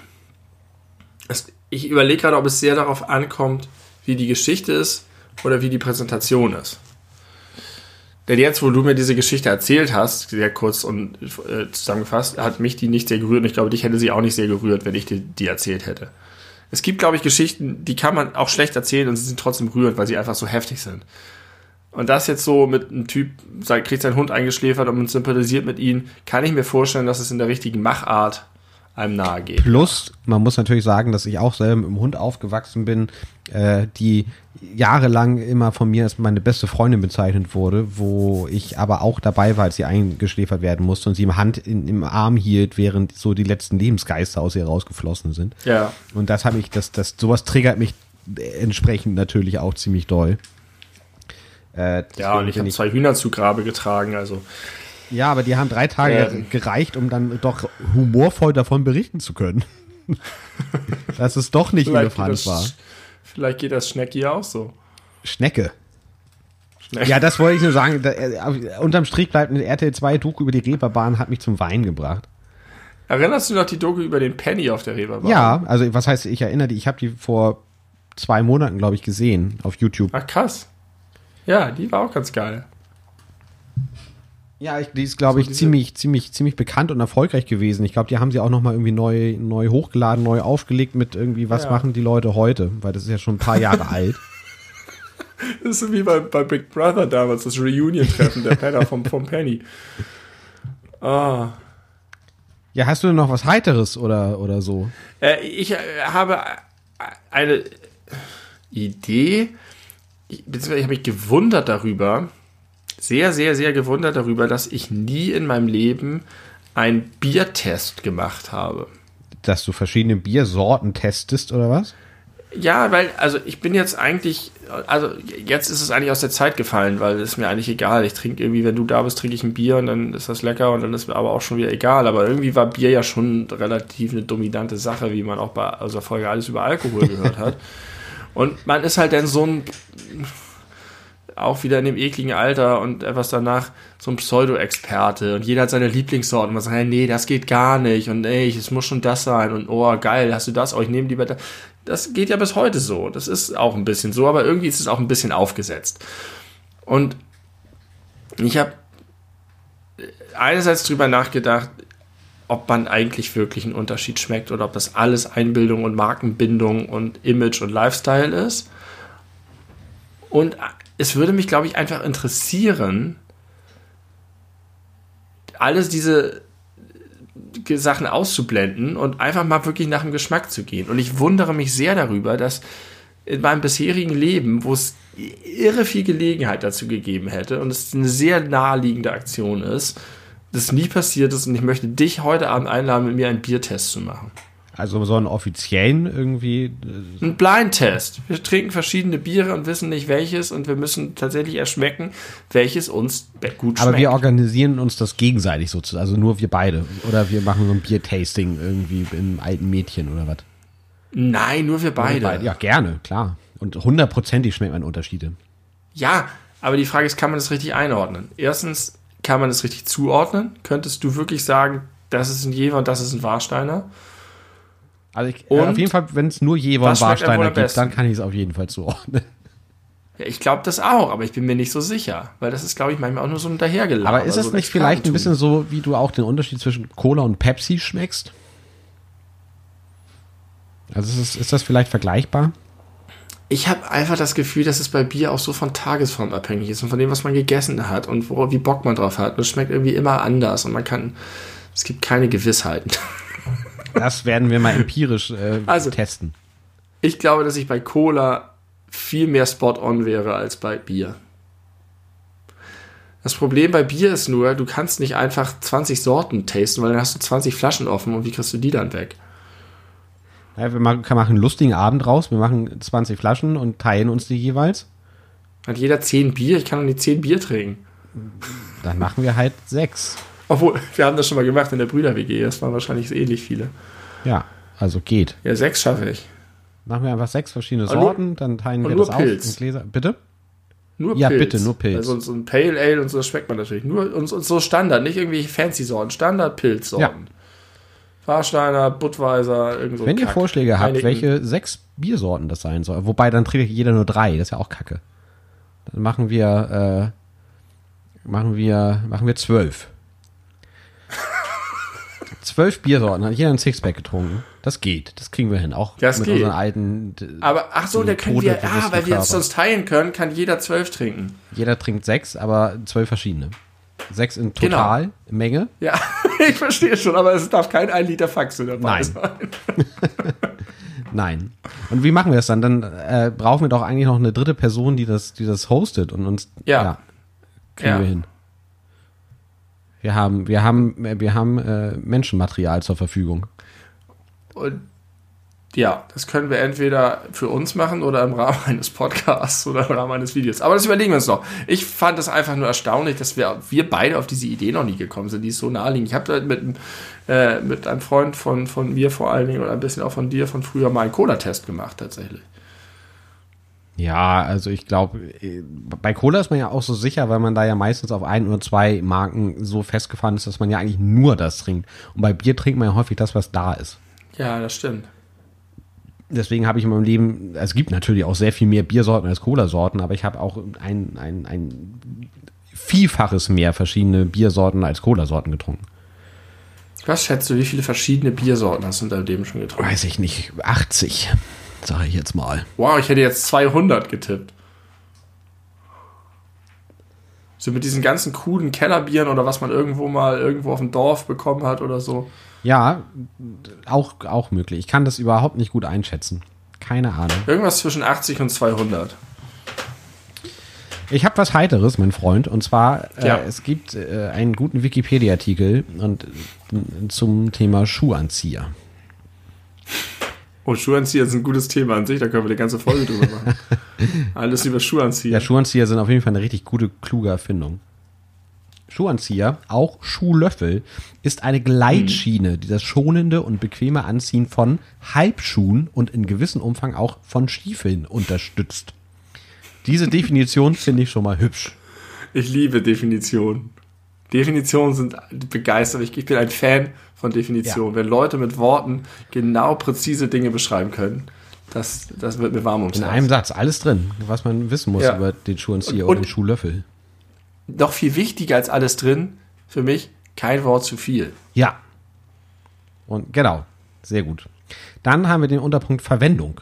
Es, ich überlege gerade, ob es sehr darauf ankommt, wie die Geschichte ist oder wie die Präsentation ist. Denn jetzt, wo du mir diese Geschichte erzählt hast, sehr kurz und äh, zusammengefasst, hat mich die nicht sehr gerührt und ich glaube, dich hätte sie auch nicht sehr gerührt, wenn ich dir die erzählt hätte. Es gibt, glaube ich, Geschichten, die kann man auch schlecht erzählen und sie sind trotzdem rührend, weil sie einfach so heftig sind. Und das jetzt so mit einem Typ, kriegt seinen Hund eingeschläfert und man sympathisiert mit ihm, kann ich mir vorstellen, dass es in der richtigen Machart einem nahe geht. Plus, man muss natürlich sagen, dass ich auch selber mit dem Hund aufgewachsen bin, äh, die jahrelang immer von mir als meine beste Freundin bezeichnet wurde, wo ich aber auch dabei war, als sie eingeschläfert werden musste und sie im Hand in, im Arm hielt, während so die letzten Lebensgeister aus ihr rausgeflossen sind. Ja. Und das habe ich, das, das, sowas triggert mich entsprechend natürlich auch ziemlich doll. Äh, ja, und ich habe zwei Hühner zu Grabe getragen, also ja, aber die haben drei Tage ähm. gereicht, um dann doch humorvoll davon berichten zu können. dass es doch nicht Elefant war. Vielleicht geht das Schnecki auch so. Schnecke. Schnecke. Ja, das wollte ich nur sagen. Da, äh, unterm Strich bleibt eine RTL 2 Doku über die Reeperbahn, hat mich zum Wein gebracht. Erinnerst du noch die Doku über den Penny auf der Reeperbahn? Ja, also was heißt, ich erinnere die, ich habe die vor zwei Monaten, glaube ich, gesehen auf YouTube. Ach krass. Ja, die war auch ganz geil. Ja, ich, die ist, glaube so ich, ziemlich, ziemlich, ziemlich bekannt und erfolgreich gewesen. Ich glaube, die haben sie auch nochmal irgendwie neu, neu hochgeladen, neu aufgelegt mit irgendwie, was ja. machen die Leute heute? Weil das ist ja schon ein paar Jahre alt. Das ist so wie bei, bei Big Brother damals, das Reunion-Treffen der Penner vom, vom Penny. Ah. Ja, hast du denn noch was Heiteres oder, oder so? Äh, ich äh, habe eine Idee, beziehungsweise ich habe mich gewundert darüber, sehr, sehr, sehr gewundert darüber, dass ich nie in meinem Leben einen Biertest gemacht habe. Dass du verschiedene Biersorten testest oder was? Ja, weil, also ich bin jetzt eigentlich, also jetzt ist es eigentlich aus der Zeit gefallen, weil es mir eigentlich egal. Ich trinke irgendwie, wenn du da bist, trinke ich ein Bier und dann ist das lecker und dann ist mir aber auch schon wieder egal. Aber irgendwie war Bier ja schon relativ eine dominante Sache, wie man auch bei unserer Folge alles über Alkohol gehört hat. Und man ist halt dann so ein, auch wieder in dem ekligen Alter und etwas danach so ein Pseudo-Experte und jeder hat seine Lieblingssorten. Man sagt, nee, das geht gar nicht und ey, es muss schon das sein und oh, geil, hast du das? Oh, ich nehme lieber das. Das geht ja bis heute so. Das ist auch ein bisschen so, aber irgendwie ist es auch ein bisschen aufgesetzt. Und ich habe einerseits drüber nachgedacht, ob man eigentlich wirklich einen Unterschied schmeckt oder ob das alles Einbildung und Markenbindung und Image und Lifestyle ist. Und es würde mich, glaube ich, einfach interessieren, alles diese Sachen auszublenden und einfach mal wirklich nach dem Geschmack zu gehen. Und ich wundere mich sehr darüber, dass in meinem bisherigen Leben, wo es irre viel Gelegenheit dazu gegeben hätte und es eine sehr naheliegende Aktion ist, das nie passiert ist und ich möchte dich heute Abend einladen, mit mir einen Biertest zu machen. Also so einen offiziellen irgendwie. Äh, Ein Blindtest. Wir trinken verschiedene Biere und wissen nicht welches und wir müssen tatsächlich erschmecken, welches uns gut schmeckt. Aber wir organisieren uns das gegenseitig sozusagen, also nur wir beide. Oder wir machen so ein Biertasting irgendwie im alten Mädchen oder was? Nein, nur wir beide. beide. Ja, gerne, klar. Und hundertprozentig schmeckt man Unterschiede. Ja, aber die Frage ist, kann man das richtig einordnen? Erstens, kann man das richtig zuordnen? Könntest du wirklich sagen, das ist ein Jever und das ist ein Warsteiner? Also ich, und auf jeden Fall, wenn es nur Jever und Warsteiner gibt, dann kann ich es auf jeden Fall zuordnen. Ja, ich glaube das auch, aber ich bin mir nicht so sicher, weil das ist, glaube ich, manchmal auch nur so ein dahergeladen. Aber ist es so nicht vielleicht ein bisschen so, wie du auch den Unterschied zwischen Cola und Pepsi schmeckst? Also ist, ist das vielleicht vergleichbar? Ich habe einfach das Gefühl, dass es bei Bier auch so von Tagesform abhängig ist und von dem, was man gegessen hat und wo, wie Bock man drauf hat. Und es schmeckt irgendwie immer anders und man kann, es gibt keine Gewissheiten. Das werden wir mal empirisch äh, also, testen. Ich glaube, dass ich bei Cola viel mehr spot-on wäre als bei Bier. Das Problem bei Bier ist nur, du kannst nicht einfach 20 Sorten tasten, weil dann hast du 20 Flaschen offen und wie kriegst du die dann weg? Ja, wir machen, machen einen lustigen Abend raus. Wir machen 20 Flaschen und teilen uns die jeweils. Hat jeder 10 Bier? Ich kann doch nicht 10 Bier trinken. Dann machen wir halt 6. Obwohl, wir haben das schon mal gemacht in der Brüder-WG. Das waren wahrscheinlich ähnlich viele. Ja, also geht. Ja, 6 schaffe ich. Machen wir einfach sechs verschiedene Sorten, nur, dann teilen wir das Pilz. auf in Gläser. Bitte? Nur ja, Pilz. bitte, nur Pilz. Also so ein Pale Ale und so, das schmeckt man natürlich. Nur und, und so Standard, nicht irgendwie fancy Sorten, Standard Pilzsorten. Ja. Warsteiner, Budweiser, irgend so Wenn Kack. ihr Vorschläge habt, Einigen. welche sechs Biersorten das sein soll, wobei dann trinkt jeder nur drei, das ist ja auch kacke. Dann machen wir, äh, machen wir, machen wir zwölf. Zwölf Biersorten, hat jeder ein Sixpack getrunken. Das geht, das kriegen wir hin, auch das mit geht. unseren alten. Aber ach so, da können wir, ah, weil wir jetzt sonst teilen können, kann jeder zwölf trinken. Jeder trinkt sechs, aber zwölf verschiedene. Sechs in genau. Total genau. Menge. Ja, ich verstehe schon, aber es darf kein ein Liter Faxe dabei Nein. sein. Nein. Und wie machen wir das dann? Dann äh, brauchen wir doch eigentlich noch eine dritte Person, die das, die das hostet und uns. Ja. ja kriegen ja. wir hin. Wir haben, wir haben, wir haben äh, Menschenmaterial zur Verfügung. Und ja, das können wir entweder für uns machen oder im Rahmen eines Podcasts oder im Rahmen eines Videos. Aber das überlegen wir uns noch. Ich fand das einfach nur erstaunlich, dass wir, wir beide auf diese Idee noch nie gekommen sind. Die ist so naheliegend. Ich habe mit, äh, mit einem Freund von, von mir vor allen Dingen oder ein bisschen auch von dir von früher mal einen Cola-Test gemacht, tatsächlich. Ja, also ich glaube, bei Cola ist man ja auch so sicher, weil man da ja meistens auf ein oder zwei Marken so festgefahren ist, dass man ja eigentlich nur das trinkt. Und bei Bier trinkt man ja häufig das, was da ist. Ja, das stimmt deswegen habe ich in meinem Leben, es gibt natürlich auch sehr viel mehr Biersorten als Cola-Sorten, aber ich habe auch ein, ein, ein Vielfaches mehr verschiedene Biersorten als Cola-Sorten getrunken. Was schätzt du, wie viele verschiedene Biersorten hast du in deinem Leben schon getrunken? Weiß ich nicht, 80, sage ich jetzt mal. Wow, ich hätte jetzt 200 getippt. So mit diesen ganzen coolen Kellerbieren oder was man irgendwo mal irgendwo auf dem Dorf bekommen hat oder so. Ja, auch, auch möglich. Ich kann das überhaupt nicht gut einschätzen. Keine Ahnung. Irgendwas zwischen 80 und 200. Ich habe was Heiteres, mein Freund, und zwar äh, ja. äh, es gibt äh, einen guten Wikipedia-Artikel und äh, zum Thema Schuhanzieher. Oh, Schuhanzieher ist ein gutes Thema an sich, da können wir eine ganze Folge drüber machen. Alles über Schuhanzieher. Ja, Schuhanzieher sind auf jeden Fall eine richtig gute, kluge Erfindung. Schuhanzieher, auch Schuhlöffel, ist eine Gleitschiene, die das schonende und bequeme Anziehen von Halbschuhen und in gewissem Umfang auch von Stiefeln unterstützt. Diese Definition finde ich schon mal hübsch. Ich liebe Definitionen. Definitionen sind begeistert. Ich, ich bin ein Fan von Definitionen. Ja. Wenn Leute mit Worten genau präzise Dinge beschreiben können, das, das wird mir warm ums In einem Satz, alles drin, was man wissen muss ja. über den Schuhanzieher und, und den Schuhlöffel. Noch viel wichtiger als alles drin, für mich, kein Wort zu viel. Ja. Und genau, sehr gut. Dann haben wir den Unterpunkt Verwendung.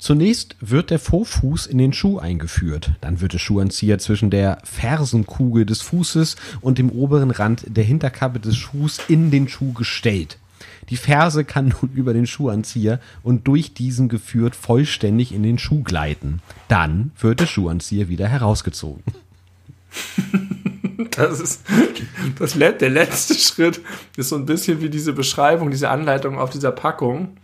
Zunächst wird der Vorfuß in den Schuh eingeführt. Dann wird der Schuhanzieher zwischen der Fersenkugel des Fußes und dem oberen Rand der Hinterkappe des Schuhs in den Schuh gestellt. Die Ferse kann nun über den Schuhanzieher und durch diesen geführt vollständig in den Schuh gleiten. Dann wird der Schuhanzieher wieder herausgezogen. Das ist das, der letzte Schritt ist so ein bisschen wie diese Beschreibung, diese Anleitung auf dieser Packung.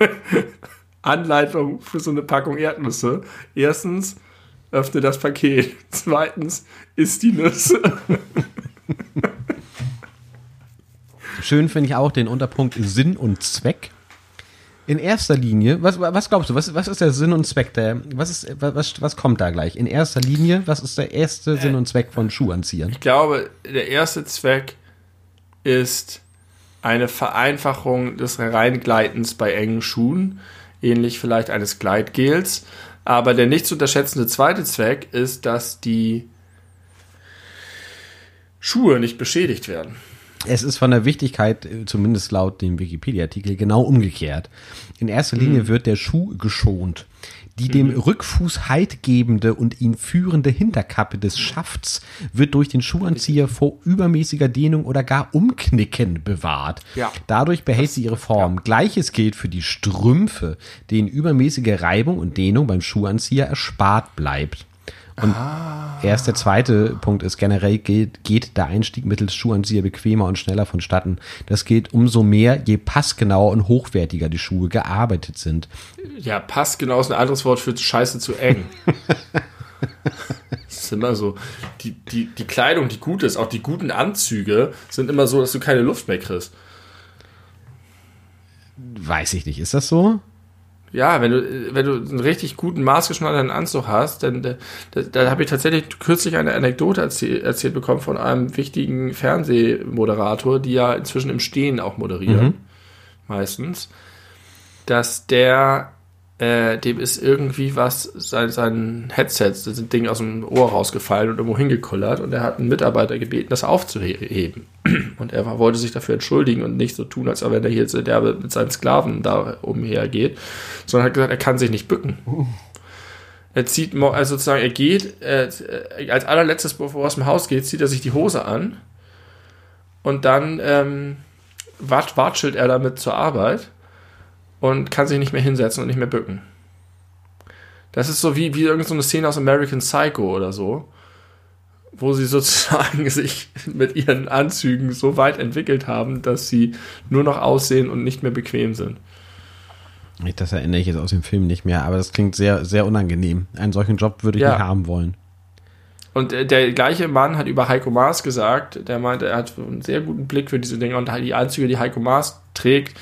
Anleitung für so eine Packung Erdnüsse. Erstens, öffne das Paket. Zweitens, isst die Nüsse. Schön finde ich auch den Unterpunkt Sinn und Zweck. In erster Linie, was, was glaubst du, was, was ist der Sinn und Zweck der, was ist, was, was kommt da gleich? In erster Linie, was ist der erste Sinn und Zweck von Schuhanziehern? Ich glaube, der erste Zweck ist eine Vereinfachung des Reingleitens bei engen Schuhen ähnlich vielleicht eines Gleitgels. Aber der nicht zu unterschätzende zweite Zweck ist, dass die Schuhe nicht beschädigt werden. Es ist von der Wichtigkeit, zumindest laut dem Wikipedia-Artikel, genau umgekehrt. In erster Linie mhm. wird der Schuh geschont. Die dem mhm. Rückfuß Halt gebende und ihn führende Hinterkappe des Schafts wird durch den Schuhanzieher vor übermäßiger Dehnung oder gar Umknicken bewahrt. Ja. Dadurch behält das, sie ihre Form. Ja. Gleiches gilt für die Strümpfe, denen übermäßige Reibung und Dehnung beim Schuhanzieher erspart bleibt. Und ah. erst der zweite Punkt ist, generell geht, geht der Einstieg mittels Schuhanzieher bequemer und schneller vonstatten. Das geht umso mehr, je passgenauer und hochwertiger die Schuhe gearbeitet sind. Ja, passgenau ist ein anderes Wort für scheiße zu eng. das ist immer so. Die, die, die Kleidung, die gut ist, auch die guten Anzüge, sind immer so, dass du keine Luft mehr kriegst. Weiß ich nicht. Ist das so? Ja, wenn du, wenn du einen richtig guten, maßgeschneiderten Anzug hast, dann da, da, habe ich tatsächlich kürzlich eine Anekdote erzähl, erzählt bekommen von einem wichtigen Fernsehmoderator, die ja inzwischen im Stehen auch moderieren, mhm. meistens, dass der äh, dem ist irgendwie was, sein, sein Headset, das Ding aus dem Ohr rausgefallen und irgendwo hingekullert und er hat einen Mitarbeiter gebeten, das aufzuheben. Und er wollte sich dafür entschuldigen und nicht so tun, als wenn er hier jetzt derbe mit seinen Sklaven da umhergeht, sondern hat gesagt, er kann sich nicht bücken. Uh. Er zieht, also sozusagen, er geht, äh, als allerletztes, bevor er aus dem Haus geht, zieht er sich die Hose an und dann ähm, watschelt er damit zur Arbeit und kann sich nicht mehr hinsetzen und nicht mehr bücken. Das ist so wie, wie irgendeine so Szene aus American Psycho oder so, wo sie sozusagen sich mit ihren Anzügen so weit entwickelt haben, dass sie nur noch aussehen und nicht mehr bequem sind. Das erinnere ich jetzt aus dem Film nicht mehr, aber das klingt sehr, sehr unangenehm. Einen solchen Job würde ich ja. nicht haben wollen. Und äh, der gleiche Mann hat über Heiko Maas gesagt, der meinte, er hat einen sehr guten Blick für diese Dinge und die Anzüge, die Heiko Maas trägt,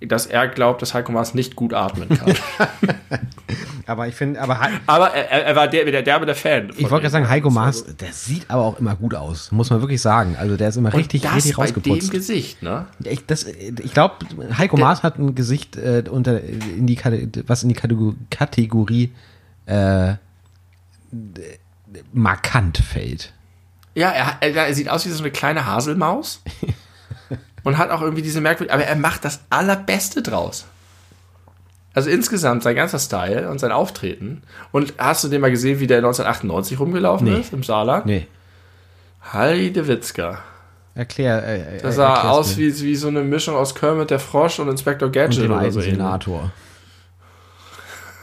dass er glaubt, dass Heiko Maas nicht gut atmen kann. aber ich finde, aber, aber er, er, war der, der derbe der Fan. Ich wollte gerade sagen, Heiko Maas, der sieht aber auch immer gut aus, muss man wirklich sagen. Also der ist immer richtig, das richtig rausgeputzt. Bei dem Gesicht, ne? Ich, ich glaube, Heiko der, Maas hat ein Gesicht äh, unter in die was in die Kategorie, Kategorie äh, markant fällt. Ja, er, er, sieht aus wie so eine kleine Haselmaus. und hat auch irgendwie diese merkwürdige, aber er macht das Allerbeste draus. Also insgesamt sein ganzer Style und sein Auftreten. Und hast du den mal gesehen, wie der 1998 rumgelaufen nee. ist im Saarland? Nee. Heide Witzka. Erklär. Äh, äh das sah aus wie, wie so eine Mischung aus Kermit der Frosch und Inspector Gadget und oder so. Senator.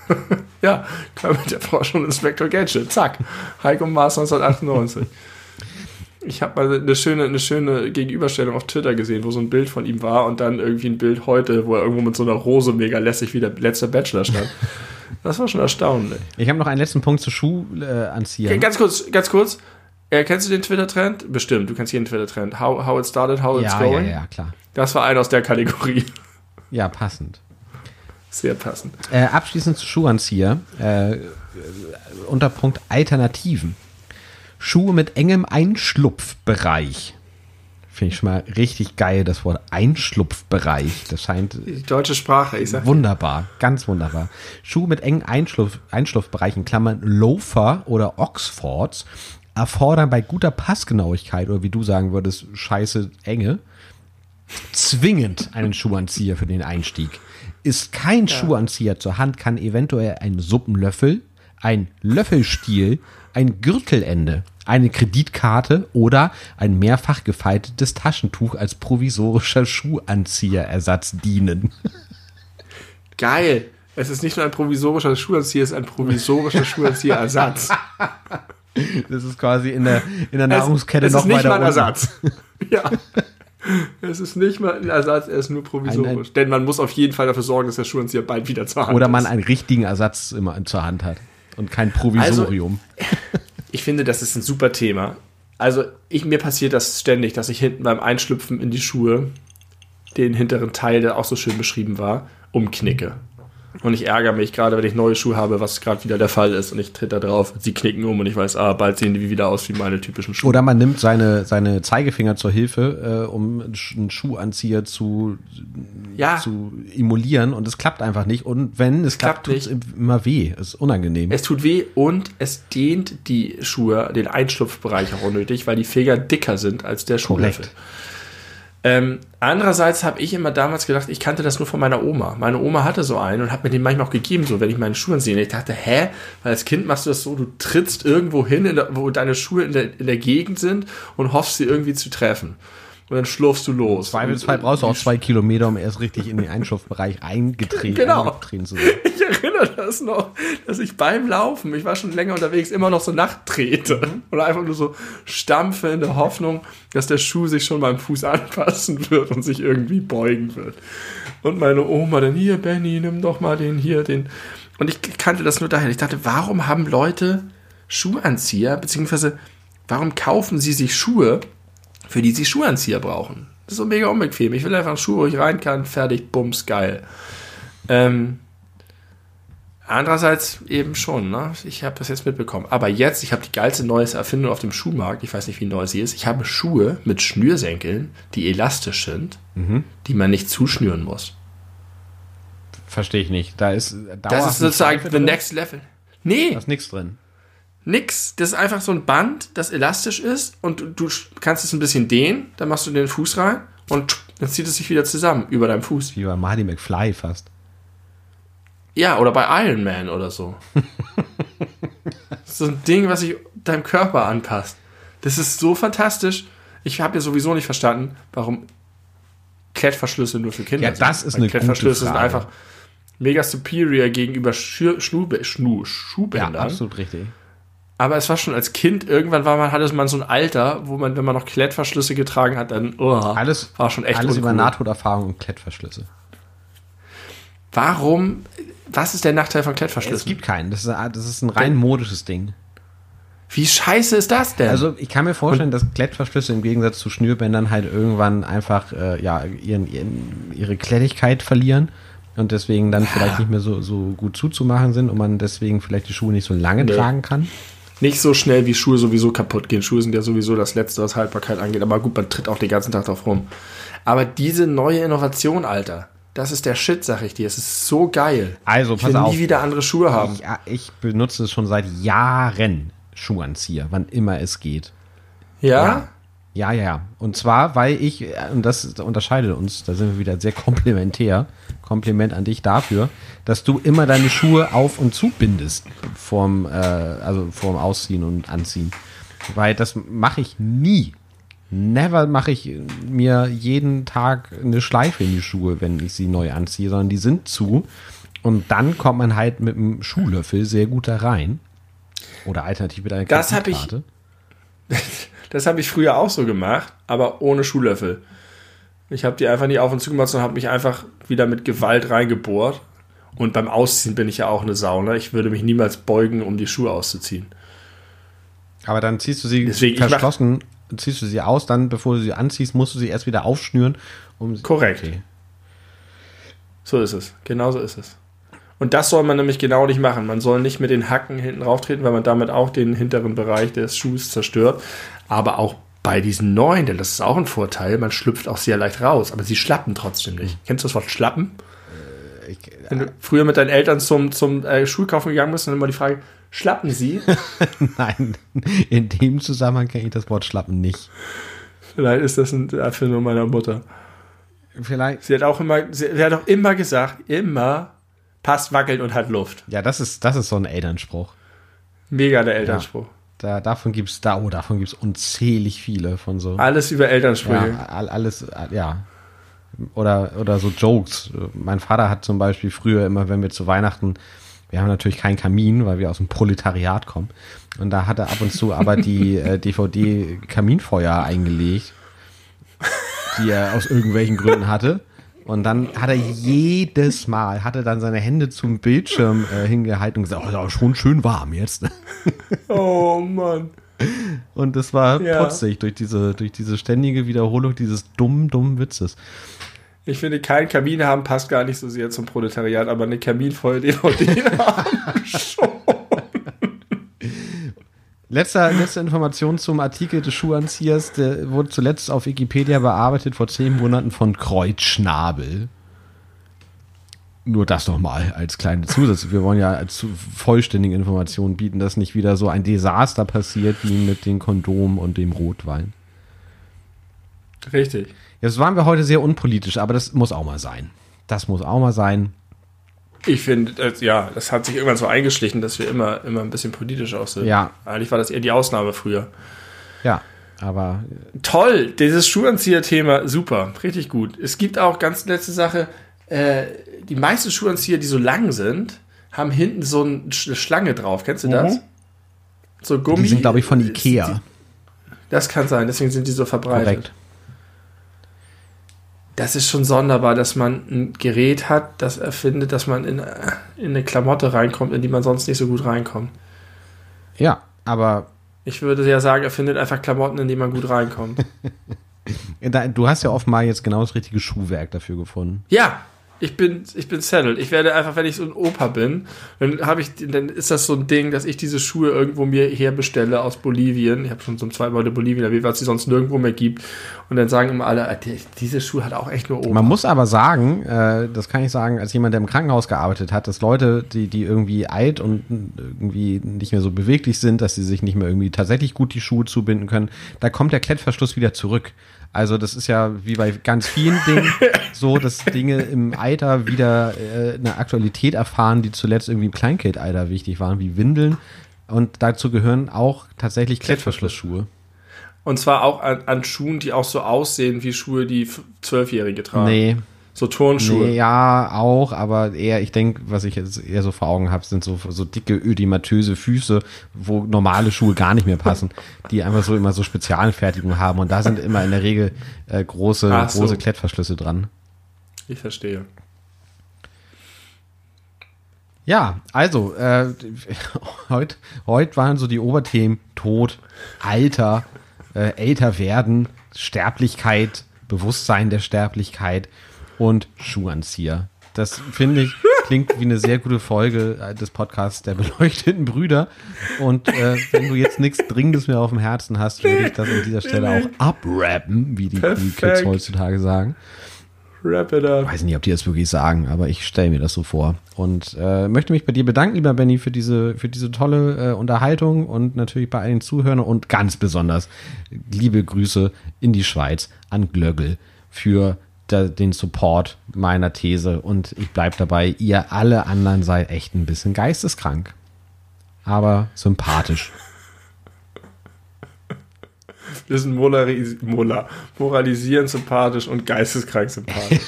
ja, Kermit der Frosch und Inspector Gadget. Zack. Heiko Maas 1998. Ich habe mal eine schöne, eine schöne Gegenüberstellung auf Twitter gesehen, wo so ein Bild von ihm war und dann irgendwie ein Bild heute, wo er irgendwo mit so einer Rose mega lässig wie der letzte Bachelor stand. Das war schon erstaunlich. Ich habe noch einen letzten Punkt zu Schuhanziehern. Okay, ganz kurz, ganz kurz. Äh, kennst du den Twitter-Trend? Bestimmt, du kennst jeden Twitter-Trend. How, how it started, how it's ja, ja, going. ja, klar. Das war einer aus der Kategorie. Ja, passend. Sehr passend. Äh, abschließend zu Schuhanzieher. Äh, unter Punkt Alternativen. Schuhe mit engem Einschlupfbereich. Finde ich schon mal richtig geil, das Wort Einschlupfbereich. Das scheint Die deutsche Sprache, ich sag. wunderbar, ganz wunderbar. Schuhe mit engen Einschlupf, Einschlupfbereichen, Klammern Loafer oder Oxfords, erfordern bei guter Passgenauigkeit oder wie du sagen würdest, scheiße Enge, zwingend einen Schuhanzieher für den Einstieg. Ist kein Schuhanzieher zur Hand, kann eventuell ein Suppenlöffel, ein Löffelstiel, ein Gürtelende, eine Kreditkarte oder ein mehrfach gefaltetes Taschentuch als provisorischer Schuhanzieherersatz dienen. Geil. Es ist nicht nur ein provisorischer Schuhanzieher, es ist ein provisorischer Schuhanzieherersatz. Das ist quasi in der, in der Es- Nahrungskette es noch ist nicht weiter mal ein. Ersatz. ja. Es ist nicht mal ein Ersatz, er ist nur provisorisch. Denn man muss auf jeden Fall dafür sorgen, dass der Schuhanzieher bald wieder zur Hand Oder man ist. einen richtigen Ersatz immer zur Hand hat und kein Provisorium. Ich finde, das ist ein super Thema. Also, ich, mir passiert das ständig, dass ich hinten beim Einschlüpfen in die Schuhe den hinteren Teil, der auch so schön beschrieben war, umknicke. Und ich ärgere mich gerade, wenn ich neue Schuhe habe, was gerade wieder der Fall ist. Und ich tritt da drauf, sie knicken um und ich weiß, ah, bald sehen die wieder aus wie meine typischen Schuhe. Oder man nimmt seine, seine Zeigefinger zur Hilfe, äh, um einen Sch- einen Schuhanzieher zu, ja, zu emulieren und es klappt einfach nicht. Und wenn es klappt, klappt tut es immer weh. Es ist unangenehm. es tut weh und es dehnt die Schuhe, den Einschlupfbereich auch unnötig, weil die Finger dicker sind als der Schuhlöffel. Korrekt. Ähm, andererseits habe ich immer damals gedacht, ich kannte das nur von meiner Oma. Meine Oma hatte so einen und hat mir den manchmal auch gegeben, so wenn ich meine Schuhe sehe. Ich dachte, hä? Weil als Kind machst du das so, du trittst irgendwo hin, in der, wo deine Schuhe in der, in der Gegend sind und hoffst sie irgendwie zu treffen. Und dann schlurfst du los. Zweifelsfall brauchst du auch zwei Kilometer, um erst richtig in den Einschlupfbereich eingetreten, Genau. eingetreten zu sein. Ich erinnere das noch, dass ich beim Laufen, ich war schon länger unterwegs, immer noch so nachtrete. Oder einfach nur so stampfe in der Hoffnung, dass der Schuh sich schon beim Fuß anpassen wird und sich irgendwie beugen wird. Und meine Oma dann, hier, Benny, nimm doch mal den hier, den. Und ich kannte das nur daher. Ich dachte, warum haben Leute Schuhanzieher, beziehungsweise warum kaufen sie sich Schuhe, für die sie Schuhanzieher brauchen? Das ist so mega unbequem. Ich will einfach einen Schuh, wo ich rein kann, fertig, bums, geil. Ähm, Andererseits eben schon, ne? Ich habe das jetzt mitbekommen. Aber jetzt, ich habe die geilste neue Erfindung auf dem Schuhmarkt. Ich weiß nicht, wie neu sie ist. Ich habe Schuhe mit Schnürsenkeln, die elastisch sind, die man nicht zuschnüren muss. Verstehe ich nicht. Da ist Das ist sozusagen the next level. Nee, Da ist nichts drin. Nix. Das ist einfach so ein Band, das elastisch ist und du, du kannst es ein bisschen dehnen, dann machst du den Fuß rein und dann zieht es sich wieder zusammen über deinem Fuß. Wie bei Marty McFly fast. Ja, oder bei Iron Man oder so. so ein Ding, was sich deinem Körper anpasst. Das ist so fantastisch. Ich habe ja sowieso nicht verstanden, warum Klettverschlüsse nur für Kinder Ja, das ist Weil eine gute Klettverschlüsse sind Frage. einfach mega superior gegenüber Schür, Schnu, Ja, Schuhbändern. absolut richtig. Aber es war schon als Kind, irgendwann war man, hatte man so ein Alter, wo man, wenn man noch Klettverschlüsse getragen hat, dann oh, Alles, war schon echt alles über uncool. Nahtoderfahrung und Klettverschlüsse. Warum, was ist der Nachteil von Es Klettverschlüssen? gibt keinen. Das ist, das ist ein rein modisches Ding. Wie scheiße ist das denn? Also ich kann mir vorstellen, dass Klettverschlüsse im Gegensatz zu Schnürbändern halt irgendwann einfach äh, ja, ihren, ihren, ihre Klettigkeit verlieren und deswegen dann vielleicht nicht mehr so, so gut zuzumachen sind und man deswegen vielleicht die Schuhe nicht so lange Nee. tragen kann. Nicht so schnell wie Schuhe sowieso kaputt gehen. Schuhe sind ja sowieso das Letzte, was Haltbarkeit angeht. Aber gut, man tritt auch den ganzen Tag drauf rum. Aber diese neue Innovation, Alter, das ist der Shit, sag ich dir. Es ist so geil. Also Ich pass will auf. nie wieder andere Schuhe haben. Ich, ja, ich benutze es schon seit Jahren, Schuhanzieher, wann immer es geht. Ja? Ja, ja, ja. Und zwar, weil ich, äh, und das unterscheidet uns, da sind wir wieder sehr komplementär. Kompliment an dich dafür, dass du immer deine Schuhe auf und zubindest vorm, äh, also vorm Ausziehen und Anziehen. Weil das mache ich nie. Never mache ich mir jeden Tag eine Schleife in die Schuhe, wenn ich sie neu anziehe, sondern die sind zu. Und dann kommt man halt mit einem Schuhlöffel sehr gut da rein. Oder alternativ mit einer Das hab ich- Kreditkarte. das habe ich früher auch so gemacht, aber ohne Schuhlöffel. Ich habe die einfach nicht auf und zu gemacht, sondern habe mich einfach wieder mit Gewalt reingebohrt. Und beim Ausziehen bin ich ja auch eine Sauna. Ich würde mich niemals beugen, um die Schuhe auszuziehen. Aber dann ziehst du sie Deswegen, verschlossen, ziehst du sie aus, dann, bevor du sie anziehst, musst du sie erst wieder aufschnüren. Um sie- Korrekt. Okay. So ist es. Genau so ist es. Und das soll man nämlich genau nicht machen. Man soll nicht mit den Hacken hinten rauftreten, weil man damit auch den hinteren Bereich des Schuhs zerstört. Aber auch bei diesen neuen, denn das ist auch ein Vorteil, man schlüpft auch sehr leicht raus, aber sie schlappen trotzdem nicht. Kennst du das Wort schlappen? Ich, Wenn du früher mit deinen Eltern zum, zum äh, Schulkaufen gegangen bist, dann immer die Frage, schlappen sie? nein, in dem Zusammenhang kenne ich das Wort Schlappen nicht. Vielleicht ist das eine Erfindung meiner Mutter. Vielleicht. Sie hat auch immer, sie, sie hat auch immer gesagt, immer passt, wackelt und hat Luft. Ja, das ist, das ist so ein Elternspruch. Mega der Elternspruch. Da, davon gibt's da, oh, davon gibt's unzählig viele von so. Alles über Elternsprüche. Ja, all- alles, ja. Oder, oder so Jokes. Mein Vater hat zum Beispiel früher immer, wenn wir zu Weihnachten, wir haben natürlich keinen Kamin, weil wir aus dem Proletariat kommen. Und da hat er ab und zu aber die äh, DVD Kaminfeuer eingelegt, die er aus irgendwelchen Gründen hatte. Und dann hat er jedes Mal, hat er dann seine Hände zum Bildschirm äh, hingehalten und gesagt, oh, ist aber schon schön warm jetzt. Oh Mann. Und das war Ja. putzig durch diese, durch diese ständige Wiederholung dieses dummen, dummen Witzes. Ich finde, kein Kamin haben passt gar nicht so sehr zum Proletariat, aber eine Kaminfeuer-DVD haben schon. Letzter, letzte Information zum Artikel des Schuhanziehers, der wurde zuletzt auf Wikipedia bearbeitet vor zehn Monaten von Kreuzschnabel. Nur das nochmal als kleine Zusatz. Wir wollen ja als zu- vollständige Informationen bieten, dass nicht wieder so ein Desaster passiert wie mit dem Kondom und dem Rotwein. Richtig. Jetzt waren wir heute sehr unpolitisch, aber das muss auch mal sein. Das muss auch mal sein. Ich finde, das- ja, das hat sich irgendwann so eingeschlichen, dass wir immer, immer ein bisschen politisch auch sind. Ja. Eigentlich war das eher die Ausnahme früher. Ja, aber Toll, dieses Schuhanzieher-Thema, super, richtig gut. Es gibt auch ganz letzte Sache, äh, die meisten Schuhanzieher, die so lang sind, haben hinten so ein- eine Schlange drauf. Kennst du das? So Gummi. die sind, glaube ich, von Ikea. Das kann sein, deswegen sind die so verbreitet. Korrekt. Das ist schon sonderbar, dass man ein Gerät hat, das erfindet, dass man in, in eine Klamotte reinkommt, in die man sonst nicht so gut reinkommt. Ja, aber Ich würde ja sagen, er findet einfach Klamotten, in die man gut reinkommt. du hast ja offenbar jetzt genau das richtige Schuhwerk dafür gefunden. ja, ich bin, ich bin settled. Ich werde einfach, wenn ich so ein Opa bin, dann habe ich, dann ist das so ein Ding, dass ich diese Schuhe irgendwo mir herbestelle aus Bolivien. Ich habe schon zum zweiten Mal in Bolivien erwähnt, es die sonst nirgendwo mehr gibt. Und dann sagen immer alle, die- diese Schuhe hat auch echt nur Opa. Man muss aber sagen, äh, das kann ich sagen, als jemand, der im Krankenhaus gearbeitet hat, dass Leute, die, die irgendwie alt und irgendwie nicht mehr so beweglich sind, dass sie sich nicht mehr irgendwie tatsächlich gut die Schuhe zubinden können, da kommt der Klettverschluss wieder zurück. Also das ist ja wie bei ganz vielen Dingen so, dass Dinge im Alter wieder äh, eine Aktualität erfahren, die zuletzt irgendwie im Kleinkindalter wichtig waren, wie Windeln. Und dazu gehören auch tatsächlich Klettverschlussschuhe. Und zwar auch an, an Schuhen, die auch so aussehen wie Schuhe, die Zwölfjährige tragen. Nee, So Turnschuhe. Nee, ja, auch, aber eher, ich denke, was ich jetzt eher so vor Augen habe, sind so, so dicke, ödematöse Füße, wo normale Schuhe gar nicht mehr passen, die einfach so immer so Spezialfertigung haben. Und da sind immer in der Regel äh, große, Ach so. große Klettverschlüsse dran. Ich verstehe. Ja, also, äh, heute heut waren so die Oberthemen Tod, Alter, äh, älter werden, Sterblichkeit, Bewusstsein der Sterblichkeit und Schuhanzieher. Das finde ich klingt wie eine sehr gute Folge äh, des Podcasts der beleuchteten Brüder. Und äh, wenn du jetzt nichts Dringendes mehr auf dem Herzen hast, würde ich das an dieser Stelle auch abrappen, wie die, die Kids heutzutage sagen. Wrap it up. weiß nicht, ob die das wirklich sagen, aber ich stelle mir das so vor. Und äh, möchte mich bei dir bedanken, lieber Benny, für diese, für diese tolle äh, Unterhaltung und natürlich bei allen Zuhörern und ganz besonders liebe Grüße in die Schweiz an Glöggel für den Support meiner These. Und ich bleib dabei, ihr alle anderen seid echt ein bisschen geisteskrank. Aber sympathisch. Wir sind molaris mola moralisierend sympathisch und geisteskrank sympathisch.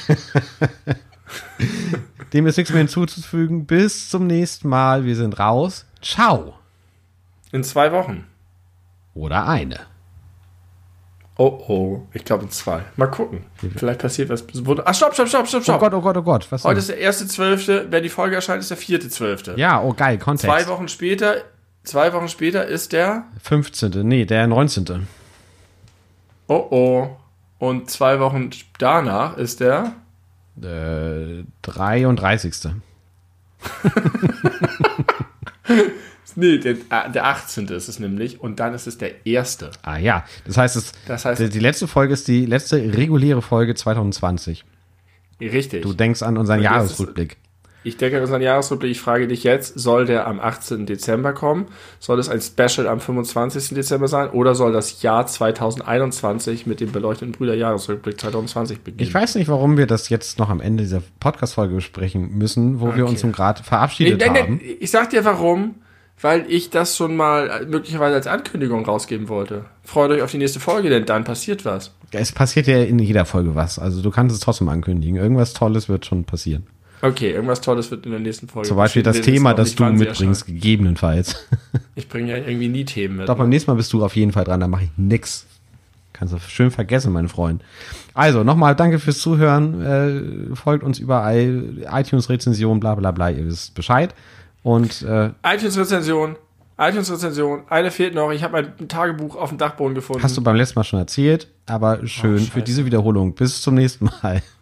Dem ist nichts mehr hinzuzufügen. Bis zum nächsten Mal. Wir sind raus. Ciao. In zwei Wochen. Oder eine. Oh oh, ich glaube in zwei. Mal gucken. Vielleicht passiert was. Ach, stopp, stopp, stopp, stopp, stopp. Oh Gott, oh Gott, oh Gott. Was Heute ist der erste Zwölfte. Wenn die Folge erscheint, ist der vierte Zwölfte. Ja, oh geil, Kontext. Zwei Wochen später, zwei Wochen später ist der. 15. Nee, der 19. Oh oh. Und zwei Wochen danach ist der. Äh, 33. Nee, der, äh, der 18. ist es nämlich. Und dann ist es der erste. Ah ja, das heißt, es, Das heißt- die, letzte Folge ist die letzte reguläre Folge 2020. Richtig. Du denkst an unseren Jahresrückblick. Ich denke an unseren Jahresrückblick. Ich frage dich jetzt, soll der am 18. Dezember kommen? Soll es ein Special am 25. Dezember sein? Oder soll das Jahr 2021 mit dem beleuchteten Brüder Jahresrückblick 2020 beginnen? Ich weiß nicht, warum wir das jetzt noch am Ende dieser Podcast-Folge besprechen müssen, wo wir uns Okay. zum Grad Nee, verabschiedet nee, nee, haben. ich sag dir warum. Weil ich das schon mal möglicherweise als Ankündigung rausgeben wollte. Freut euch auf die nächste Folge, denn dann passiert was. Es passiert ja in jeder Folge was. Also du kannst es trotzdem ankündigen. Irgendwas Tolles wird schon passieren. Okay, irgendwas Tolles wird in der nächsten Folge Zum Beispiel das passieren. Thema, das du mitbringst, gegebenenfalls. Ich bringe ja irgendwie nie Themen mit. Doch, beim nächsten Mal bist du auf jeden Fall dran, da mache ich nix. Kannst du schön vergessen, mein Freund. Also, nochmal danke fürs Zuhören. Äh, folgt uns überall. iTunes-Rezension, bla bla bla, ihr wisst Bescheid. Und äh, iTunes-Rezension. iTunes-Rezension. Eine fehlt noch. Ich habe mein Tagebuch auf dem Dachboden gefunden. hast du beim letzten Mal schon erzählt, aber schön Oh, für diese Wiederholung. Bis zum nächsten Mal.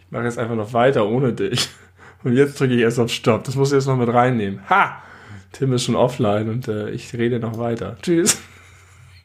Ich mache jetzt einfach noch weiter ohne dich. Und jetzt drücke ich erst auf Stopp. Das musst du jetzt noch mit reinnehmen. Ha! Tim ist schon offline und äh, ich rede noch weiter. Tschüss.